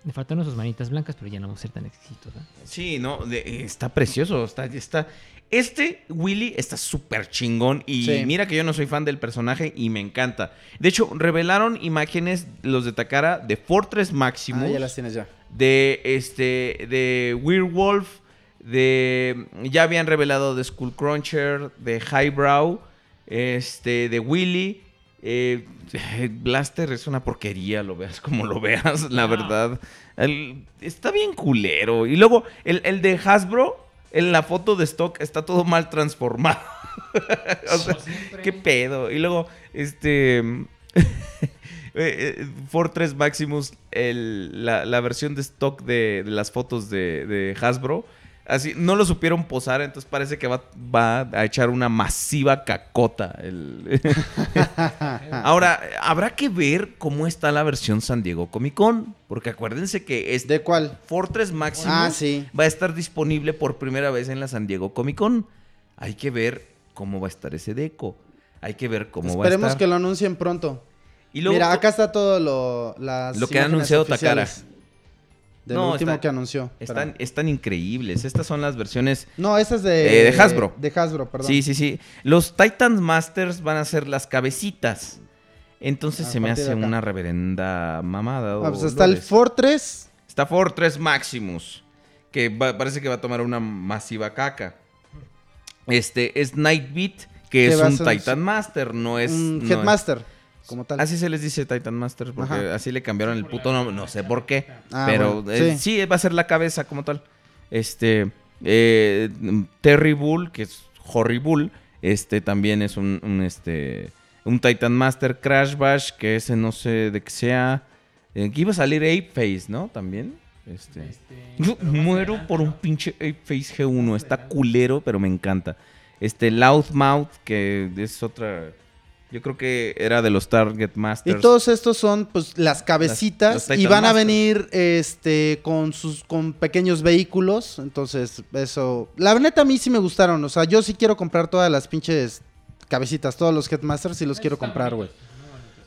le faltaron sus manitas blancas, pero ya no vamos a ser tan exquisitos. ¿eh? Sí, no, de- está precioso, está, está... Este Willy está súper chingón y Sí. mira que yo no soy fan del personaje y me encanta. De hecho, revelaron imágenes los de Takara de Fortress Maximus, Ah, ya las tienes ya. de este de Werewolf, de ya habían revelado de Skullcruncher, de Highbrow, este de Willy eh, [laughs] Blaster es una porquería, lo veas como lo veas, la verdad. El- está bien culero. Y luego, el, el de Hasbro, en la foto de stock, está todo mal transformado. [laughs] o sea, qué pedo. Y luego, este. [laughs] eh, eh, Fortress Maximus, el- la, la versión de stock de, de las fotos de, de Hasbro. Así, no lo supieron posar, entonces parece que va, va a echar una masiva cacota. el- [laughs] Ahora, habrá que ver cómo está la versión San Diego Comic Con. Porque acuérdense que este ¿De cuál? Fortress Maximus Ah, sí. va a estar disponible por primera vez en la San Diego Comic Con. Hay que ver cómo va a estar ese deco. Hay que ver cómo va a Esperemos estar. que lo anuncien pronto. Y luego- Mira, acá está todo lo, las Lo que ha anunciado oficiales Takara. Del No, último está- que anunció. Están, increíbles. Estas son las versiones. No, esa es de... Eh, de Hasbro. De Hasbro, perdón. Sí, sí, sí. Los Titan Masters van a ser las cabecitas. Entonces A se me hace una reverenda mamada. Ah, pues o está el. Fortress. Está Fortress Maximus. Que va- parece que va a tomar una masiva caca. Este es Nightbeat, que Que es un Titan Master, no es. un no es- Headmaster, como tal. Así se les dice Titan Master, porque Ajá. así le cambiaron el puto nombre. No sé por qué. Ah, pero bueno, eh, sí. va a ser la cabeza como tal. Este. eh, Terry Bull, que es Horry Bull. Este también es un, un, este. Un Titan Master Crash Bash, que ese no sé de qué sea. Eh, que iba a salir Ape Face, ¿no? También. Este. Yo muero por un pinche Ape Face G1. Está culero, pero me encanta. Este Loudmouth, que es otra. Yo creo que era de los Target Y Masters. todos estos son pues las cabecitas Las- y van a venir este con sus con pequeños vehículos, entonces eso la neta a mí sí me gustaron, o sea, yo sí quiero comprar todas las pinches cabecitas, todos los Headmasters sí los quiero comprar, güey.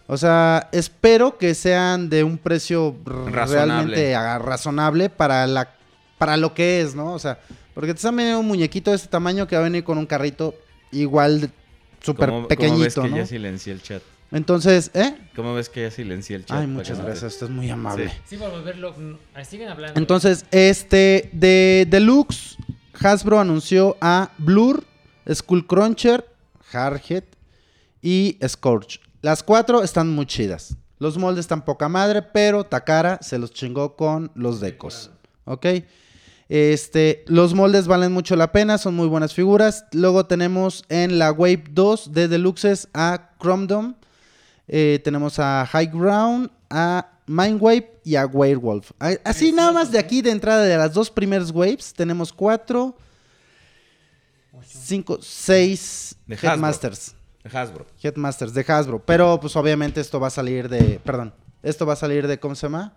O sea, espero que sean de un precio Razonable. realmente razonable para la para lo que es, ¿no? O sea, porque te están vendiendo un muñequito de este tamaño que va a venir con un carrito igual de- súper ¿Cómo- cómo pequeñito, ves que ¿no? ya silencié el chat? Entonces, ¿eh? ¿Cómo ves que ya silencié el chat? Ay, muchas gracias, usted es muy amable. Sí. Sí, por volverlo. mm, Siguen hablando. Entonces, este de Deluxe, Hasbro anunció a Blur, Skullcruncher, Hardhead y Scorch. Las cuatro están muy chidas. Los moldes están poca madre, pero Takara se los chingó con los decos. ¿Ok? Este, los moldes valen mucho la pena, son muy buenas figuras. Luego tenemos en la Wave 2 de Deluxes a Chromdom. Eh, tenemos a High Ground, a Mindwave y a Werewolf. Así nada más de aquí, de entrada de las dos primeras waves, tenemos cuatro, cinco, seis De. Headmasters. Hasbro. Headmasters de Hasbro. Pero pues obviamente esto va a salir de. Perdón. Esto va a salir de. ¿Cómo se llama?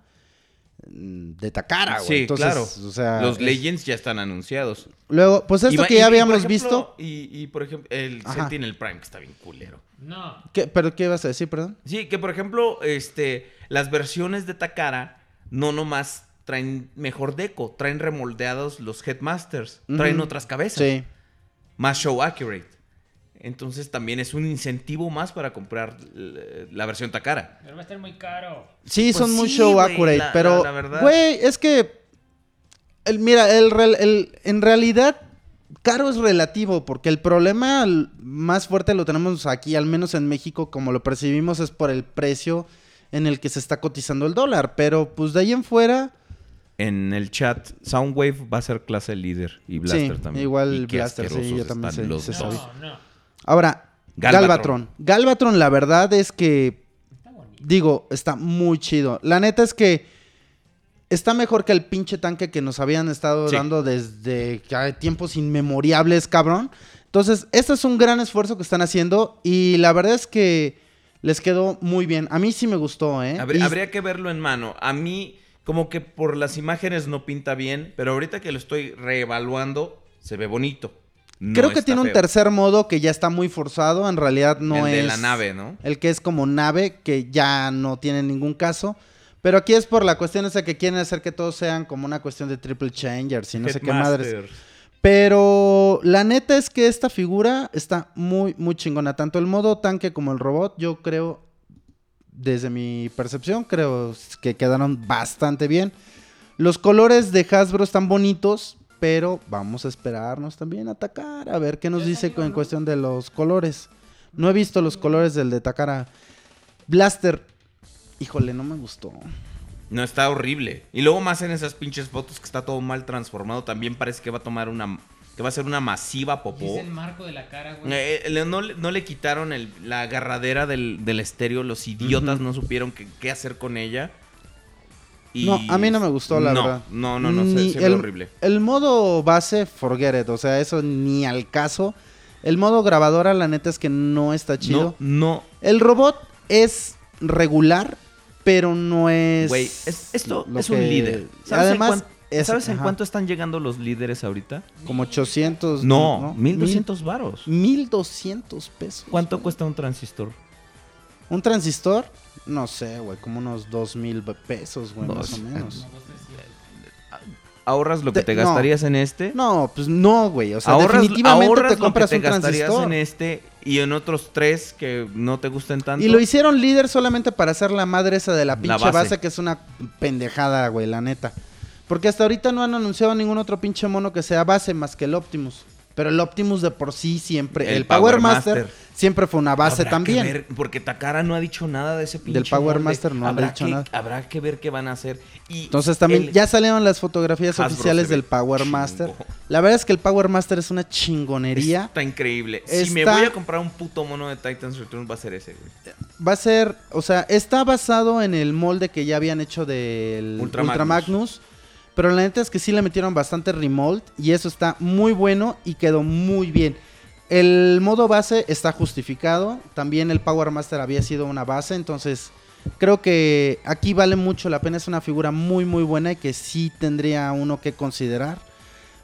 Mm, De Takara, güey. Sí, Entonces, claro. O sea, Los es- Legends ya están anunciados. Luego, pues esto va- que ya y, habíamos ejemplo, visto. Y, y, por ejemplo, el Ajá. Sentinel Prime, que está bien culero. No. ¿Qué- ¿Pero qué ibas a decir, perdón? Sí, que por ejemplo, este, las versiones de Takara no nomás traen mejor deco, traen remoldeados los Headmasters, traen otras cabezas, Sí. más show accurate. Entonces también es un incentivo más para comprar la versión Takara. Pero va a estar muy caro. Sí, Pues son sí, muy show accurate, la- pero, güey, es que, el, mira, el, en realidad, caro es relativo, porque el problema más fuerte lo tenemos aquí, al menos en México, como lo percibimos, es por el precio en el que se está cotizando el dólar, pero pues de ahí en fuera, En el chat, Soundwave va a ser clase líder y Blaster Sí, también. igual Y Blaster, sí, yo también sé- los sé dos. saber. No, no. Ahora, Galvatron. Galvatron. Galvatron, la verdad es que Está bonito. Digo, está muy chido. La neta es que está mejor que el pinche tanque que nos habían estado Sí. dando desde que hay tiempos inmemoriables, cabrón. Entonces, este es un gran esfuerzo que están haciendo y la verdad es que les quedó muy bien. A mí sí me gustó, ¿eh? Habría, Y- habría que verlo en mano. A mí, como que por las imágenes no pinta bien, pero ahorita que lo estoy reevaluando, se ve bonito. No Creo que tiene un tercer modo que ya está muy forzado. En realidad no El es. de la nave, ¿no? El que es como nave, que ya no tiene ningún caso. Pero aquí es por la cuestión esa que quieren hacer que todos sean como una cuestión de triple changers y no sé qué madres. Pero la neta es que esta figura está muy, muy chingona. Tanto el modo tanque como el robot, yo creo, desde mi percepción, creo que quedaron bastante bien. Los colores de Hasbro están bonitos, pero vamos a esperarnos también a Takara, a ver qué nos dice en cuestión de los colores. No he visto los colores del de Takara. Blaster, híjole, no me gustó. No, está horrible. Y luego más en esas pinches fotos que está todo mal transformado, también parece que va a tomar una... que va a ser una masiva Y popó. es el marco de la cara, güey. Eh, le- no, le- no le quitaron el- la agarradera del, del estéreo. Los idiotas no supieron qué, qué hacer con ella. No, a mí no me gustó, la no, verdad. No, no, no, se, Ni se ve el, horrible. El modo base, forget it. O sea, eso ni al caso. El modo grabadora, la neta es que no está chido. No, no. El robot es regular, pero no es. Güey, es- esto es un que- líder. ¿Sabes, Además, en, es- ¿sabes en ajá, cuánto están llegando los líderes ahorita? Como 800. No, 1200 varos. Mil- 1200 pesos. ¿Cuánto cuesta un transistor? ¿Un transistor? No sé, güey, como unos 2000 pesos, güey, más o Dos. menos. ¿Ahorras lo que Te- te no. gastarías en este? No, pues no, güey. O sea, ahorras, definitivamente ahorras te compras lo que te un gastarías transistor. en este y en otros tres que no te gusten tanto. Y lo hicieron líder solamente para hacer la madre esa de la pinche base. base. que es una pendejada, güey, la neta. Porque hasta ahorita no han anunciado ningún otro pinche mono que sea base más que el Optimus. Pero el Optimus de por sí siempre. El, El Power, Power Master, Master. siempre fue una base Habrá que también. ver, porque Takara no ha dicho nada de ese pinche Del Power molde. Master no ha dicho que- nada. Habrá que ver qué van a hacer. Y Entonces también el- ya salieron las fotografías Hasbro oficiales del Power chingo. Master. La verdad es que el Power Master es una chingonería. Está increíble. Si me voy a comprar un puto mono de Titans Return, va a ser ese, güey. Va a ser, o sea, está basado en el molde que ya habían hecho del Ultra Ultra, Magnus. Magnus. Pero la neta es que sí le metieron bastante remold y eso está muy bueno y quedó muy bien. El modo base está justificado. También el Power Master había sido una base. Entonces creo que aquí vale mucho la pena. Es una figura muy muy buena y que sí tendría uno que considerar.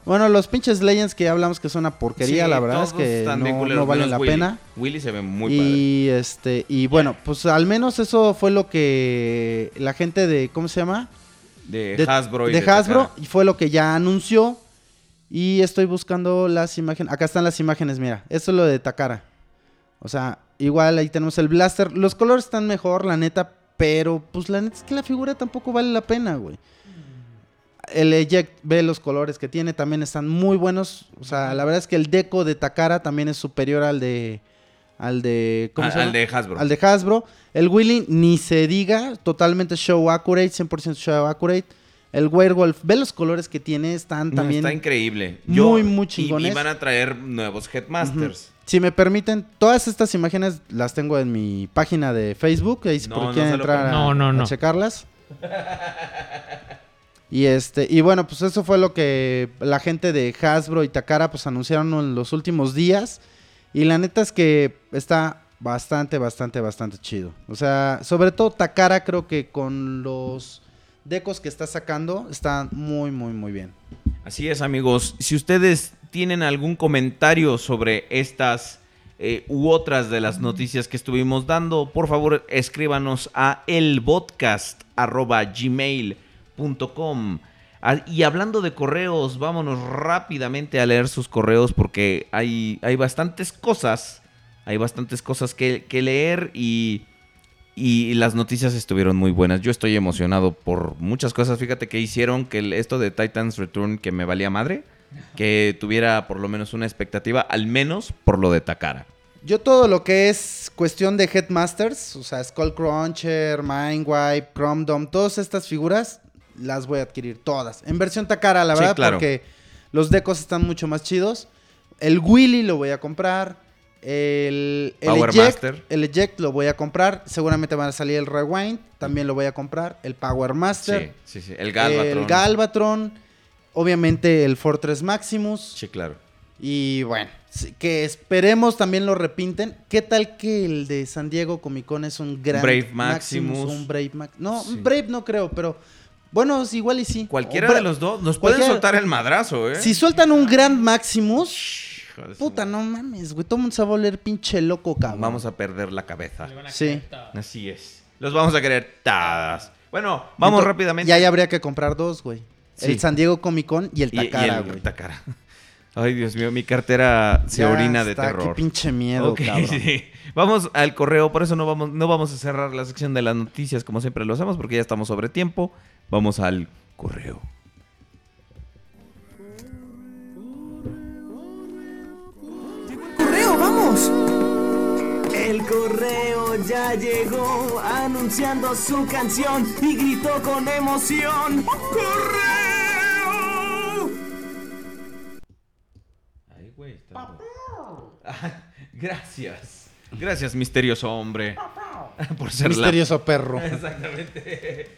Bueno, los pinches Legends que ya hablamos que son una porquería, Sí, la verdad es que no, no valen la Willy. pena. Willy se ve muy padre. Y este, y bueno, pues al menos eso fue lo que la gente de, ¿cómo se llama? De, de- Hasbro y de de Hasbro, y fue lo que ya anunció. Y estoy buscando las imágenes. Acá están las imágenes, mira. Esto es lo de Takara. O sea, igual ahí tenemos el Blaster. Los colores están mejor, la neta, pero pues la neta es que la figura tampoco vale la pena, güey. El Eject, ve los colores que tiene, también están muy buenos. O sea, la verdad es que el deco de Takara también es superior al de. Al de. ¿cómo Ah, se llama? al de Hasbro. Al de Hasbro. El Willy, ni se diga, totalmente show accurate, 100% show accurate. El Werewolf, ve los colores que tiene, están también. Está increíble. muy, muy y- chingones. Y, van a traer nuevos Headmasters. Si me permiten, todas estas imágenes las tengo en mi página de Facebook. Ahí si No, por no quieren lo entrar a, No, no, a checarlas. Y este, y bueno, pues eso fue lo que la gente de Hasbro y Takara pues anunciaron en los últimos días. Y la neta es que está bastante, bastante, bastante chido. O sea, sobre todo Takara creo que con los decos que está sacando está muy, muy, muy bien. Así es, amigos. Si ustedes tienen algún comentario sobre estas eh, u otras de las noticias que estuvimos dando, por favor escríbanos a elpodcast.gmail.com. Ah, Y hablando de correos, vámonos rápidamente a leer sus correos porque hay, hay bastantes cosas, hay bastantes cosas que, leer y, y las noticias estuvieron muy buenas. Yo estoy emocionado por muchas cosas. Fíjate que hicieron que esto de Titans Return que me valía madre, que tuviera por lo menos una expectativa, al menos por lo de Takara. Yo todo lo que es cuestión de Headmasters, o sea, Skullcruncher, Mindwipe, Chrome Dome, todas estas figuras las voy a adquirir todas. En versión Takara, la Sí, verdad, claro. porque los decos están mucho más chidos. El Willy lo voy a comprar. El, el Power Eject, Master. el Eject lo voy a comprar. Seguramente van a salir el Rewind. También lo voy a comprar. El Power Master. Sí, sí, sí. El Galvatron. El Galvatron. Obviamente el Fortress Maximus. Sí, claro. Y bueno, que esperemos también lo repinten. ¿Qué tal que el de San Diego Comic Con es un gran Brave Maximus. un Brave Max. No, Sí. Brave no creo, pero bueno, igual y sí. Cualquiera O de los dos. Nos pueden soltar el madrazo, ¿eh? Si sueltan un Grand Maximus, puta, no mames, güey. Todo el mundo se va a volver pinche loco, cabrón. Vamos a perder la cabeza. Sí. Así es. Los vamos a querer todas. Bueno, vamos Ento- rápidamente. Y ahí habría que comprar dos, güey. Sí. El San Diego Comic Con y el Y- y Takara, el güey. Takara. [laughs] Ay, Dios mío, mi cartera se Ya orina de terror. Qué pinche miedo, Ok, cabrón. [laughs] sí. Vamos al correo, por eso no vamos, no vamos a cerrar la sección de las noticias como siempre lo hacemos, porque ya estamos sobre tiempo. Vamos al correo. ¡Correo, vamos! El correo ya llegó anunciando su canción y gritó con emoción. ¡Correo! Ay, güey, está- Ah, [laughs] Gracias. Gracias, misterioso hombre. [laughs] Por ser la- Misterioso perro. [laughs] Exactamente.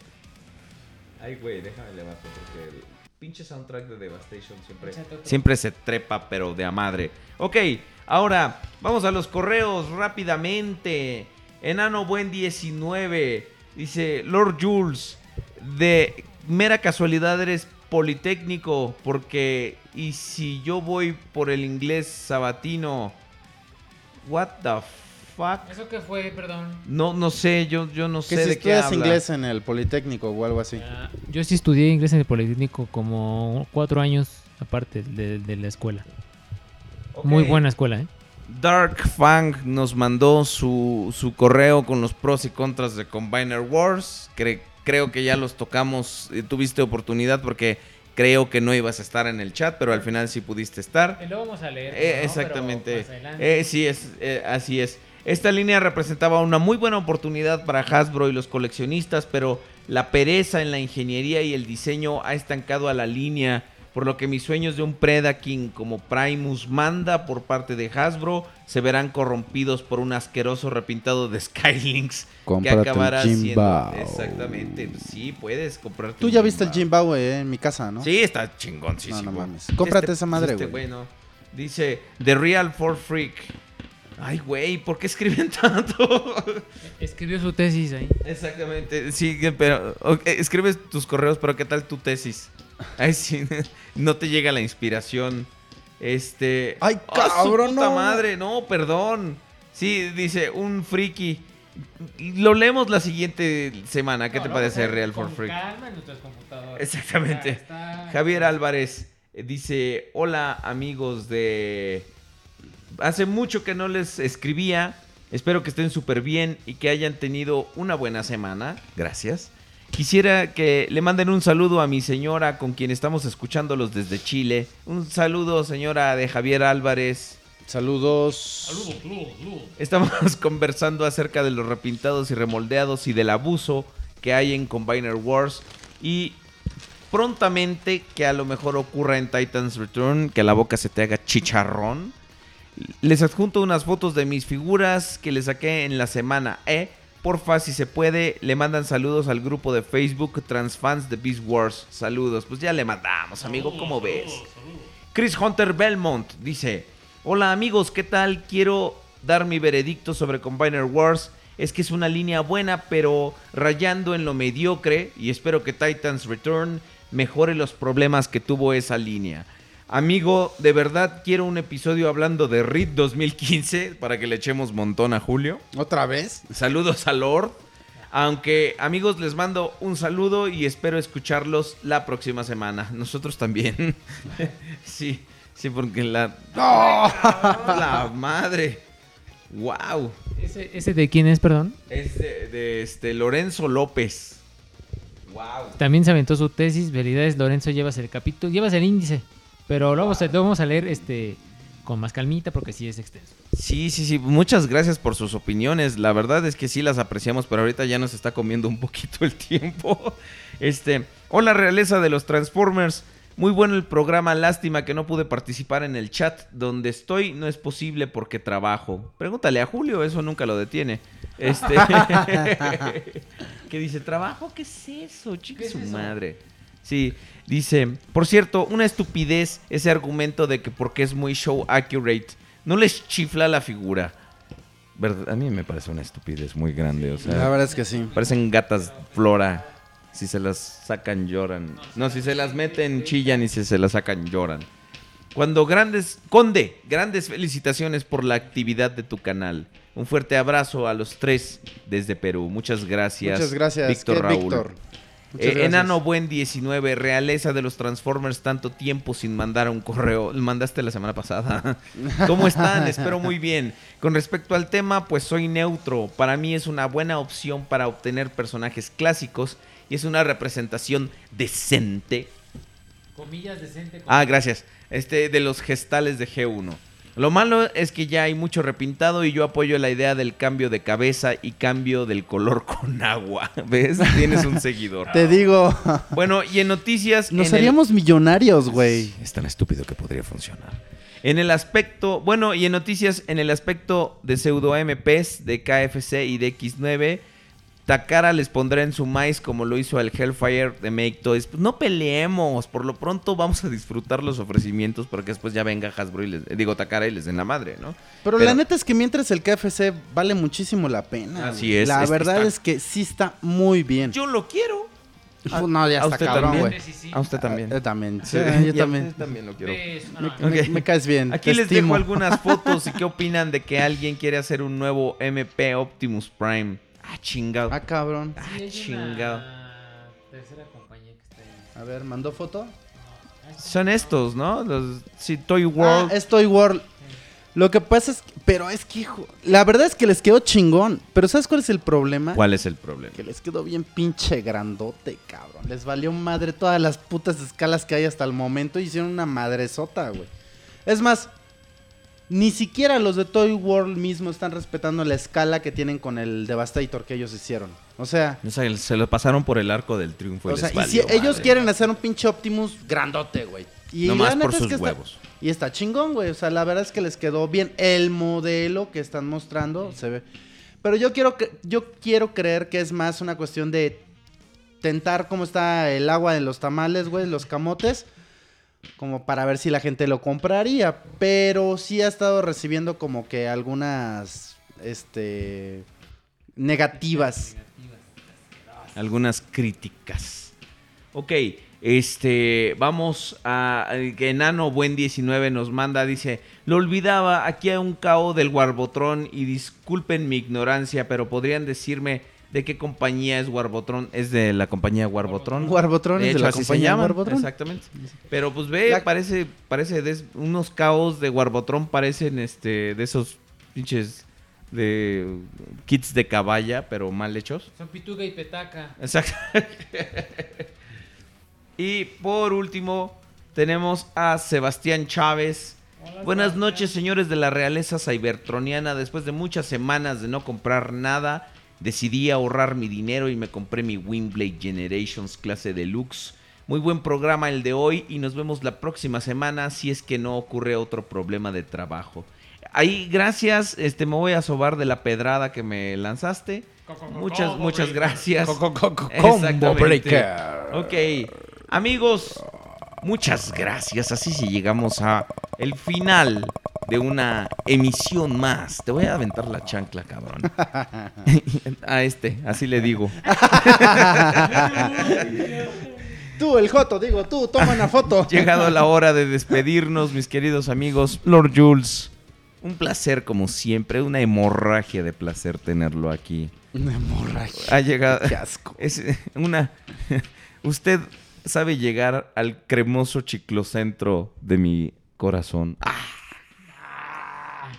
Ay, güey, déjame levantar porque el pinche soundtrack de Devastation siempre, siempre se trepa, pero de a madre. Ok, ahora vamos a los correos rápidamente. Enano Buen 19 dice Lord Jules, de mera casualidad eres politécnico porque y si yo voy por el inglés sabatino, what the fuck? ¿Eso qué fue, perdón? No, no sé, yo, yo no sé si de qué estudias inglés en el Politécnico o algo así. Ah, yo sí estudié inglés en el Politécnico como cuatro años aparte de, de la escuela. Muy buena escuela, ¿eh? Dark Fang nos mandó su, su correo con los pros y contras de Combiner Wars. Cre- creo que ya los tocamos. eh, tuviste oportunidad porque creo que no ibas a estar en el chat, pero al final sí pudiste estar. lo vamos a leer. Eh, exactamente. Eh, sí, es, eh, así es. Esta línea representaba una muy buena oportunidad para Hasbro y los coleccionistas, pero la pereza en la ingeniería y el diseño ha estancado a la línea, por lo que mis sueños de un Predaking como Primus Manda por parte de Hasbro se verán corrompidos por un asqueroso repintado de [laughs] Skylinks Cómprate que acabará un siendo... Exactamente, sí, puedes comprarte Tú ya viste el Jimbao. Eh, en mi casa, ¿no? Sí, está chingoncísimo. No, no mames. Cómprate esa madre, este güey. bueno. Dice, The Real For Freak. Ay, güey, ¿por qué escriben [laughs] tanto? Escribió su tesis ahí. Exactamente, sí, pero ok, escribes tus correos, pero ¿qué tal tu tesis? Ay, sí, [laughs] no te llega la inspiración. Este... Ay, ¡Ah, su cabrón, puta no! madre! No, perdón. Sí, dice, un friki. Lo leemos la siguiente semana. ¿Qué te parece Real For Freak? Exactamente. Javier Álvarez eh, dice, hola amigos de... Hace mucho que no les escribía, Espero que estén súper bien y que hayan tenido una buena semana. Gracias. Quisiera que le manden un saludo a mi señora con quien estamos escuchándolos desde Chile. Un saludo, señora de Javier Álvarez. Saludos. Estamos [laughs] conversando acerca de los repintados y remoldeados y del abuso que hay en Combiner Wars. Y prontamente que a lo mejor ocurra en Titans Return, que la boca se te haga chicharrón. Les adjunto unas fotos de mis figuras que les saqué en la semana E. Porfa, si se puede, le mandan saludos al grupo de Facebook Transfans de Beast Wars. Saludos. Pues ya le mandamos, amigo, ¿cómo ves? Chris Hunter Belmont dice: Hola amigos, ¿qué tal? Quiero dar mi veredicto sobre Combiner Wars. Es que es una línea buena, pero rayando en lo mediocre. Y espero que Titans Return mejore los problemas que tuvo esa línea. Amigo, de verdad quiero un episodio hablando de RID 2015 para que le echemos montón a Julio. ¿Otra vez? Saludos a Lord. Aunque amigos les mando un saludo y espero escucharlos la próxima semana. Nosotros también. [laughs] sí, sí, porque la... [laughs] La madre. Wow. ¿Ese, ese de quién es, perdón? Es de, de, este Lorenzo López. Wow. También se aventó su tesis. Felicidades, Lorenzo, llevas el capítulo, llevas el índice. Pero vamos a, lo vamos a leer este con más calmita porque sí es extenso. Sí, sí, sí. Muchas gracias por sus opiniones. La verdad es que sí las apreciamos, pero ahorita ya nos está comiendo un poquito el tiempo. [laughs] Este, hola realeza de los Transformers. Muy bueno el programa, lástima que no pude participar en el chat. Donde estoy no es posible porque trabajo. Pregúntale a Julio, eso nunca lo detiene. Este. [laughs] [laughs] que dice, ¿trabajo? ¿Qué es eso? Chica su madre. Sí, dice, por cierto, una estupidez ese argumento de que porque es muy show accurate, no les chifla la figura. Verdad, A mí me parece una estupidez muy grande, o sea, La verdad es que sí. parecen gatas flora. Si se las sacan lloran. No, si se las meten chillan y si se las sacan lloran. Cuando grandes, Conde, grandes felicitaciones por la actividad de tu canal. Un fuerte abrazo a los tres desde Perú. Muchas gracias. Muchas gracias. Víctor ¿Qué, Raúl. Víctor? Eh. Enano Buen 19, realeza de los Transformers, tanto tiempo sin mandar un correo. Lo mandaste la semana pasada. [laughs] ¿Cómo están? Espero muy bien. Con respecto al tema, pues soy neutro. Para mí es una buena opción para obtener personajes clásicos y es una representación decente. Comillas decente. Ah, gracias. Este de los gestales de G1. Lo malo es que ya hay mucho repintado y yo apoyo la idea del cambio de cabeza y cambio del color [laughs] con agua. ¿Ves? Tienes un seguidor. Te digo, Bueno, y en noticias. nos en el- haríamos millonarios, güey. Es tan estúpido que podría funcionar. En el aspecto, bueno, y en noticias, en el aspecto de pseudo MPs de KFC y de X9, Takara les pondrá en su maíz como lo hizo al Hellfire de Make Toys. Pues no peleemos, por lo pronto vamos a disfrutar los ofrecimientos porque después ya venga Hasbro y les, eh, digo Takara y les den la madre, ¿no? Pero, Pero- la neta es que mientras el KFC vale muchísimo la pena. Así es, La es que verdad está- es que sí está muy bien. Yo lo quiero. Uf, no, ya a está usted cabrón, también. güey. Sí, sí. A usted también. Yo también. Sí, Sí, [laughs] yo a también. usted también lo quiero. Me, me- Ok. me caes bien. Aquí les dejo algunas [laughs] fotos y qué opinan de que alguien quiere hacer un nuevo MP Optimus Prime. Ah, chingado. Ah, cabrón. Sí, es chingado. tercera compañía que está ahí. A ver, ¿mandó foto? Son estos, ¿no? Los sí, Toy Ah, World. es Toy World. Lo que pasa es que, pero es que, hijo, la verdad es que les quedó chingón. Pero ¿sabes cuál es el problema? ¿Cuál es el problema? Que les quedó bien pinche grandote, cabrón. Les valió madre todas las putas escalas que hay hasta el momento y hicieron una madresota, güey. Es más, ni siquiera los de Toy World mismo están respetando la escala que tienen con el Devastator que ellos hicieron. O sea, O sea, se lo pasaron por el arco del triunfo. o sea y si ellos quieren hacer un pinche Optimus grandote, güey. Y Nomás la por es sus que está- huevos. y está chingón, güey. O sea, la verdad es que les quedó bien. El modelo que están mostrando se ve. Pero yo quiero yo quiero creer que es más una cuestión de tentar cómo está el agua en los tamales, güey, los camotes. Como para ver si la gente lo compraría. Pero sí ha estado recibiendo como que algunas. Este. Negativas. Algunas críticas. Ok, este, vamos a que Enano Buen 19 nos manda, dice, lo olvidaba, aquí hay un cao del Warbotron y disculpen mi ignorancia, pero podrían decirme de qué compañía es Warbotron, es de la compañía Warbotron. Warbotron es de la así se compañía Warbotron. Exactamente. Pero pues ve, La- parece, parece de unos caos de Warbotron parecen este de esos pinches de kits de caballa, pero mal hechos. Son pituga y petaca. Exacto. [laughs] y por último, tenemos a Sebastián Chávez. Buenas noches, señores de la realeza cybertroniana. Después de muchas semanas de no comprar nada, decidí ahorrar mi dinero y me compré mi Windblade Generations clase deluxe. Muy buen programa el de hoy y nos vemos la próxima semana si es que no ocurre otro problema de trabajo. Ahí, gracias. Este, me voy a sobar de la pedrada que me lanzaste. Muchas, muchas gracias. [laughs] Combo. Breaker. Ok, amigos, muchas gracias. Así sí llegamos a el final de una emisión más. Te voy a aventar la chancla, cabrón. [laughs] a este, así le digo. [laughs] Tú, el Joto, digo, tú, toma una foto. [laughs] Llegado la hora de despedirnos, mis queridos amigos. Lord Jules, un placer como siempre, una hemorragia de placer tenerlo aquí. Una hemorragia. Ha llegado. Qué asco. Es una. Usted sabe llegar al cremoso chiclocentro de mi corazón. Ah.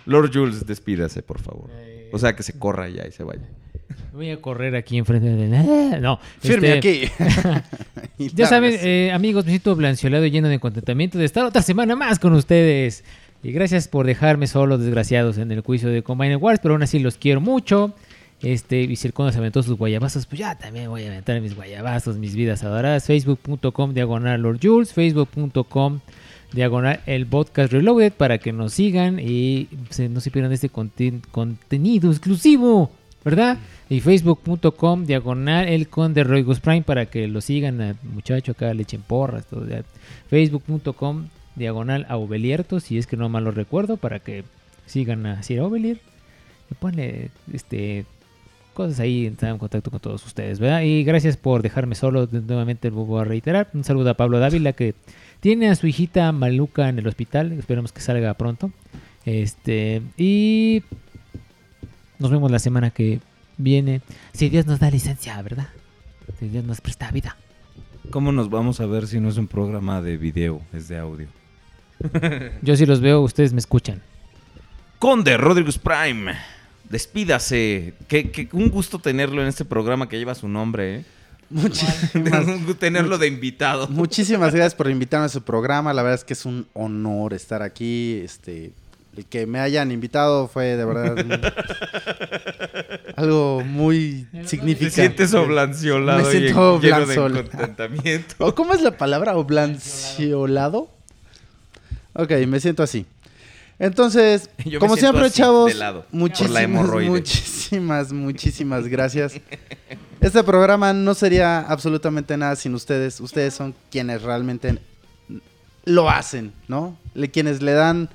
Lord Jules, despídase, por favor. O sea, que se corra ya y se vaya. Voy a correr aquí enfrente de... No. Firme este, aquí. [laughs] [laughs] Y Ya saben, eh, amigos, me siento blanceolado y lleno de contentamiento de estar otra semana más con ustedes. Y gracias por dejarme solo, desgraciados, en el juicio de Combine Wars, pero aún así los quiero mucho. Este, y si se aventó sus guayabazos, pues ya también voy a aventar mis guayabazos, mis vidas adoradas. Facebook.com diagonal Lord Jules, Facebook.com diagonal el podcast Reloaded para que nos sigan y se- no se pierdan este conten- contenido exclusivo, ¿verdad? Y Facebook.com diagonal el conde Roy Prime para que lo sigan al muchacho acá, le echen porras, todo. ya. Facebook.com diagonal a Obelierto, si es que no mal lo recuerdo, para que sigan a Sir Ovelier y ponle este cosas ahí, entrar en contacto con todos ustedes, ¿verdad? Y gracias por dejarme solo, nuevamente voy a reiterar. Un saludo a Pablo Dávila que tiene a su hijita Maluca en el hospital, esperemos que salga pronto. Este, y nos vemos la semana que viene, si Dios nos da licencia, ¿verdad? Si Dios nos presta vida. ¿Cómo nos vamos a ver si no es un programa de video, es de audio? [laughs] Yo si los veo, ustedes me escuchan. Conde Rodríguez Prime, despídase. Que, que un gusto tenerlo en este programa que lleva su nombre, ¿eh? Muchísimas, [laughs] tenerlo de invitado. muchísimas gracias por invitarme a su programa. La verdad es que es un honor estar aquí. Este, el que me hayan invitado fue de verdad [laughs] algo muy Te significante. sientes oblanciolado Me siento lleno de oblanzolado. contentamiento. ¿O cómo es la palabra? ¿Oblanciolado? Ok, me siento así. Entonces, [laughs] Yo como siempre, así, chavos, de lado, por la muchísimas, [laughs] muchísimas, muchísimas gracias. Este programa no sería absolutamente nada sin ustedes. Ustedes son quienes realmente lo hacen, ¿no? Le, quienes le dan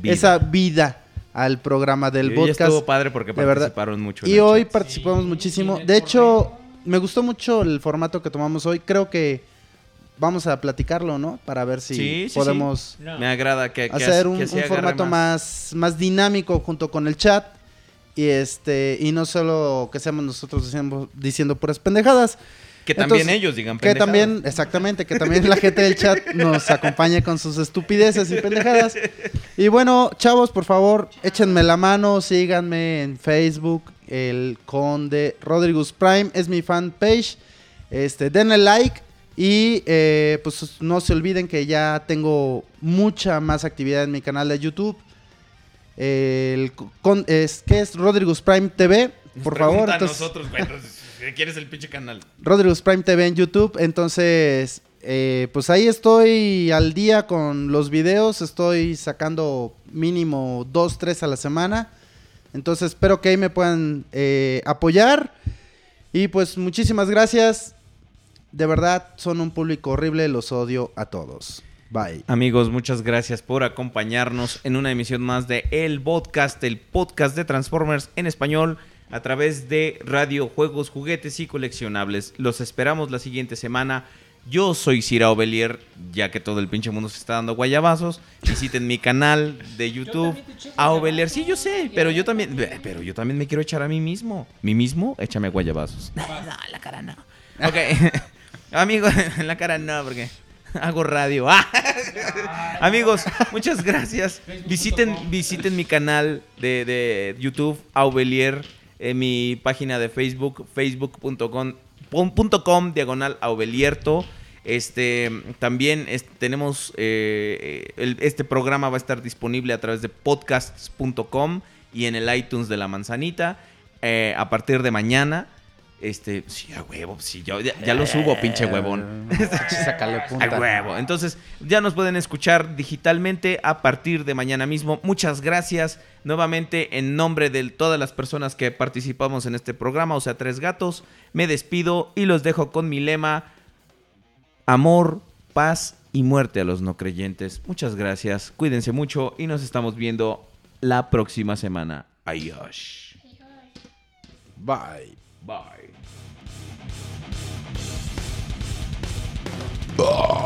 Vida. esa vida al programa del Y podcast. estuvo padre porque de verdad. participaron mucho. en Y hoy chat. participamos muchísimo. De hecho, me gustó mucho el formato que tomamos hoy. Creo que vamos a platicarlo, ¿no? Para ver si Sí, sí, podemos Me agrada que, que hacer un, que formato más. más dinámico junto con el chat. Y este y no solo que seamos nosotros diciendo, diciendo puras pendejadas. Que también Entonces, ellos digan Que pendejadas. también, exactamente, que también la gente del chat nos acompañe con sus estupideces y pendejadas. Y bueno, chavos, por favor, échenme la mano, síganme en Facebook, el Conde Rodríguez Prime, es mi fanpage. Este, denle like y eh, pues no se olviden que ya tengo mucha más actividad en mi canal de YouTube. El con, es, ¿Qué es? Rodríguez Prime TV, por favor. Pregunta entonces- nosotros, güey, pues, [laughs] ¿Quieres el pinche canal? Rodríguez Prime TV en YouTube. Entonces, eh, pues ahí estoy al día con los videos. Estoy sacando mínimo dos, tres a la semana. Entonces, espero que ahí me puedan eh, apoyar. Y pues muchísimas gracias. De verdad, son un público horrible. Los odio a todos. Bye. Amigos, muchas gracias por acompañarnos en una emisión más de El Podcast, el podcast de Transformers en español a través de radio, juegos, juguetes y coleccionables. Los esperamos la siguiente semana. Yo soy Cira Ovelier, ya que todo el pinche mundo se está dando guayabazos. Visiten mi canal de YouTube a Ovelier. Sí, yo sé, pero yo también, pero yo también me quiero echar a mí mismo. ¿Mí mismo? Échame guayabazos. [laughs] No, la cara no. Ok. [laughs] Amigo, [laughs] en la cara no, porque [laughs] Hago radio. Ah. [laughs] Amigos, muchas gracias. Visiten, visiten mi canal de, de YouTube, Aubelier, en mi página de Facebook, facebook.com diagonal Aubelierto. Este, también es- tenemos, eh, eh, el- este programa va a estar disponible a través de podcasts.com y en el iTunes de La Manzanita eh, a partir de mañana. Este, sí, a huevo, sí, yo ya, ya lo subo, pinche huevón. [laughs] Sácale punta. A huevo. Entonces, ya nos pueden escuchar digitalmente a partir de mañana mismo. Muchas gracias nuevamente en nombre de todas las personas que participamos en este programa, o sea, Tres Gatos. Me despido y los dejo con mi lema: amor, paz y muerte a los no creyentes. Muchas gracias. Cuídense mucho y nos estamos viendo la próxima semana. Adiós. Bye. Bah.